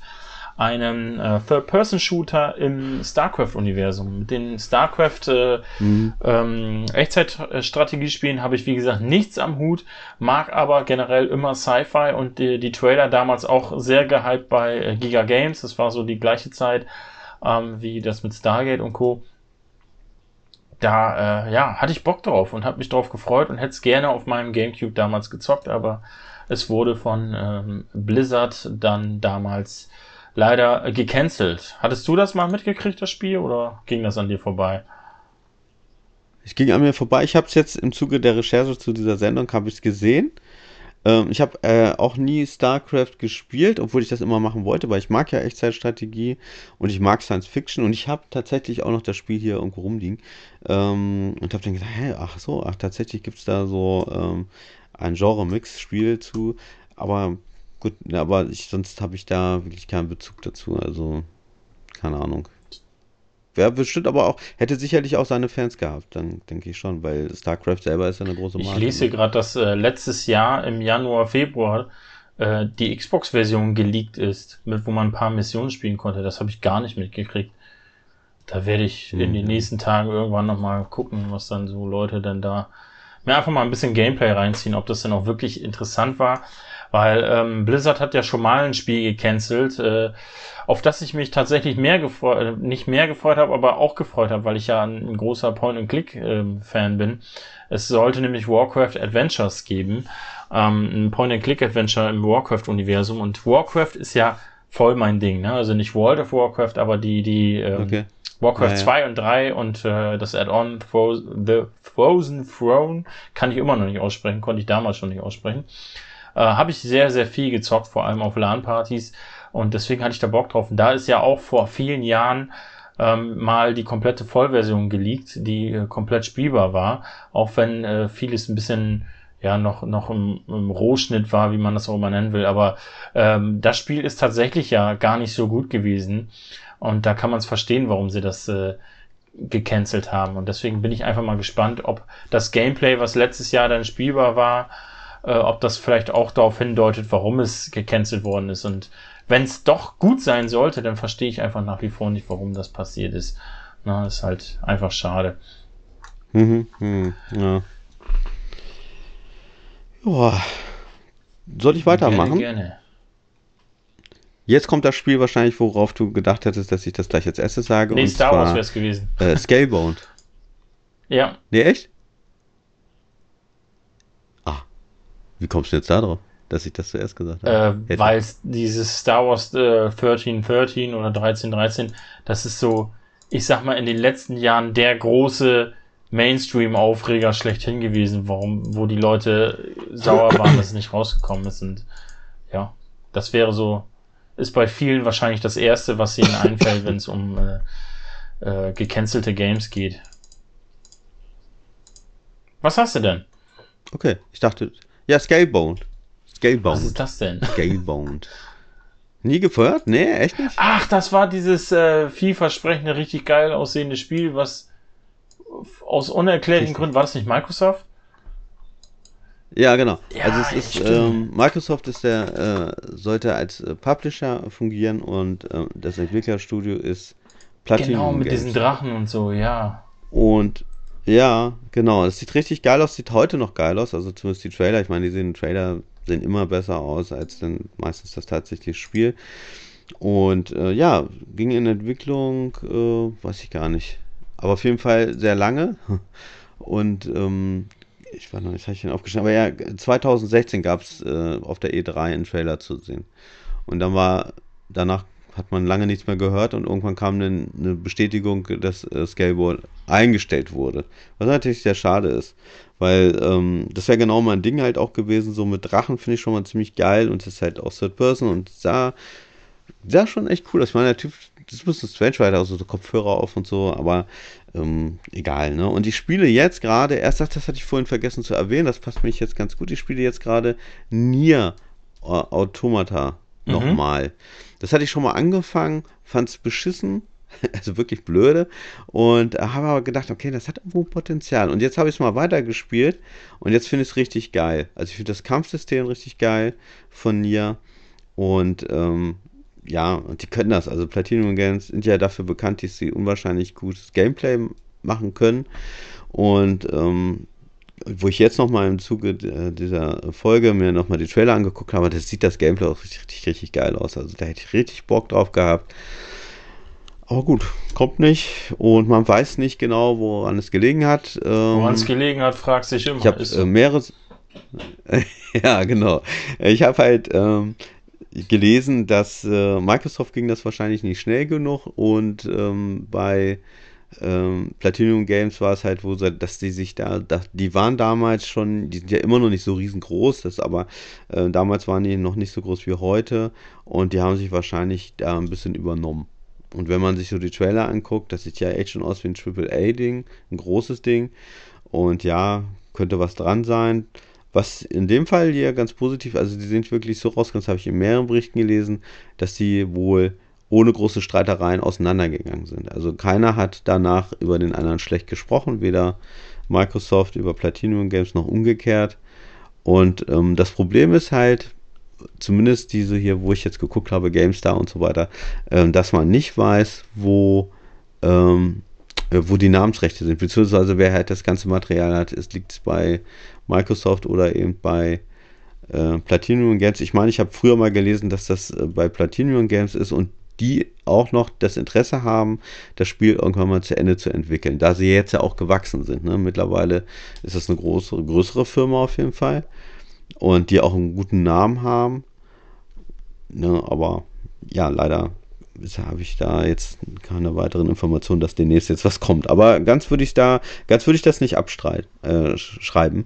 einem äh, Third-Person-Shooter im StarCraft-Universum. Mit den StarCraft äh, ähm, Echtzeitstrategiespielen habe ich, wie gesagt, nichts am Hut, mag aber generell immer Sci-Fi und die, die Trailer damals auch sehr gehypt bei äh, Giga Games. Das war so die gleiche Zeit ähm, wie das mit Stargate und Co da äh, ja, hatte ich Bock drauf und habe mich drauf gefreut und hätte es gerne auf meinem GameCube damals gezockt, aber es wurde von ähm, Blizzard dann damals leider gecancelt. Hattest du das mal mitgekriegt, das Spiel, oder ging das an dir vorbei? Ich ging an mir vorbei. Ich habe es jetzt im Zuge der Recherche zu dieser Sendung habe ich es gesehen. Ähm, ich habe äh, auch nie StarCraft gespielt, obwohl ich das immer machen wollte, weil ich mag ja Echtzeitstrategie und ich mag Science Fiction und ich habe tatsächlich auch noch das Spiel hier irgendwo rumliegen ähm, und habe dann gedacht, hä, ach so, ach tatsächlich gibt es da so ähm, ein Genre-Mix-Spiel zu, aber gut, aber ich, sonst habe ich da wirklich keinen Bezug dazu, also keine Ahnung. Wäre bestimmt aber auch, hätte sicherlich auch seine Fans gehabt, dann denke ich schon, weil StarCraft selber ist ja eine große Ich Marke. lese hier ne? gerade, dass äh, letztes Jahr im Januar, Februar äh, die Xbox-Version geleakt ist, mit wo man ein paar Missionen spielen konnte. Das habe ich gar nicht mitgekriegt. Da werde ich in Mhm. den nächsten Tagen irgendwann nochmal gucken, was dann so Leute dann da mir einfach mal ein bisschen Gameplay reinziehen, ob das denn auch wirklich interessant war. Weil ähm, Blizzard hat ja schon mal ein Spiel gecancelt, äh, auf das ich mich tatsächlich mehr gefreut, äh, nicht mehr gefreut habe, aber auch gefreut habe, weil ich ja ein, ein großer Point-and-Click-Fan bin. Es sollte nämlich Warcraft Adventures geben, ähm, ein Point-and-Click-Adventure im Warcraft-Universum. Und Warcraft ist ja voll mein Ding, ne? Also nicht World of Warcraft, aber die, die ähm, Okay. Warcraft Ja, ja. 2 und 3 und äh, das Add-on The Frozen Throne kann ich immer noch nicht aussprechen, konnte ich damals schon nicht aussprechen. Äh, Habe ich sehr, sehr viel gezockt, vor allem auf LAN-Partys und deswegen hatte ich da Bock drauf. Und da ist ja auch vor vielen Jahren ähm, mal die komplette Vollversion geleakt, die äh, komplett spielbar war, auch wenn äh, vieles ein bisschen ja noch noch im, im Rohschnitt war, wie man das auch immer nennen will. Aber ähm, das Spiel ist tatsächlich ja gar nicht so gut gewesen und da kann man es verstehen, warum sie das äh, gecancelt haben. Und deswegen bin ich einfach mal gespannt, ob das Gameplay, was letztes Jahr dann spielbar war, äh, ob das vielleicht auch darauf hindeutet, warum es gecancelt worden ist. Und wenn es doch gut sein sollte, dann verstehe ich einfach nach wie vor nicht, warum das passiert ist. Na, ist halt einfach schade. Mhm, mhm, ja. Joa. Soll ich weitermachen? Gerne, gerne. Jetzt kommt das Spiel wahrscheinlich, worauf du gedacht hättest, dass ich das gleich als erstes sage. Nee, und Star Wars wäre es gewesen. äh, Scalebound. Ja, Nee, echt? Ah, wie kommst du jetzt da drauf, dass ich das zuerst gesagt äh, habe? Hätte- weil es dieses Star Wars äh, 1313 oder 1313, das ist so, ich sag mal, in den letzten Jahren der große Mainstream-Aufreger schlechthin gewesen, warum, wo die Leute sauer waren, dass es nicht rausgekommen ist. Und ja, das wäre so, ist bei vielen wahrscheinlich das Erste, was ihnen einfällt, wenn es um äh, äh, gecancelte Games geht. Was hast du denn? Okay, ich dachte, ja, Scalebound. Was Scalebound. ist das denn? Scalebound. Nie gehört? Nee, echt nicht? Ach, das war dieses äh, vielversprechende, richtig geil aussehende Spiel, was aus unerklärlichen Richtig. Gründen, war das nicht Microsoft? Ja, genau. Ja, also es ist, ähm, Microsoft ist der, äh, sollte als äh, Publisher fungieren und ähm, das Entwicklerstudio ist Platinum genau, mit Games. diesen Drachen und so, ja. Und ja, genau, es sieht richtig geil aus, sieht heute noch geil aus, also zumindest die Trailer, ich meine, die sehen Trailer sehen immer besser aus als dann meistens das tatsächliche Spiel. Und äh, ja, ging in Entwicklung, äh, weiß ich gar nicht. Aber auf jeden Fall sehr lange. Und ähm, ich war noch nicht, habe ich den aufgeschrieben, aber ja, 2016 gab es äh, auf der E3 einen Trailer zu sehen. Und dann war, danach hat man lange nichts mehr gehört und irgendwann kam dann eine Bestätigung, dass äh, Scaleboard eingestellt wurde. Was natürlich sehr schade ist, weil ähm, das wäre genau mein Ding halt auch gewesen. So mit Drachen finde ich schon mal ziemlich geil und es ist halt auch Third Person und sah, sah schon echt cool aus. Ich meine, der Typ, das ist ein bisschen strange, weil er also so Kopfhörer auf und so, aber ähm, egal, ne? Und ich spiele jetzt gerade, erst das hatte ich vorhin vergessen zu erwähnen, das passt mich jetzt ganz gut. Ich spiele jetzt gerade Nier Automata mhm. nochmal. Das hatte ich schon mal angefangen, fand es beschissen, also wirklich blöde. Und habe aber gedacht, okay, das hat irgendwo Potenzial. Und jetzt habe ich es mal weitergespielt und jetzt finde ich es richtig geil. Also ich finde das Kampfsystem richtig geil von Nier. Und ähm, ja, und die können das. Also Platinum Games sind ja dafür bekannt, dass sie unwahrscheinlich gutes Gameplay machen können. Und ähm, wo ich jetzt nochmal im Zuge dieser Folge mir nochmal die Trailer angeguckt habe, das sieht das Gameplay auch richtig, richtig, richtig geil aus. Also da hätte ich richtig Bock drauf gehabt. Aber gut, kommt nicht und man weiß nicht genau, woran es gelegen hat. woran es ähm, gelegen hat, fragt sich immer. Ich habe äh, mehrere. ja, genau. Ich habe halt ähm, gelesen, dass äh, Microsoft ging das wahrscheinlich nicht schnell genug und ähm, bei ähm, Platinum Games war es halt, wo sie, dass die sich da, da, die waren damals schon, die sind ja immer noch nicht so riesengroß, das aber äh, damals waren die noch nicht so groß wie heute und die haben sich wahrscheinlich da ein bisschen übernommen. Und wenn man sich so die Trailer anguckt, das sieht ja echt schon aus wie ein AAA-Ding, ein großes Ding. Und ja, könnte was dran sein. Was in dem Fall hier ganz positiv, also die sind wirklich so rausgekommen, das habe ich in mehreren Berichten gelesen, dass sie wohl ohne große Streitereien auseinandergegangen sind. Also keiner hat danach über den anderen schlecht gesprochen, weder Microsoft über Platinum Games noch umgekehrt. Und ähm, das Problem ist halt, zumindest diese hier, wo ich jetzt geguckt habe, GameStar und so weiter, ähm, dass man nicht weiß, wo, ähm, äh, wo die Namensrechte sind, beziehungsweise wer halt das ganze Material hat. Es liegt bei Microsoft oder eben bei äh, Platinum Games. Ich meine, ich habe früher mal gelesen, dass das äh, bei Platinum Games ist und die auch noch das Interesse haben, das Spiel irgendwann mal zu Ende zu entwickeln, da sie jetzt ja auch gewachsen sind. Ne? Mittlerweile ist es eine große, größere Firma auf jeden Fall und die auch einen guten Namen haben. Ne? Aber ja, leider habe ich da jetzt keine weiteren Informationen, dass demnächst jetzt was kommt. Aber ganz würde ich da, ganz würde ich das nicht abschreiben. Äh, schreiben.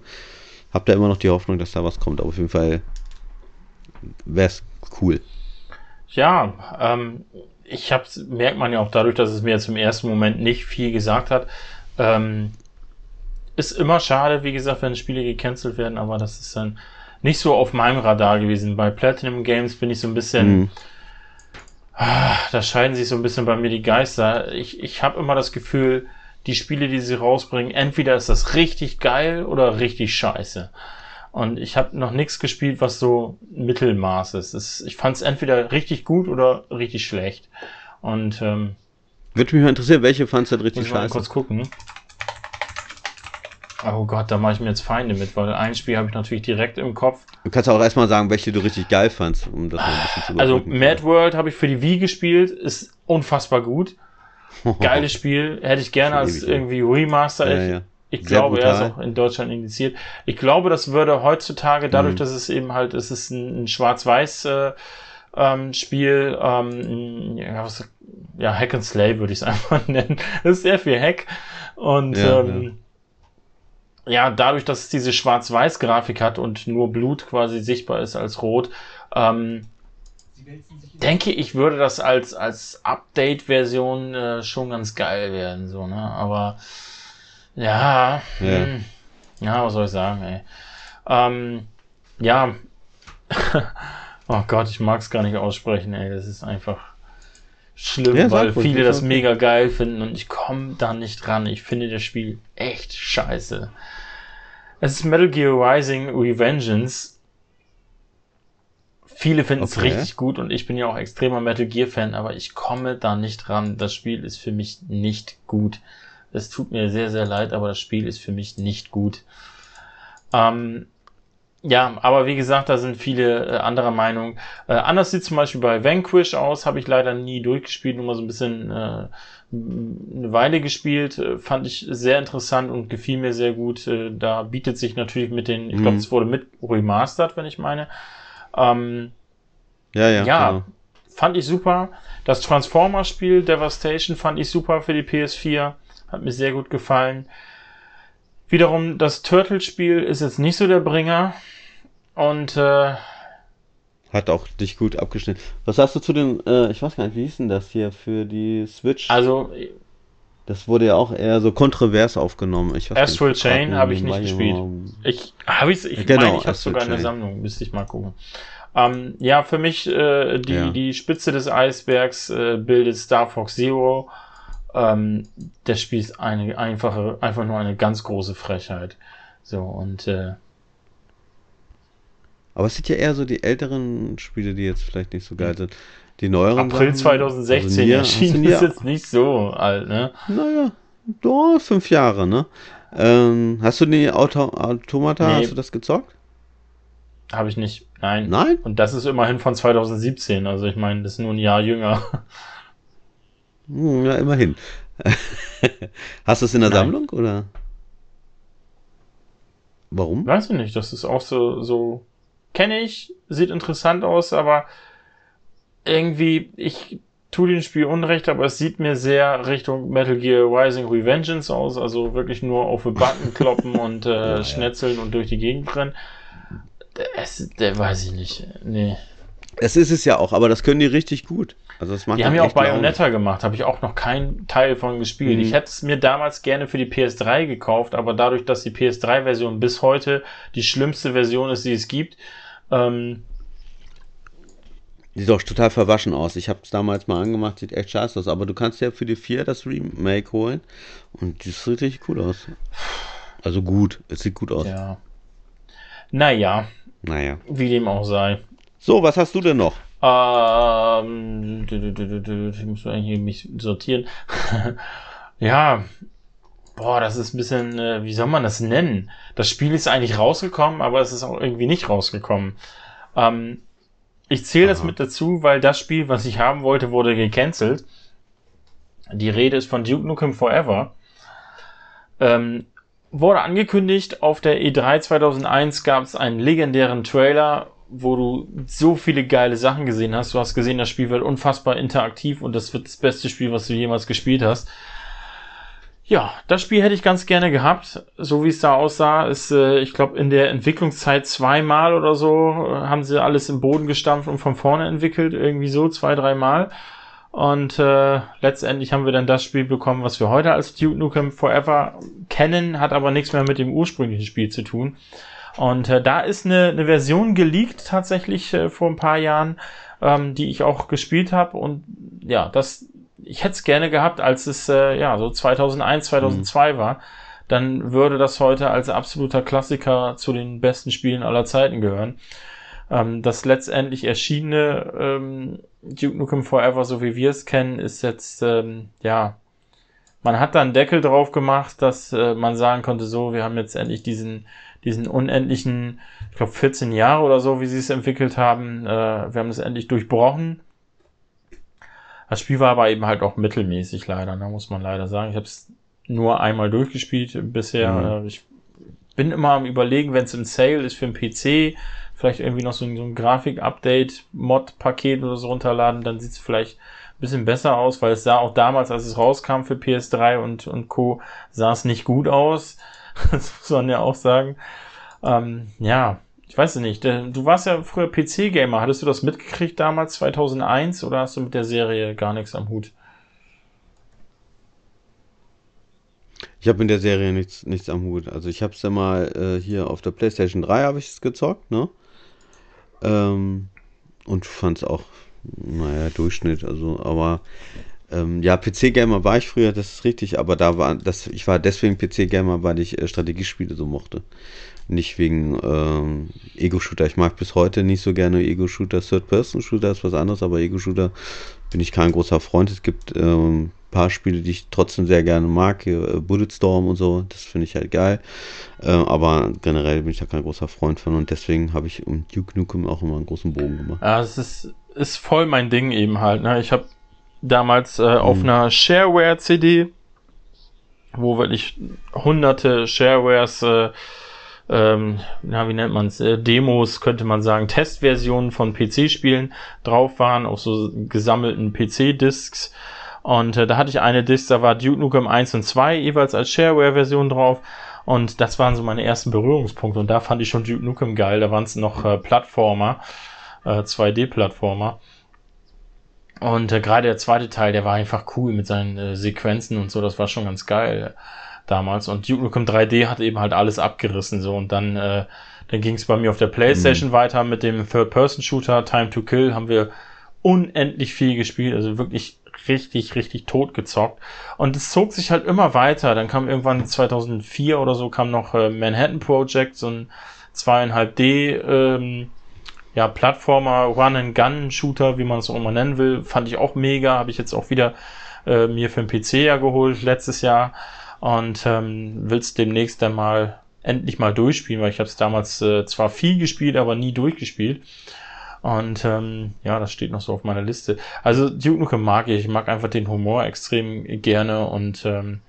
Hab da immer noch die Hoffnung, dass da was kommt. Aber auf jeden Fall wäre es cool. Ja, ähm, ich hab's, merkt man ja auch dadurch, dass es mir jetzt im ersten Moment nicht viel gesagt hat. Ähm, ist immer schade, wie gesagt, wenn Spiele gecancelt werden, aber das ist dann nicht so auf meinem Radar gewesen. Bei Platinum Games bin ich so ein bisschen, mhm. ah, da scheiden sich so ein bisschen bei mir die Geister. Ich, ich habe immer das Gefühl, die Spiele, die sie rausbringen, entweder ist das richtig geil oder richtig scheiße. Und ich habe noch nichts gespielt, was so Mittelmaß ist. Es, ich fand es entweder richtig gut oder richtig schlecht. Und ähm, würde mich mal interessieren, welche fandst du richtig scheiße? Mal kurz gucken. Oh Gott, da mache ich mir jetzt Feinde mit, weil ein Spiel habe ich natürlich direkt im Kopf. Du kannst auch erstmal sagen, welche du richtig geil fandst, um das mal ein bisschen zu Also Mad World habe ich für die Wii gespielt, ist unfassbar gut. Geiles Spiel, hätte ich gerne als irgendwie Remaster. Ja, ja. Ich Sehr glaube, brutal. er ist auch in Deutschland indiziert. Ich glaube, das würde heutzutage, dadurch, mhm. dass es eben halt, es ist ein, ein Schwarz-Weiß äh, ähm, Spiel, ähm, ja, was, ja, Hack and Slay würde ich es einfach nennen. Das ist sehr viel Hack. Und ja, ähm, ja. ja, dadurch, dass es diese Schwarz-Weiß-Grafik hat und nur Blut quasi sichtbar ist als rot, ähm, denke ich, würde das als, als Update-Version äh, schon ganz geil werden, so, ne? Aber ja, ja. Hm. ja, was soll ich sagen, ey. Ähm, ja. oh Gott, ich mag es gar nicht aussprechen, ey. Das ist einfach schlimm, ja, weil viele das mega geil finden und ich komme da nicht ran. Ich finde das Spiel echt scheiße. Es ist Metal Gear Rising Revengeance. Viele finden es okay. richtig gut und ich bin ja auch extremer Metal Gear Fan, aber ich komme da nicht ran. Das Spiel ist für mich nicht gut. Es tut mir sehr, sehr leid, aber das Spiel ist für mich nicht gut. Ähm, ja, aber wie gesagt, da sind viele äh, anderer Meinung. Äh, anders sieht zum Beispiel bei Vanquish aus, habe ich leider nie durchgespielt, nur mal so ein bisschen äh, eine Weile gespielt, äh, fand ich sehr interessant und gefiel mir sehr gut. Äh, da bietet sich natürlich mit den, ich glaube, mhm. es wurde mit remastered, wenn ich meine. Ähm, ja, ja. Ja, genau. fand ich super. Das Transformers-Spiel Devastation fand ich super für die PS4. Hat mir sehr gut gefallen. Wiederum, das Turtle-Spiel ist jetzt nicht so der Bringer. Und äh, hat auch dich gut abgeschnitten. Was hast du zu den, äh, ich weiß gar nicht, wie hieß denn das hier für die Switch? Also, das wurde ja auch eher so kontrovers aufgenommen. Ich Astral nicht, Chain habe ich nicht gespielt. Ich habe ich, ich genau, meine, ich habe sogar Chain. eine Sammlung, müsste ich mal gucken. Ähm, ja, für mich äh, die, ja. die Spitze des Eisbergs äh, bildet Star Fox Zero. Ähm, das Spiel ist eine einfache, einfach nur eine ganz große Frechheit. So und äh, aber es sind ja eher so die älteren Spiele, die jetzt vielleicht nicht so geil sind. Die neueren April Sachen, 2016 also Nier, erschienen ist jetzt nicht so alt, ne? Naja, doch, fünf Jahre, ne? Ähm, hast du die Auto Automata, nee. hast du das gezockt? Habe ich nicht. Nein. Nein? Und das ist immerhin von 2017. Also ich meine, das ist nur ein Jahr jünger. Hm, ja, immerhin. Hast du es in der Nein. Sammlung oder? Warum? Weiß ich nicht. Das ist auch so, so kenne ich, sieht interessant aus, aber irgendwie, ich tue dem Spiel Unrecht, aber es sieht mir sehr Richtung Metal Gear Rising Revengeance aus, also wirklich nur auf den Button kloppen und äh, ja, schnetzeln ja. und durch die Gegend rennen. Das, der weiß ich nicht. Nee. Es ist es ja auch, aber das können die richtig gut. Also das macht die haben ja auch Bayonetta gemacht, habe ich auch noch keinen Teil von gespielt. Mhm. Ich hätte es mir damals gerne für die PS3 gekauft, aber dadurch, dass die PS3-Version bis heute die schlimmste Version ist, die es gibt, ähm, Sieht doch total verwaschen aus. Ich habe es damals mal angemacht, sieht echt scheiße aus. Aber du kannst ja für die 4 das Remake holen und das sieht richtig cool aus. Also gut, es sieht gut aus. Ja. Naja. Naja. Wie dem auch sei. So, was hast du denn noch? Ähm, ich muss eigentlich mich sortieren. ja. Boah, das ist ein bisschen, äh, wie soll man das nennen? Das Spiel ist eigentlich rausgekommen, aber es ist auch irgendwie nicht rausgekommen. Ähm, ich zähle das mit dazu, weil das Spiel, was ich haben wollte, wurde gecancelt. Die Rede ist von Duke Nukem Forever. Ähm, wurde angekündigt, auf der E3 2001 gab es einen legendären Trailer, wo du so viele geile Sachen gesehen hast. Du hast gesehen, das Spiel wird unfassbar interaktiv und das wird das beste Spiel, was du jemals gespielt hast. Ja, das Spiel hätte ich ganz gerne gehabt. So wie es da aussah, ist, äh, ich glaube, in der Entwicklungszeit zweimal oder so äh, haben sie alles im Boden gestampft und von vorne entwickelt. Irgendwie so, zwei, dreimal. Und äh, letztendlich haben wir dann das Spiel bekommen, was wir heute als Duke Nukem Forever kennen, hat aber nichts mehr mit dem ursprünglichen Spiel zu tun. Und äh, da ist eine, eine Version geleakt tatsächlich äh, vor ein paar Jahren, ähm, die ich auch gespielt habe. Und ja, das ich hätte es gerne gehabt, als es äh, ja so 2001, 2002 mhm. war. Dann würde das heute als absoluter Klassiker zu den besten Spielen aller Zeiten gehören. Ähm, das letztendlich erschienene ähm, Duke Nukem Forever, so wie wir es kennen, ist jetzt ähm, ja man hat da einen Deckel drauf gemacht, dass äh, man sagen konnte, so, wir haben jetzt endlich diesen, diesen unendlichen, ich glaube 14 Jahre oder so, wie sie es entwickelt haben, äh, wir haben es endlich durchbrochen. Das Spiel war aber eben halt auch mittelmäßig leider, da ne, muss man leider sagen. Ich habe es nur einmal durchgespielt bisher. Mhm. Äh, ich bin immer am überlegen, wenn es im Sale ist für den PC, vielleicht irgendwie noch so ein, so ein Grafik-Update-Mod-Paket oder so runterladen, dann sieht es vielleicht ein bisschen besser aus, weil es sah auch damals, als es rauskam für PS3 und, und Co., sah es nicht gut aus. das muss man ja auch sagen. Ähm, ja, ich weiß nicht, du warst ja früher PC-Gamer. Hattest du das mitgekriegt damals, 2001, oder hast du mit der Serie gar nichts am Hut? Ich habe mit der Serie nichts, nichts am Hut. Also ich habe es ja mal äh, hier auf der PlayStation 3 habe ich es gezockt, ne? Ähm, und fand es auch, naja, Durchschnitt. Also, aber ähm, ja, PC-Gamer war ich früher, das ist richtig, aber da war das, ich war deswegen PC-Gamer, weil ich äh, Strategiespiele so mochte. Nicht wegen ähm, Ego-Shooter. Ich mag bis heute nicht so gerne Ego-Shooter. Third-Person-Shooter ist was anderes, aber Ego-Shooter bin ich kein großer Freund. Es gibt ähm, paar Spiele, die ich trotzdem sehr gerne mag. Hier, äh, Bulletstorm und so, das finde ich halt geil. Äh, aber generell bin ich da kein großer Freund von und deswegen habe ich um Duke Nukem auch immer einen großen Bogen gemacht. Ja, es ist, ist voll mein Ding eben halt. Ne? Ich habe damals äh, auf mhm. einer Shareware-CD, wo wirklich hunderte Sharewares äh, ähm, na, wie nennt man es, äh, Demos, könnte man sagen, Testversionen von PC-Spielen drauf waren, auf so gesammelten PC-Discs. Und äh, da hatte ich eine Disc, da war Duke Nukem 1 und 2 jeweils als Shareware-Version drauf. Und das waren so meine ersten Berührungspunkte. Und da fand ich schon Duke Nukem geil. Da waren es noch äh, Plattformer, äh, 2D-Plattformer. Und äh, gerade der zweite Teil, der war einfach cool mit seinen äh, Sequenzen und so. Das war schon ganz geil damals. Und Duke Nukem 3D hat eben halt alles abgerissen so. Und dann, äh, dann ging es bei mir auf der Playstation mhm. weiter mit dem Third-Person-Shooter Time to Kill. Haben wir unendlich viel gespielt. Also wirklich richtig, richtig tot gezockt. Und es zog sich halt immer weiter. Dann kam irgendwann 2004 oder so kam noch äh, Manhattan Project, so ein zweieinhalb D ähm, ja, Plattformer, Run-and-Gun-Shooter, wie man es auch immer nennen will, fand ich auch mega. Habe ich jetzt auch wieder äh, mir für den PC ja geholt letztes Jahr und ähm, will es demnächst dann mal endlich mal durchspielen, weil ich habe es damals äh, zwar viel gespielt, aber nie durchgespielt. Und ähm, ja, das steht noch so auf meiner Liste. Also Duke Nukem mag ich. Ich mag einfach den Humor extrem gerne. Und ähm,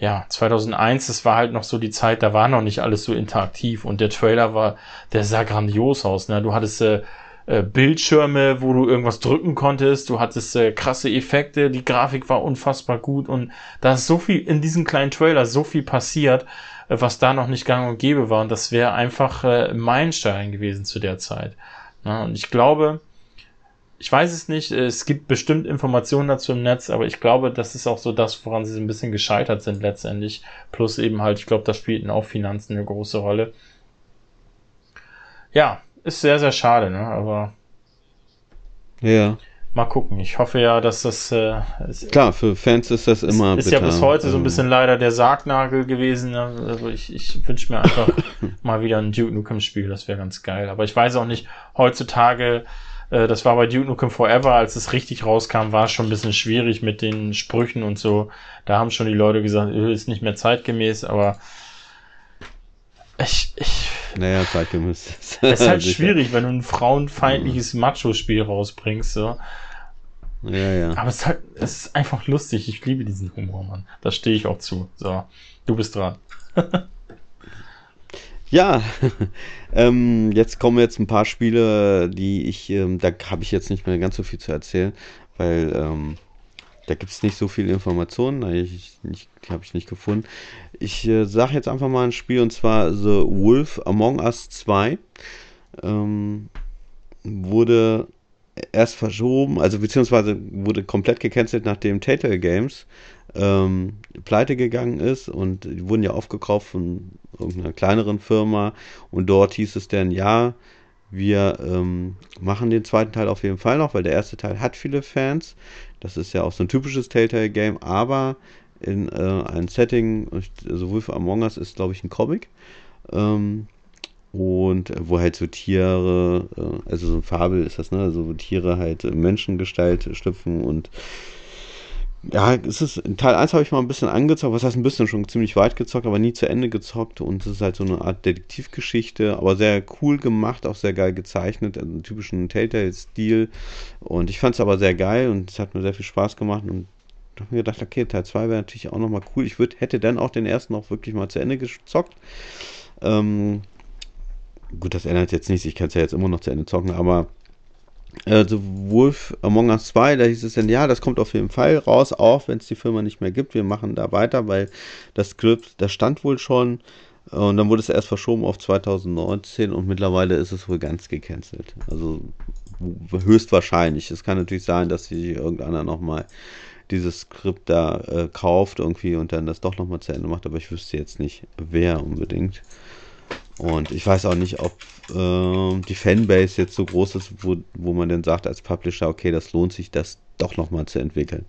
ja, 2001, das war halt noch so die Zeit, da war noch nicht alles so interaktiv. Und der Trailer war, der sah grandios aus. Ne? Du hattest äh, äh, Bildschirme, wo du irgendwas drücken konntest. Du hattest äh, krasse Effekte. Die Grafik war unfassbar gut. Und da ist so viel in diesem kleinen Trailer, so viel passiert, äh, was da noch nicht gang und gäbe war. Und das wäre einfach äh, Meilenstein gewesen zu der Zeit. Ja, und ich glaube, ich weiß es nicht, es gibt bestimmt Informationen dazu im Netz, aber ich glaube, das ist auch so das, woran sie so ein bisschen gescheitert sind letztendlich. Plus eben halt, ich glaube, da spielten auch Finanzen eine große Rolle. Ja, ist sehr, sehr schade, ne? Aber. Ja. Mal gucken. Ich hoffe ja, dass das. Äh, Klar, für Fans ist das immer. Ist, ist ja bis heute so ein bisschen leider der Sargnagel gewesen. Ne? Also ich, ich wünsche mir einfach mal wieder ein Duke Nukem Spiel. Das wäre ganz geil. Aber ich weiß auch nicht, heutzutage, äh, das war bei Duke Nukem Forever, als es richtig rauskam, war es schon ein bisschen schwierig mit den Sprüchen und so. Da haben schon die Leute gesagt, äh, ist nicht mehr zeitgemäß, aber ich, ich naja, zeitgemäß. Es ist halt schwierig, wenn du ein frauenfeindliches Macho-Spiel rausbringst. So. Ja, ja. Aber es ist, halt, es ist einfach lustig. Ich liebe diesen Humor, Mann. Da stehe ich auch zu. So, du bist dran. ja, ähm, jetzt kommen jetzt ein paar Spiele, die ich, ähm, da habe ich jetzt nicht mehr ganz so viel zu erzählen, weil ähm, da gibt es nicht so viele Informationen. Ich, ich, die habe ich nicht gefunden. Ich äh, sage jetzt einfach mal ein Spiel und zwar The Wolf Among Us 2. Ähm, wurde erst verschoben, also beziehungsweise wurde komplett gecancelt, nachdem Telltale Games ähm, pleite gegangen ist und die wurden ja aufgekauft von irgendeiner kleineren Firma und dort hieß es dann, ja, wir ähm, machen den zweiten Teil auf jeden Fall noch, weil der erste Teil hat viele Fans. Das ist ja auch so ein typisches Telltale-Game, aber in äh, ein Setting, sowohl für Among Us ist, glaube ich, ein Comic. Ähm, und wo halt so Tiere, äh, also so ein Fabel ist das, ne? So also Tiere halt in Menschengestalt schlüpfen und ja, es ist, Teil 1 habe ich mal ein bisschen angezockt, was heißt ein bisschen schon ziemlich weit gezockt, aber nie zu Ende gezockt und es ist halt so eine Art Detektivgeschichte, aber sehr cool gemacht, auch sehr geil gezeichnet, also einen typischen Telltale-Stil und ich fand es aber sehr geil und es hat mir sehr viel Spaß gemacht und habe mir gedacht, okay, Teil 2 wäre natürlich auch nochmal cool. Ich würd, hätte dann auch den ersten auch wirklich mal zu Ende gezockt. Ähm, gut, das ändert jetzt nichts, ich kann es ja jetzt immer noch zu Ende zocken, aber The Wolf Among Us 2, da hieß es dann, ja, das kommt auf jeden Fall raus, auch wenn es die Firma nicht mehr gibt. Wir machen da weiter, weil das Skript, das stand wohl schon. Und dann wurde es erst verschoben auf 2019 und mittlerweile ist es wohl ganz gecancelt. Also höchstwahrscheinlich. Es kann natürlich sein, dass sich irgendeiner nochmal dieses Skript da äh, kauft irgendwie und dann das doch nochmal zu Ende macht, aber ich wüsste jetzt nicht, wer unbedingt. Und ich weiß auch nicht, ob äh, die Fanbase jetzt so groß ist, wo, wo man dann sagt als Publisher, okay, das lohnt sich, das doch nochmal zu entwickeln.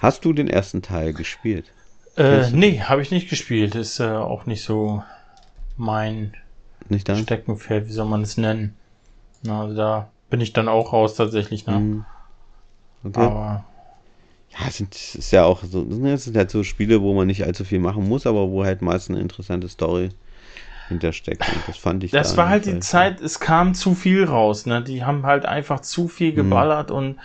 Hast du den ersten Teil gespielt? Äh, nee, habe ich nicht gespielt. Ist äh, auch nicht so mein nicht Steckenpferd, wie soll man es nennen? Na, also da bin ich dann auch raus tatsächlich. Ne? Mhm. Okay. Aber ja, es sind, ist ja auch so, es sind halt so Spiele, wo man nicht allzu viel machen muss, aber wo halt meist eine interessante Story hintersteckt. Und das fand ich. Das war halt die Zeit, es kam zu viel raus, ne? Die haben halt einfach zu viel mhm. geballert mhm. und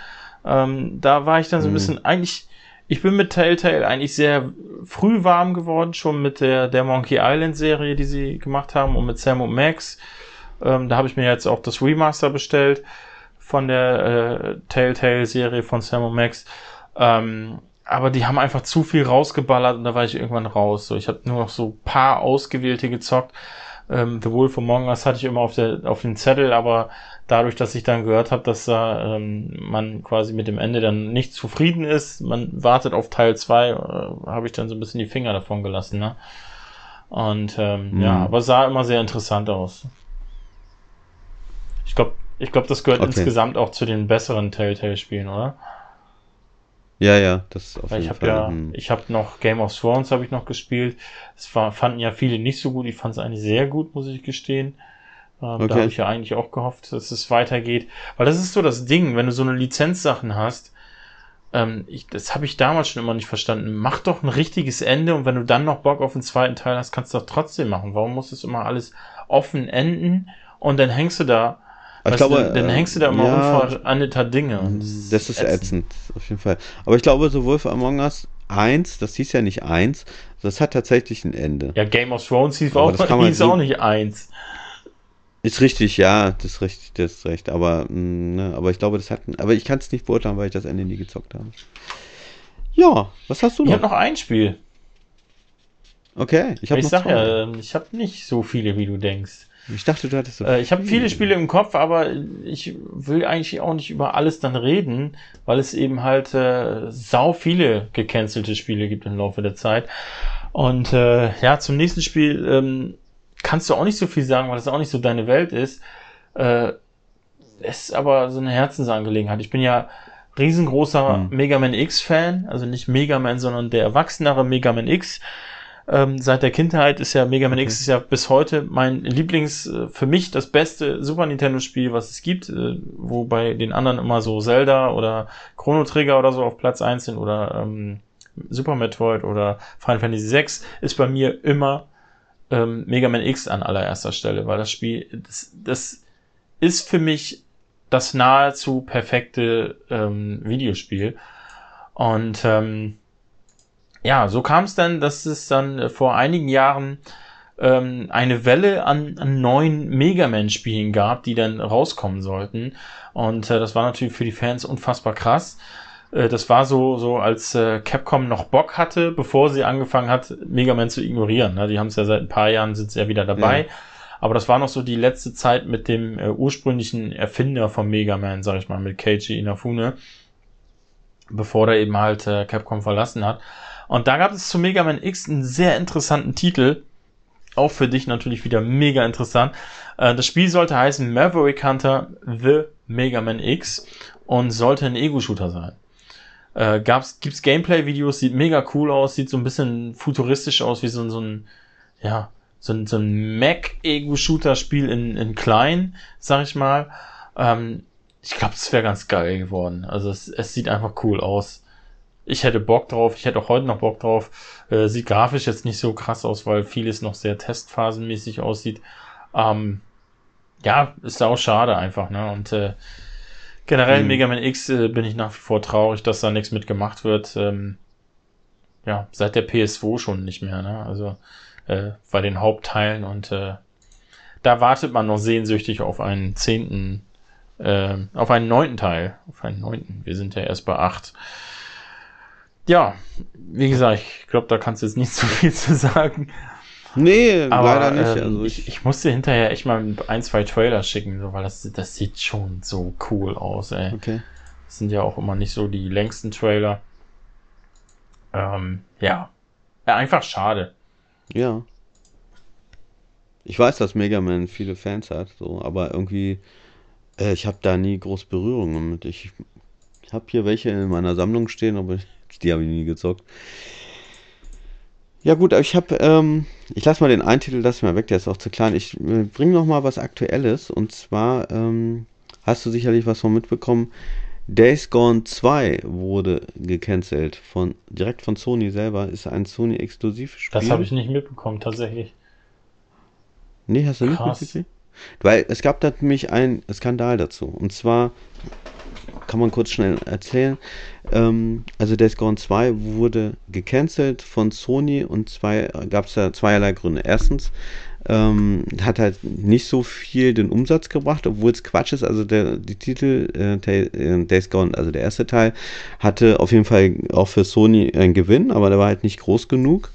ähm, da war ich dann so ein mhm. bisschen, eigentlich, ich bin mit Telltale eigentlich sehr früh warm geworden, schon mit der, der Monkey Island Serie, die sie gemacht haben und mit Sam und Max. Ähm, da habe ich mir jetzt auch das Remaster bestellt von der äh, Telltale Serie von Sam und Max. Ähm, aber die haben einfach zu viel rausgeballert und da war ich irgendwann raus. So, ich habe nur noch so paar ausgewählte gezockt. Ähm, The Wolf Among Us hatte ich immer auf, der, auf dem Zettel, aber dadurch, dass ich dann gehört habe, dass da ähm, man quasi mit dem Ende dann nicht zufrieden ist, man wartet auf Teil 2, äh, habe ich dann so ein bisschen die Finger davon gelassen. Ne? Und ähm, mhm. ja, aber sah immer sehr interessant aus. Ich glaube, ich glaube, das gehört okay. insgesamt auch zu den besseren Telltale-Spielen, oder? Ja, ja, das auf Weil jeden ich Fall. Ja, hm. Ich habe noch Game of Thrones habe ich noch gespielt. Es war, fanden ja viele nicht so gut. Ich fand es eigentlich sehr gut, muss ich gestehen. Ähm, okay. Da habe ich ja eigentlich auch gehofft, dass es weitergeht. Weil das ist so das Ding, wenn du so eine Lizenzsachen hast, ähm, ich, das habe ich damals schon immer nicht verstanden. Mach doch ein richtiges Ende und wenn du dann noch Bock auf den zweiten Teil hast, kannst du doch trotzdem machen. Warum muss es immer alles offen enden und dann hängst du da ich glaube, du, dann hängst du da immer ja, unveränderter Dinge. Das, das ist ätzend. ätzend. auf jeden Fall. Aber ich glaube, so Wolf Among Us 1, das hieß ja nicht 1, das hat tatsächlich ein Ende. Ja, Game of Thrones hieß, auch, hieß auch nicht 1. Ist richtig, ja, das ist richtig, das ist recht. Aber, mm, ne, aber ich glaube, das hat. Aber ich kann es nicht beurteilen, weil ich das Ende nie gezockt habe. Ja, was hast du noch? Ich habe noch ein Spiel. Okay, ich habe Ich sag zwei. ja, ich habe nicht so viele, wie du denkst. Ich dachte, du hattest so äh, Ich habe viele Spiele im Kopf, aber ich will eigentlich auch nicht über alles dann reden, weil es eben halt äh, sau viele gecancelte Spiele gibt im Laufe der Zeit. Und äh, ja, zum nächsten Spiel ähm, kannst du auch nicht so viel sagen, weil das auch nicht so deine Welt ist. Äh, es ist aber so eine Herzensangelegenheit. Ich bin ja riesengroßer mhm. Mega Man X Fan, also nicht Mega Man, sondern der erwachsenere Mega Man X. Ähm, seit der Kindheit ist ja Mega Man okay. X ist ja bis heute mein Lieblings, äh, für mich das beste Super Nintendo Spiel, was es gibt, äh, wo bei den anderen immer so Zelda oder Chrono Trigger oder so auf Platz eins sind oder ähm, Super Metroid oder Final Fantasy 6 ist bei mir immer ähm, Mega Man X an allererster Stelle, weil das Spiel, das, das ist für mich das nahezu perfekte ähm, Videospiel. Und ähm, ja, so kam es dann, dass es dann äh, vor einigen Jahren ähm, eine Welle an, an neuen Mega Man-Spielen gab, die dann rauskommen sollten. Und äh, das war natürlich für die Fans unfassbar krass. Äh, das war so, so als äh, Capcom noch Bock hatte, bevor sie angefangen hat, Mega Man zu ignorieren. Ne? Die haben es ja seit ein paar Jahren, sind ja wieder dabei. Ja. Aber das war noch so die letzte Zeit mit dem äh, ursprünglichen Erfinder von Mega Man, sag ich mal, mit Keiji Inafune, bevor er eben halt äh, Capcom verlassen hat. Und da gab es zu Mega Man X einen sehr interessanten Titel. Auch für dich natürlich wieder mega interessant. Äh, das Spiel sollte heißen Maverick Hunter The Mega Man X und sollte ein Ego-Shooter sein. Äh, gab's, gibt's Gameplay-Videos, sieht mega cool aus, sieht so ein bisschen futuristisch aus, wie so, so ein, ja, so ein, so ein Mac-Ego-Shooter-Spiel in, in klein, sag ich mal. Ähm, ich glaube, es wäre ganz geil geworden. Also es, es sieht einfach cool aus ich hätte Bock drauf, ich hätte auch heute noch Bock drauf. Äh, sieht grafisch jetzt nicht so krass aus, weil vieles noch sehr testphasenmäßig aussieht. Ähm, ja, ist auch schade einfach, ne? Und äh, generell mhm. Mega Man X äh, bin ich nach wie vor traurig, dass da nichts mitgemacht wird. Ähm, ja, seit der PS2 schon nicht mehr, ne? Also äh, bei den Hauptteilen und äh, da wartet man noch sehnsüchtig auf einen zehnten, äh, auf einen neunten Teil, auf einen neunten. Wir sind ja erst bei acht ja, wie gesagt, ich glaube, da kannst du jetzt nicht so viel zu sagen. Nee, Aber, leider nicht. Ähm, also ich, ich, musste hinterher echt mal ein, zwei Trailer schicken, so, weil das, das sieht schon so cool aus, ey. Okay. Das sind ja auch immer nicht so die längsten Trailer. Ähm, ja. ja. Einfach schade. Ja. Ich weiß, dass Mega Man viele Fans hat, so, aber irgendwie, äh, ich habe da nie groß Berührungen mit. Ich, ich habe hier welche in meiner Sammlung stehen, aber ich die habe ich nie gezockt. Ja gut, ich habe, ähm, ich lasse mal den einen Titel, lass mal weg, der ist auch zu klein. Ich äh, bringe noch mal was Aktuelles und zwar ähm, hast du sicherlich was von mitbekommen. Days Gone 2 wurde gecancelt von direkt von Sony selber. Ist ein Sony exklusiv Spiel. Das habe ich nicht mitbekommen tatsächlich. Nee, hast du Krass. nicht mitbekommen? Weil es gab da nämlich einen Skandal dazu. Und zwar kann man kurz schnell erzählen. Ähm, also Days Gone 2 wurde gecancelt von Sony und zwei gab es da zweierlei Gründe. Erstens ähm, hat halt nicht so viel den Umsatz gebracht, obwohl es Quatsch ist. Also der die Titel äh, äh, Days Gone, also der erste Teil, hatte auf jeden Fall auch für Sony einen Gewinn, aber der war halt nicht groß genug.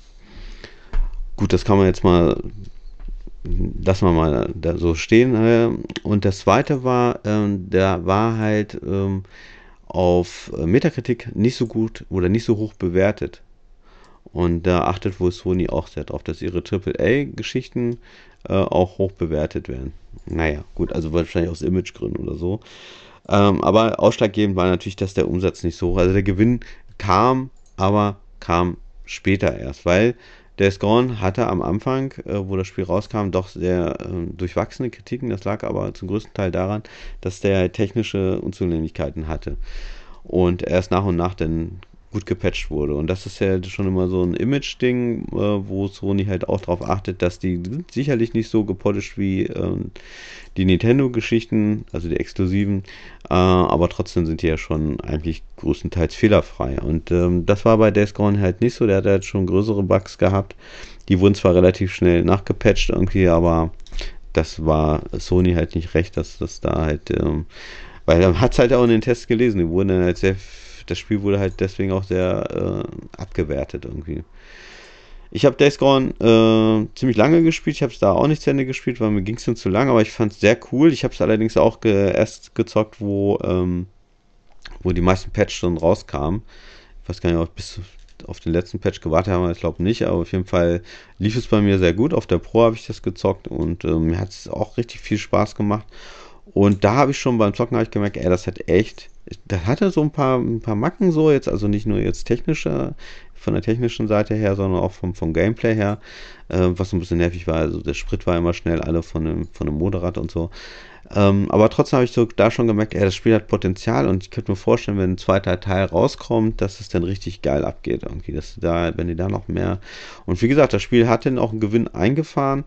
Gut, das kann man jetzt mal lassen wir mal da so stehen. Äh, und das zweite war, ähm, der war halt ähm, auf Metakritik nicht so gut oder nicht so hoch bewertet. Und da achtet wohl Sony auch sehr drauf, dass ihre AAA-Geschichten äh, auch hoch bewertet werden. Naja, gut, also wahrscheinlich aus Imagegründen oder so. Ähm, aber ausschlaggebend war natürlich, dass der Umsatz nicht so hoch, also der Gewinn kam, aber kam später erst, weil Days Gone hatte am Anfang, äh, wo das Spiel rauskam, doch sehr äh, durchwachsene Kritiken. Das lag aber zum größten Teil daran, dass der technische Unzulänglichkeiten hatte. Und erst nach und nach dann gut gepatcht wurde. Und das ist ja schon immer so ein Image-Ding, äh, wo Sony halt auch darauf achtet, dass die sind sicherlich nicht so gepolished wie ähm, die Nintendo-Geschichten, also die exklusiven, äh, aber trotzdem sind die ja schon eigentlich größtenteils fehlerfrei. Und ähm, das war bei Days Gone halt nicht so, der hat halt schon größere Bugs gehabt. Die wurden zwar relativ schnell nachgepatcht irgendwie, aber das war Sony halt nicht recht, dass das da halt, ähm, weil er hat es halt auch in den Tests gelesen, die wurden dann halt sehr das Spiel wurde halt deswegen auch sehr äh, abgewertet irgendwie. Ich habe Days Gone äh, ziemlich lange gespielt. Ich habe es da auch nicht zu Ende gespielt, weil mir ging es zu lang, aber ich fand es sehr cool. Ich habe es allerdings auch ge erst gezockt, wo, ähm, wo die meisten Patches schon rauskamen. Ich weiß gar nicht, ob ich bis auf den letzten Patch gewartet habe, ich glaube nicht, aber auf jeden Fall lief es bei mir sehr gut. Auf der Pro habe ich das gezockt und äh, mir hat es auch richtig viel Spaß gemacht. Und da habe ich schon beim Zocken ich gemerkt, ey, das hat echt das hatte so ein paar, ein paar Macken so jetzt, also nicht nur jetzt technischer, von der technischen Seite her, sondern auch vom, vom Gameplay her, äh, was so ein bisschen nervig war. Also der Sprit war immer schnell alle von dem, von dem Motorrad und so. Ähm, aber trotzdem habe ich so da schon gemerkt, ey, das Spiel hat Potenzial und ich könnte mir vorstellen, wenn ein zweiter Teil rauskommt, dass es dann richtig geil abgeht irgendwie, dass da, wenn die da noch mehr und wie gesagt, das Spiel hat dann auch einen Gewinn eingefahren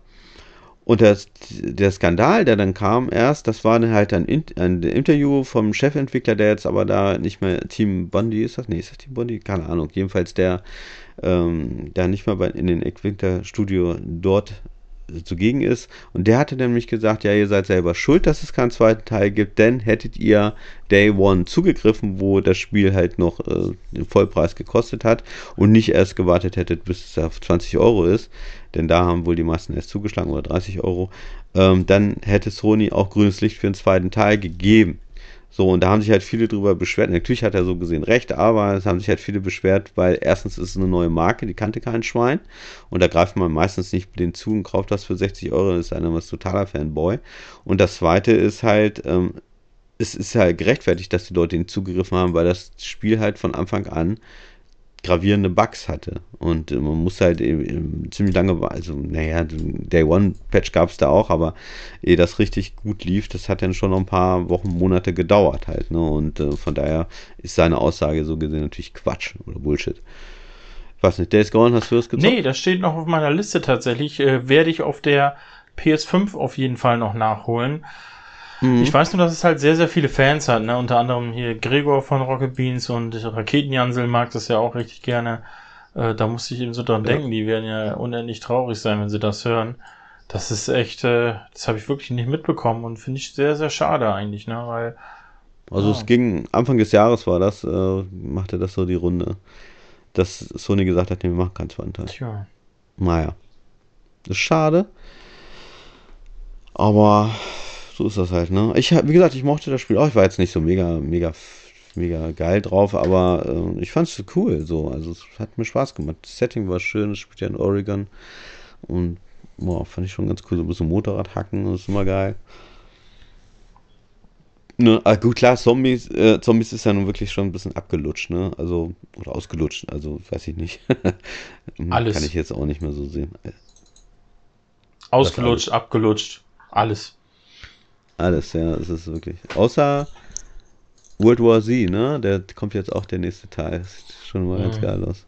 und das, der Skandal, der dann kam erst, das war dann halt ein, ein, Interview vom Chefentwickler, der jetzt aber da nicht mehr Team Bondi ist das? Nee, ist das Team Bondi? Keine Ahnung. Jedenfalls der, ähm, der nicht mehr bei, in den Entwicklerstudio dort zugegen ist. Und der hatte nämlich gesagt, ja, ihr seid selber schuld, dass es keinen zweiten Teil gibt, denn hättet ihr Day One zugegriffen, wo das Spiel halt noch äh, den Vollpreis gekostet hat und nicht erst gewartet hättet, bis es auf 20 Euro ist, denn da haben wohl die meisten erst zugeschlagen oder 30 Euro, ähm, dann hätte Sony auch grünes Licht für den zweiten Teil gegeben. So, und da haben sich halt viele drüber beschwert. Natürlich hat er so gesehen recht, aber es haben sich halt viele beschwert, weil erstens ist es eine neue Marke, die kannte kein Schwein. Und da greift man meistens nicht den zu und kauft das für 60 Euro, das ist einer was totaler Fanboy. Und das zweite ist halt, ähm, es ist halt gerechtfertigt, dass die Leute ihn zugegriffen haben, weil das Spiel halt von Anfang an gravierende Bugs hatte. Und äh, man muss halt eben, ziemlich lange, also naja, Day One Patch gab es da auch, aber ehe das richtig gut lief, das hat dann schon noch ein paar Wochen, Monate gedauert halt. Ne? Und äh, von daher ist seine Aussage so gesehen natürlich Quatsch oder Bullshit. Ich weiß nicht, Days Gone, hast du das gezockt? Nee, das steht noch auf meiner Liste tatsächlich. Äh, werde ich auf der PS5 auf jeden Fall noch nachholen. Mhm. Ich weiß nur, dass es halt sehr, sehr viele Fans hat, ne? Unter anderem hier Gregor von Rocket Beans und Raketenjansel mag das ja auch richtig gerne. Äh, da musste ich eben so dran ja. denken, die werden ja unendlich traurig sein, wenn sie das hören. Das ist echt, äh, das habe ich wirklich nicht mitbekommen und finde ich sehr, sehr schade eigentlich, ne? Weil. Also ja. es ging, Anfang des Jahres war das, äh, machte das so die Runde, dass Sony gesagt hat, nee, wir machen keinen zweiten Teil. Tja. Naja. Das ist schade. Aber so ist das halt, ne? Ich, wie gesagt, ich mochte das Spiel auch. Ich war jetzt nicht so mega, mega, mega geil drauf, aber äh, ich fand es cool. So, also es hat mir Spaß gemacht. Das Setting war schön. Es spielt ja in Oregon und boah, fand ich schon ganz cool. So ein bisschen Motorrad hacken, das ist immer geil. Ne, ah, gut, klar, Zombies, äh, Zombies ist ja nun wirklich schon ein bisschen abgelutscht, ne? Also, oder ausgelutscht, also weiß ich nicht. Alles. Kann ich jetzt auch nicht mehr so sehen. Ausgelutscht, abgelutscht, alles. Alles, ja, es ist wirklich. Außer World War Z, ne? Der kommt jetzt auch der nächste Teil. Sieht schon mal mhm. ganz geil aus.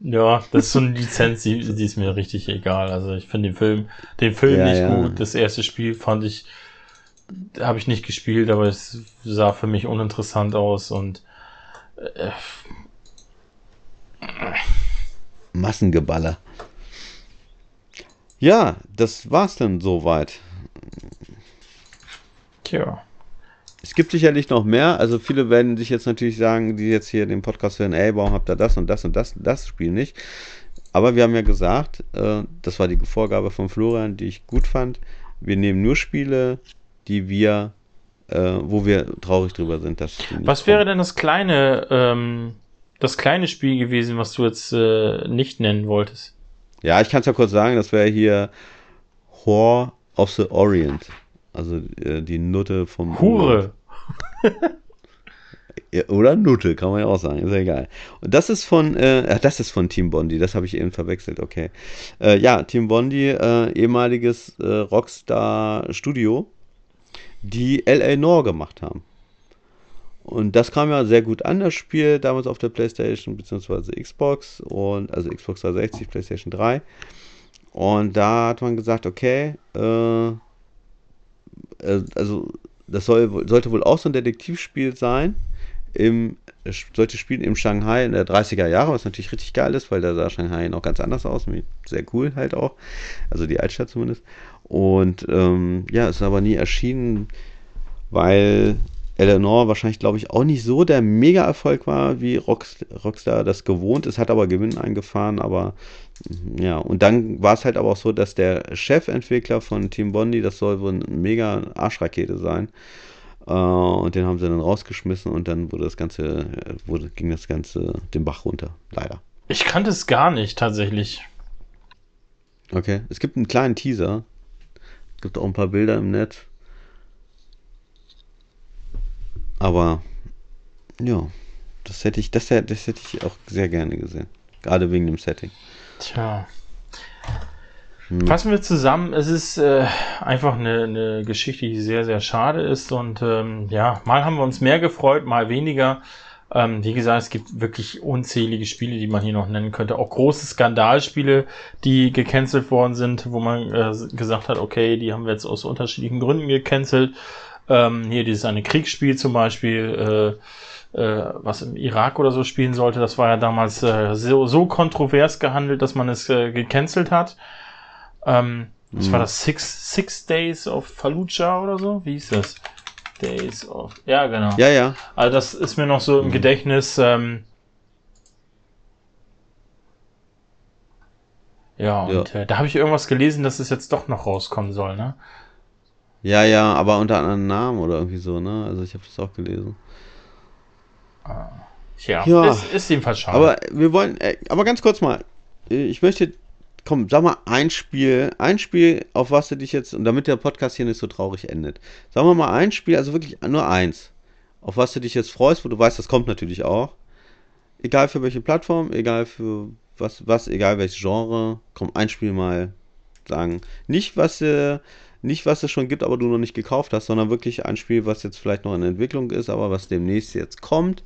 Ja, das ist so eine Lizenz, die, die ist mir richtig egal. Also ich finde den Film, den Film ja, nicht ja. gut. Das erste Spiel fand ich habe ich nicht gespielt, aber es sah für mich uninteressant aus und äh, Massengeballer. Ja, das war's dann soweit. Tja. Es gibt sicherlich noch mehr. Also viele werden sich jetzt natürlich sagen, die jetzt hier den Podcast hören, ey, warum habt ihr das und das und das und das Spiel nicht? Aber wir haben ja gesagt, äh, das war die Vorgabe von Florian, die ich gut fand. Wir nehmen nur Spiele, die wir, äh, wo wir traurig drüber sind. Dass was wäre denn das kleine, ähm, das kleine Spiel gewesen, was du jetzt äh, nicht nennen wolltest? Ja, ich kann es ja kurz sagen, das wäre hier Whore of the Orient. Also äh, die Nutte vom. Hure! Oder Nutte, kann man ja auch sagen, ist ja egal. Und das ist von, äh, das ist von Team Bondi, das habe ich eben verwechselt, okay. Äh, ja, Team Bondi, äh, ehemaliges äh, Rockstar Studio, die L.A. Noir gemacht haben. Und das kam ja sehr gut an, das Spiel, damals auf der Playstation bzw. Xbox und also Xbox 360, Playstation 3. Und da hat man gesagt, okay, äh, äh, also das soll, sollte wohl auch so ein Detektivspiel sein. Im, solche Spiele im Shanghai in der 30er Jahre, was natürlich richtig geil ist, weil da sah Shanghai noch ganz anders aus. Sehr cool halt auch. Also die Altstadt zumindest. Und ähm, ja, ist aber nie erschienen, weil Eleanor wahrscheinlich, glaube ich, auch nicht so der Mega-Erfolg war, wie Rockstar das gewohnt ist, hat aber Gewinn eingefahren, aber ja, und dann war es halt aber auch so, dass der Chefentwickler von Team Bondi, das soll wohl eine mega Arschrakete sein. Äh, und den haben sie dann rausgeschmissen und dann wurde das Ganze, wurde, ging das Ganze den Bach runter, leider. Ich kannte es gar nicht, tatsächlich. Okay, es gibt einen kleinen Teaser. Es gibt auch ein paar Bilder im Netz. Aber ja, das hätte ich, das, das hätte ich auch sehr gerne gesehen. Gerade wegen dem Setting. Tja. Hm. Fassen wir zusammen, es ist äh, einfach eine, eine Geschichte, die sehr, sehr schade ist. Und ähm, ja, mal haben wir uns mehr gefreut, mal weniger. Ähm, wie gesagt, es gibt wirklich unzählige Spiele, die man hier noch nennen könnte. Auch große Skandalspiele, die gecancelt worden sind, wo man äh, gesagt hat, okay, die haben wir jetzt aus unterschiedlichen Gründen gecancelt. Ähm, hier dieses eine Kriegsspiel zum Beispiel, äh, äh, was im Irak oder so spielen sollte, das war ja damals äh, so, so kontrovers gehandelt, dass man es äh, gecancelt hat. Ähm, was mhm. war das? Six, Six Days of Fallujah oder so? Wie hieß das? Days of. Ja, genau. Ja, ja. Also das ist mir noch so im mhm. Gedächtnis. Ähm, ja, und ja. Äh, da habe ich irgendwas gelesen, dass es jetzt doch noch rauskommen soll, ne? Ja, ja, aber unter anderen Namen oder irgendwie so, ne? Also ich habe das auch gelesen. Ah. Ja, ja. Ist, ist jedenfalls schade. Aber wir wollen, äh, aber ganz kurz mal, ich möchte, komm, sag mal ein Spiel, ein Spiel, auf was du dich jetzt, und damit der Podcast hier nicht so traurig endet, sag mal mal ein Spiel, also wirklich nur eins, auf was du dich jetzt freust, wo du weißt, das kommt natürlich auch. Egal für welche Plattform, egal für was, was, egal welches Genre, komm, ein Spiel mal sagen. Nicht, was, äh, nicht, was es schon gibt, aber du noch nicht gekauft hast, sondern wirklich ein Spiel, was jetzt vielleicht noch in Entwicklung ist, aber was demnächst jetzt kommt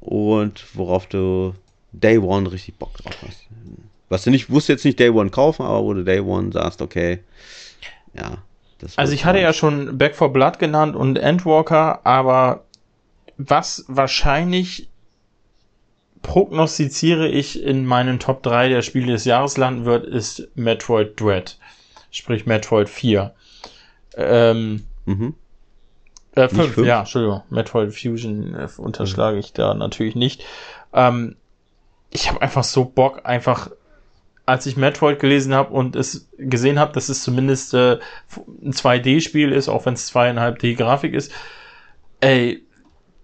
und worauf du Day One richtig Bock drauf hast. Was du nicht, wusst jetzt nicht Day One kaufen, aber wo du Day One sagst, okay, ja. also ich hatte ja schon Back for Blood genannt und Endwalker, aber was wahrscheinlich prognostiziere ich in meinen Top 3 der Spiele des Jahres landen wird, ist Metroid Dread sprich Metroid 4. Ähm, mhm. Äh, 5, ja, Entschuldigung, Metroid Fusion äh, unterschlage ich da natürlich nicht. Ähm, ich habe einfach so Bock, einfach als ich Metroid gelesen habe und es gesehen habe, dass es zumindest äh, ein 2D-Spiel ist, auch wenn es 2,5D Grafik ist, ey,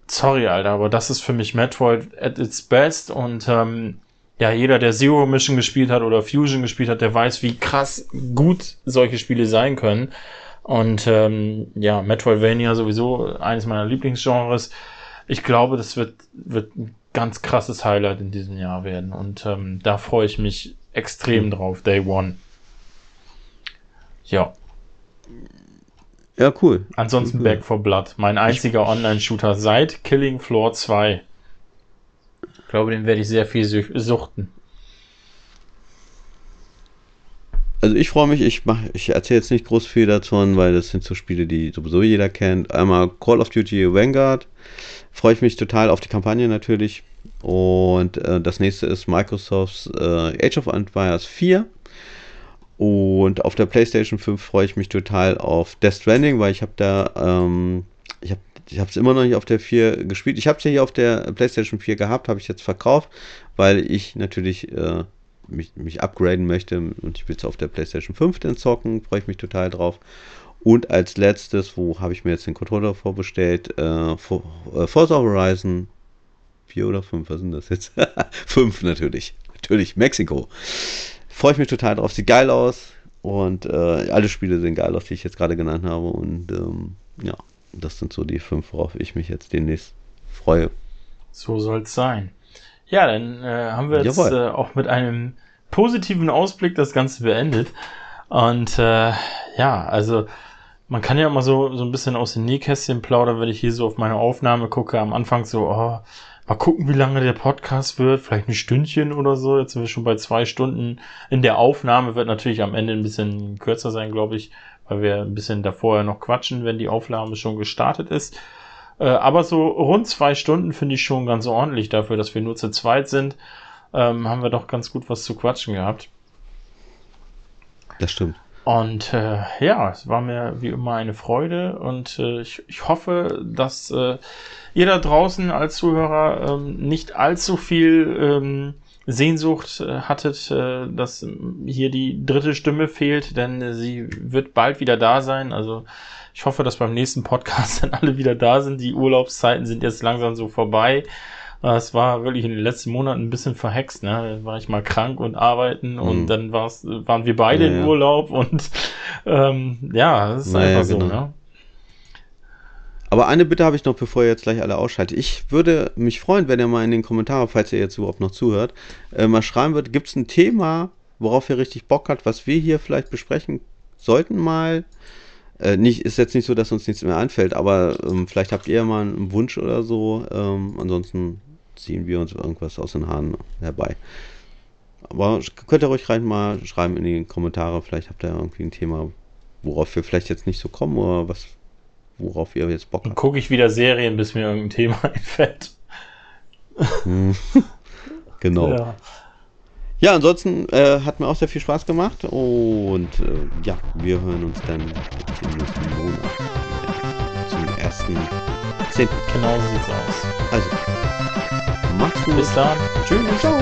sorry, Alter, aber das ist für mich Metroid at its best und ähm, ja, jeder, der Zero Mission gespielt hat oder Fusion gespielt hat, der weiß, wie krass gut solche Spiele sein können. Und ähm, ja, Metroidvania sowieso eines meiner Lieblingsgenres. Ich glaube, das wird, wird ein ganz krasses Highlight in diesem Jahr werden. Und ähm, da freue ich mich extrem drauf, Day One. Ja. Ja, cool. Ansonsten cool. Back for Blood. Mein einziger Online-Shooter seit Killing Floor 2 glaube, den werde ich sehr viel suchten. also ich freue mich, ich mach, ich erzähle jetzt nicht groß viel davon, weil das sind so Spiele, die sowieso jeder kennt. Einmal Call of Duty Vanguard, freue ich mich total auf die Kampagne natürlich. Und äh, das nächste ist Microsofts äh, Age of Empires 4. Und auf der PlayStation 5 freue ich mich total auf Death Stranding, weil ich habe da, ähm, ich habe es immer noch nicht auf der 4 gespielt. Ich habe es ja hier auf der PlayStation 4 gehabt, habe ich jetzt verkauft, weil ich natürlich äh, mich, mich upgraden möchte und ich will es auf der PlayStation 5 dann zocken, freue ich mich total drauf. Und als letztes, wo habe ich mir jetzt den Controller vorbestellt? Äh, For, äh, Forza Horizon 4 oder 5, was sind das jetzt? 5 natürlich. Natürlich, Mexiko. Freue ich mich total drauf, sieht geil aus. Und äh, alle Spiele sehen geil aus, die ich jetzt gerade genannt habe. Und ähm, ja, das sind so die fünf, worauf ich mich jetzt demnächst freue. So soll es sein. Ja, dann äh, haben wir jetzt äh, auch mit einem positiven Ausblick das Ganze beendet. Und äh, ja, also man kann ja immer so, so ein bisschen aus den Nähkästchen plaudern, wenn ich hier so auf meine Aufnahme gucke. Am Anfang so, oh, mal gucken, wie lange der Podcast wird. Vielleicht ein Stündchen oder so. Jetzt sind wir schon bei zwei Stunden. In der Aufnahme wird natürlich am Ende ein bisschen kürzer sein, glaube ich, weil wir ein bisschen davor noch quatschen, wenn die Aufnahme schon gestartet ist. Äh, aber so rund zwei Stunden finde ich schon ganz ordentlich dafür, dass wir nur zu zweit sind. Ähm, haben wir doch ganz gut was zu quatschen gehabt. Das stimmt. Und äh, ja, es war mir wie immer eine Freude und äh, ich, ich hoffe, dass äh, ihr da draußen als Zuhörer ähm, nicht allzu viel ähm, Sehnsucht äh, hattet, äh, dass hier die dritte Stimme fehlt, denn sie wird bald wieder da sein. Also ich hoffe, dass beim nächsten Podcast dann alle wieder da sind. Die Urlaubszeiten sind jetzt langsam so vorbei. Es war wirklich in den letzten Monaten ein bisschen verhext. Ne? Da war ich mal krank und arbeiten und mhm. dann war's, waren wir beide ja, in Urlaub und ähm, ja, das ist naja, einfach so. Genau. Ne? Aber eine Bitte habe ich noch, bevor ihr jetzt gleich alle ausschaltet. Ich würde mich freuen, wenn ihr mal in den Kommentaren, falls ihr jetzt überhaupt noch zuhört, äh, mal schreiben würdet, gibt es ein Thema, worauf ihr richtig Bock habt, was wir hier vielleicht besprechen sollten mal. Äh, nicht, ist jetzt nicht so, dass uns nichts mehr einfällt, aber ähm, vielleicht habt ihr mal einen Wunsch oder so. Ähm, ansonsten ziehen wir uns irgendwas aus den Haaren herbei. Aber könnt ihr ruhig rein mal schreiben in die Kommentare. Vielleicht habt ihr irgendwie ein Thema, worauf wir vielleicht jetzt nicht so kommen oder was, worauf ihr jetzt Bock habt. Dann gucke ich wieder Serien, bis mir irgendein Thema einfällt. Hm. genau. Ja. ja ansonsten äh, hat mir auch sehr viel Spaß gemacht und äh, ja, wir hören uns dann im nächsten Monat zum ersten 10. Genau so sieht's aus. Also, macht's gut. Bis dann. Tschüss. Ciao.